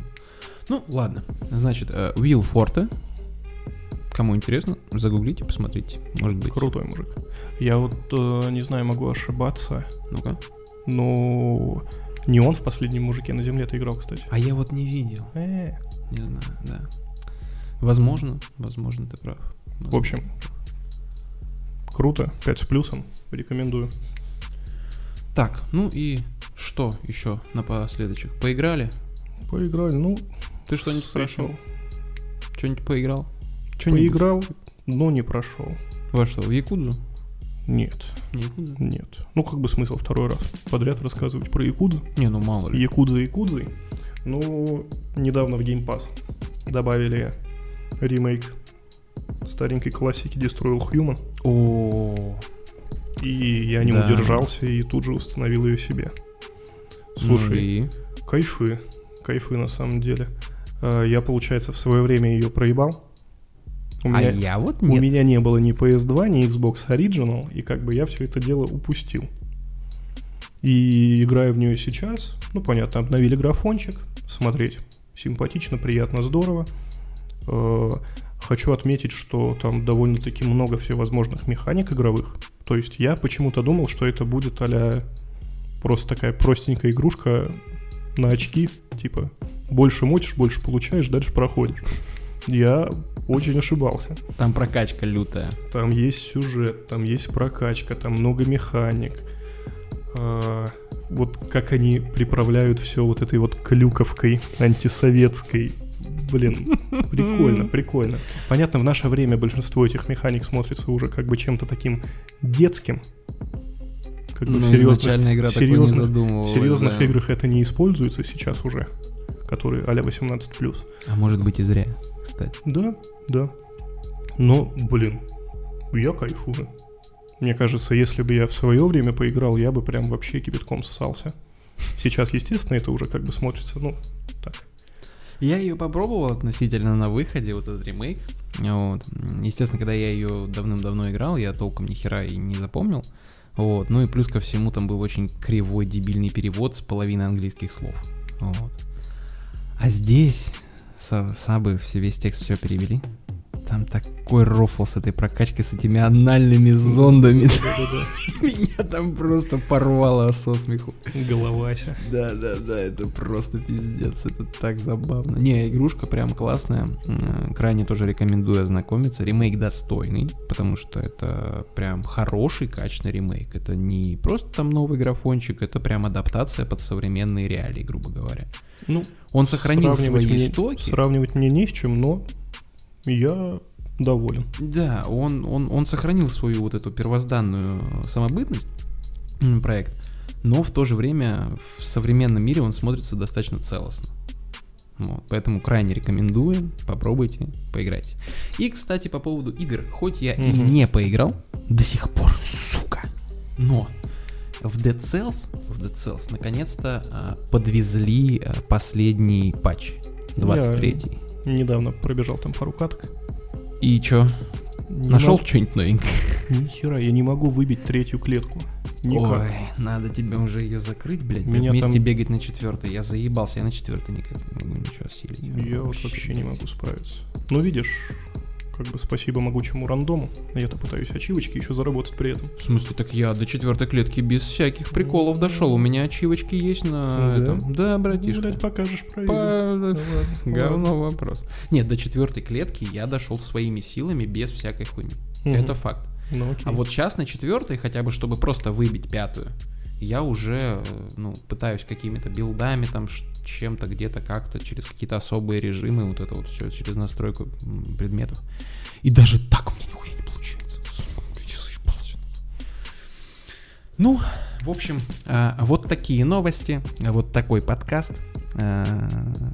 [SPEAKER 1] Ну, ладно. Значит, э, Уилл Форте. Кому интересно, загуглите, посмотрите. Может быть.
[SPEAKER 2] Крутой мужик. Я вот э, не знаю, могу ошибаться,
[SPEAKER 1] Ну-ка.
[SPEAKER 2] но не он в последнем мужике на земле-то играл, кстати.
[SPEAKER 1] А я вот не видел.
[SPEAKER 2] Э,
[SPEAKER 1] Не знаю, да. Возможно, возможно, ты прав.
[SPEAKER 2] В общем, круто, 5 с плюсом, рекомендую.
[SPEAKER 1] Так, ну и что еще напоследочек? Поиграли?
[SPEAKER 2] Поиграли, ну,
[SPEAKER 1] Ты что-нибудь
[SPEAKER 2] прошел.
[SPEAKER 1] прошел? Что-нибудь поиграл? Что-нибудь?
[SPEAKER 2] Поиграл, но не прошел.
[SPEAKER 1] Во что, в Якудзу?
[SPEAKER 2] Нет,
[SPEAKER 1] Не Якудзу?
[SPEAKER 2] нет. Ну, как бы смысл второй раз подряд рассказывать про Якудзу.
[SPEAKER 1] Не, ну мало ли.
[SPEAKER 2] Якудза Якудзой. Ну, недавно в Game Pass добавили ремейк старенькой классики Destroy All Human.
[SPEAKER 1] О,
[SPEAKER 2] И я не
[SPEAKER 1] Да.
[SPEAKER 2] удержался и тут же установил ее себе. Слушай,
[SPEAKER 1] ну
[SPEAKER 2] кайфы, кайфы на самом деле. А, Я, получается, в свое время ее проебал. У
[SPEAKER 1] А
[SPEAKER 2] меня,
[SPEAKER 1] я вот
[SPEAKER 2] у
[SPEAKER 1] нет.
[SPEAKER 2] меня не было ни PS2, ни Xbox Original, и как бы я все это дело упустил. И играя в нее сейчас, ну понятно, обновили графончик, смотреть симпатично, приятно, здорово. Э, Хочу отметить, что там довольно-таки много всевозможных механик игровых. То есть я почему-то думал, что это будет а просто такая простенькая игрушка на очки, типа больше мочишь, больше получаешь, дальше проходишь. Я очень ошибался.
[SPEAKER 1] Там прокачка лютая.
[SPEAKER 2] Там есть сюжет, там есть прокачка, там много механик. А, вот как они приправляют все вот этой вот клюковкой антисоветской. Блин, прикольно, прикольно. Понятно, в наше время большинство этих механик смотрится уже как бы чем-то таким детским. Как бы
[SPEAKER 1] Ну,
[SPEAKER 2] серьезных,
[SPEAKER 1] изначально игра такой не
[SPEAKER 2] серьезных-
[SPEAKER 1] задумывалась.
[SPEAKER 2] в серьезных
[SPEAKER 1] да.
[SPEAKER 2] играх это не используется сейчас уже, которые а-ля 18+.
[SPEAKER 1] А может быть и зря, кстати.
[SPEAKER 2] Да, да. Но, блин, я кайфую. Мне кажется, если бы я в свое время поиграл, я бы прям вообще кипятком ссался. Сейчас, естественно, это уже как бы смотрится, ну, так.
[SPEAKER 1] Я ее попробовал относительно на выходе, вот этот ремейк. Вот. Естественно, когда я ее давным-давно играл, я толком ни хера и не запомнил. Вот. Ну и плюс ко всему там был очень кривой, дебильный перевод с половиной английских слов. Вот. А здесь сабы все весь текст все перевели. Там такой рофл с этой прокачкой, с этими анальными зондами. Меня там просто порвало со смеху.
[SPEAKER 2] Головася.
[SPEAKER 1] Да, да, да, это просто пиздец, это так забавно. Не, игрушка прям классная, крайне тоже рекомендую ознакомиться. Ремейк достойный, потому что это прям хороший, качественный ремейк. Это не просто там новый графончик, это прям адаптация под современные реалии, грубо говоря. Ну, он сохранил свои
[SPEAKER 2] мне,
[SPEAKER 1] истоки.
[SPEAKER 2] Сравнивать мне не с чем, но я доволен.
[SPEAKER 1] Да, он, он, он сохранил свою вот эту первозданную самобытность, проект, но в то же время в современном мире он смотрится достаточно целостно. Вот, поэтому крайне рекомендую, попробуйте, поиграйте. И, кстати, по поводу игр, хоть я угу. и не поиграл до сих пор, сука, но в Dead Cells, в Dead Cells наконец-то а, подвезли а, последний патч, 23-й.
[SPEAKER 2] Недавно пробежал там пару каток.
[SPEAKER 1] И чё? Нашел мог... что-нибудь новенькое?
[SPEAKER 2] Ни хера, я не могу выбить третью клетку. Никак. Ой,
[SPEAKER 1] надо тебе уже ее закрыть, блядь. Меня вместе там... бегать на четвертой. Я заебался, я на четвертой никак не могу ничего осилить.
[SPEAKER 2] Я вообще, вот вообще не могу справиться. Ну, видишь, как бы спасибо могучему рандому. Я-то пытаюсь ачивочки еще заработать при этом.
[SPEAKER 1] В смысле, так я до четвертой клетки без всяких приколов дошел. У меня ачивочки есть на да? этом. Да, братишка. Ну,
[SPEAKER 2] блядь, покажешь про По...
[SPEAKER 1] ну, Говно вопрос. Нет, до четвертой клетки я дошел своими силами без всякой хуйни. Угу. Это факт. Ну, окей. А вот сейчас на четвертой, хотя бы чтобы просто выбить пятую, я уже, ну, пытаюсь какими-то билдами, там, чем-то, где-то, как-то, через какие-то особые режимы, вот это вот все, через настройку предметов. И даже так у меня нихуя не получается. Ну, в общем, а, вот такие новости, вот такой подкаст. А,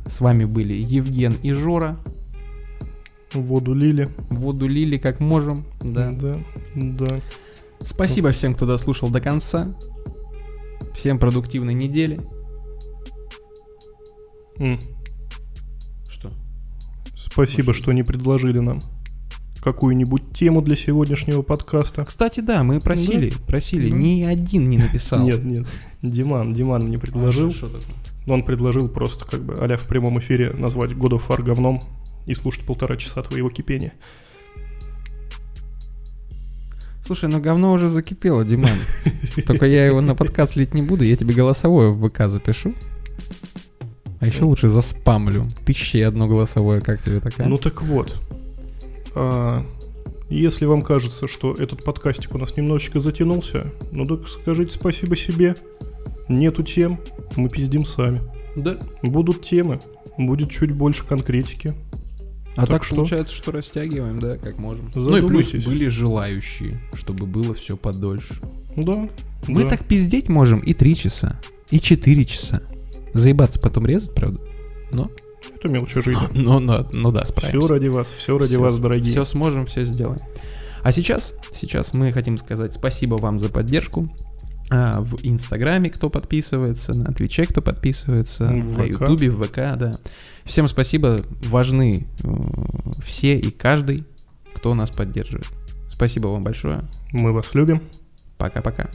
[SPEAKER 1] с вами были Евген и Жора.
[SPEAKER 2] Воду лили.
[SPEAKER 1] Воду лили как можем, да.
[SPEAKER 2] Да, да.
[SPEAKER 1] Спасибо всем, кто дослушал до конца. Всем продуктивной недели.
[SPEAKER 2] Mm.
[SPEAKER 1] Что?
[SPEAKER 2] Спасибо, Может... что не предложили нам какую-нибудь тему для сегодняшнего подкаста.
[SPEAKER 1] Кстати, да, мы просили, да? просили, да. ни один не написал.
[SPEAKER 2] Нет, нет, Диман, Диман мне предложил. А, Он предложил просто как бы а в прямом эфире назвать God of War говном и слушать полтора часа твоего кипения.
[SPEAKER 1] Слушай, ну говно уже закипело, Диман. Только я его на подкаст лить не буду, я тебе голосовое в ВК запишу. А еще лучше заспамлю. Тысяча и одно голосовое, как тебе такая?
[SPEAKER 2] Ну так вот. А, если вам кажется, что этот подкастик у нас немножечко затянулся, ну так скажите спасибо себе. Нету тем, мы пиздим сами.
[SPEAKER 1] Да.
[SPEAKER 2] Будут темы, будет чуть больше конкретики.
[SPEAKER 1] А так, так что? получается, что растягиваем, да, как можем. Ну и плюс были желающие, чтобы было все подольше.
[SPEAKER 2] Да.
[SPEAKER 1] Мы да. так пиздеть можем и три часа, и четыре часа. Заебаться потом резать, правда? Но...
[SPEAKER 2] Это мелочи жизни.
[SPEAKER 1] Ну, ну, ну да, справимся.
[SPEAKER 2] Все ради вас, все ради все, вас, дорогие.
[SPEAKER 1] Все сможем, все сделаем. А сейчас, сейчас мы хотим сказать спасибо вам за поддержку. А, в Инстаграме, кто подписывается, на Твиче, кто подписывается, в на Ютубе, в ВК, да. Всем спасибо, важны э, все и каждый, кто нас поддерживает. Спасибо вам большое.
[SPEAKER 2] Мы вас любим.
[SPEAKER 1] Пока-пока.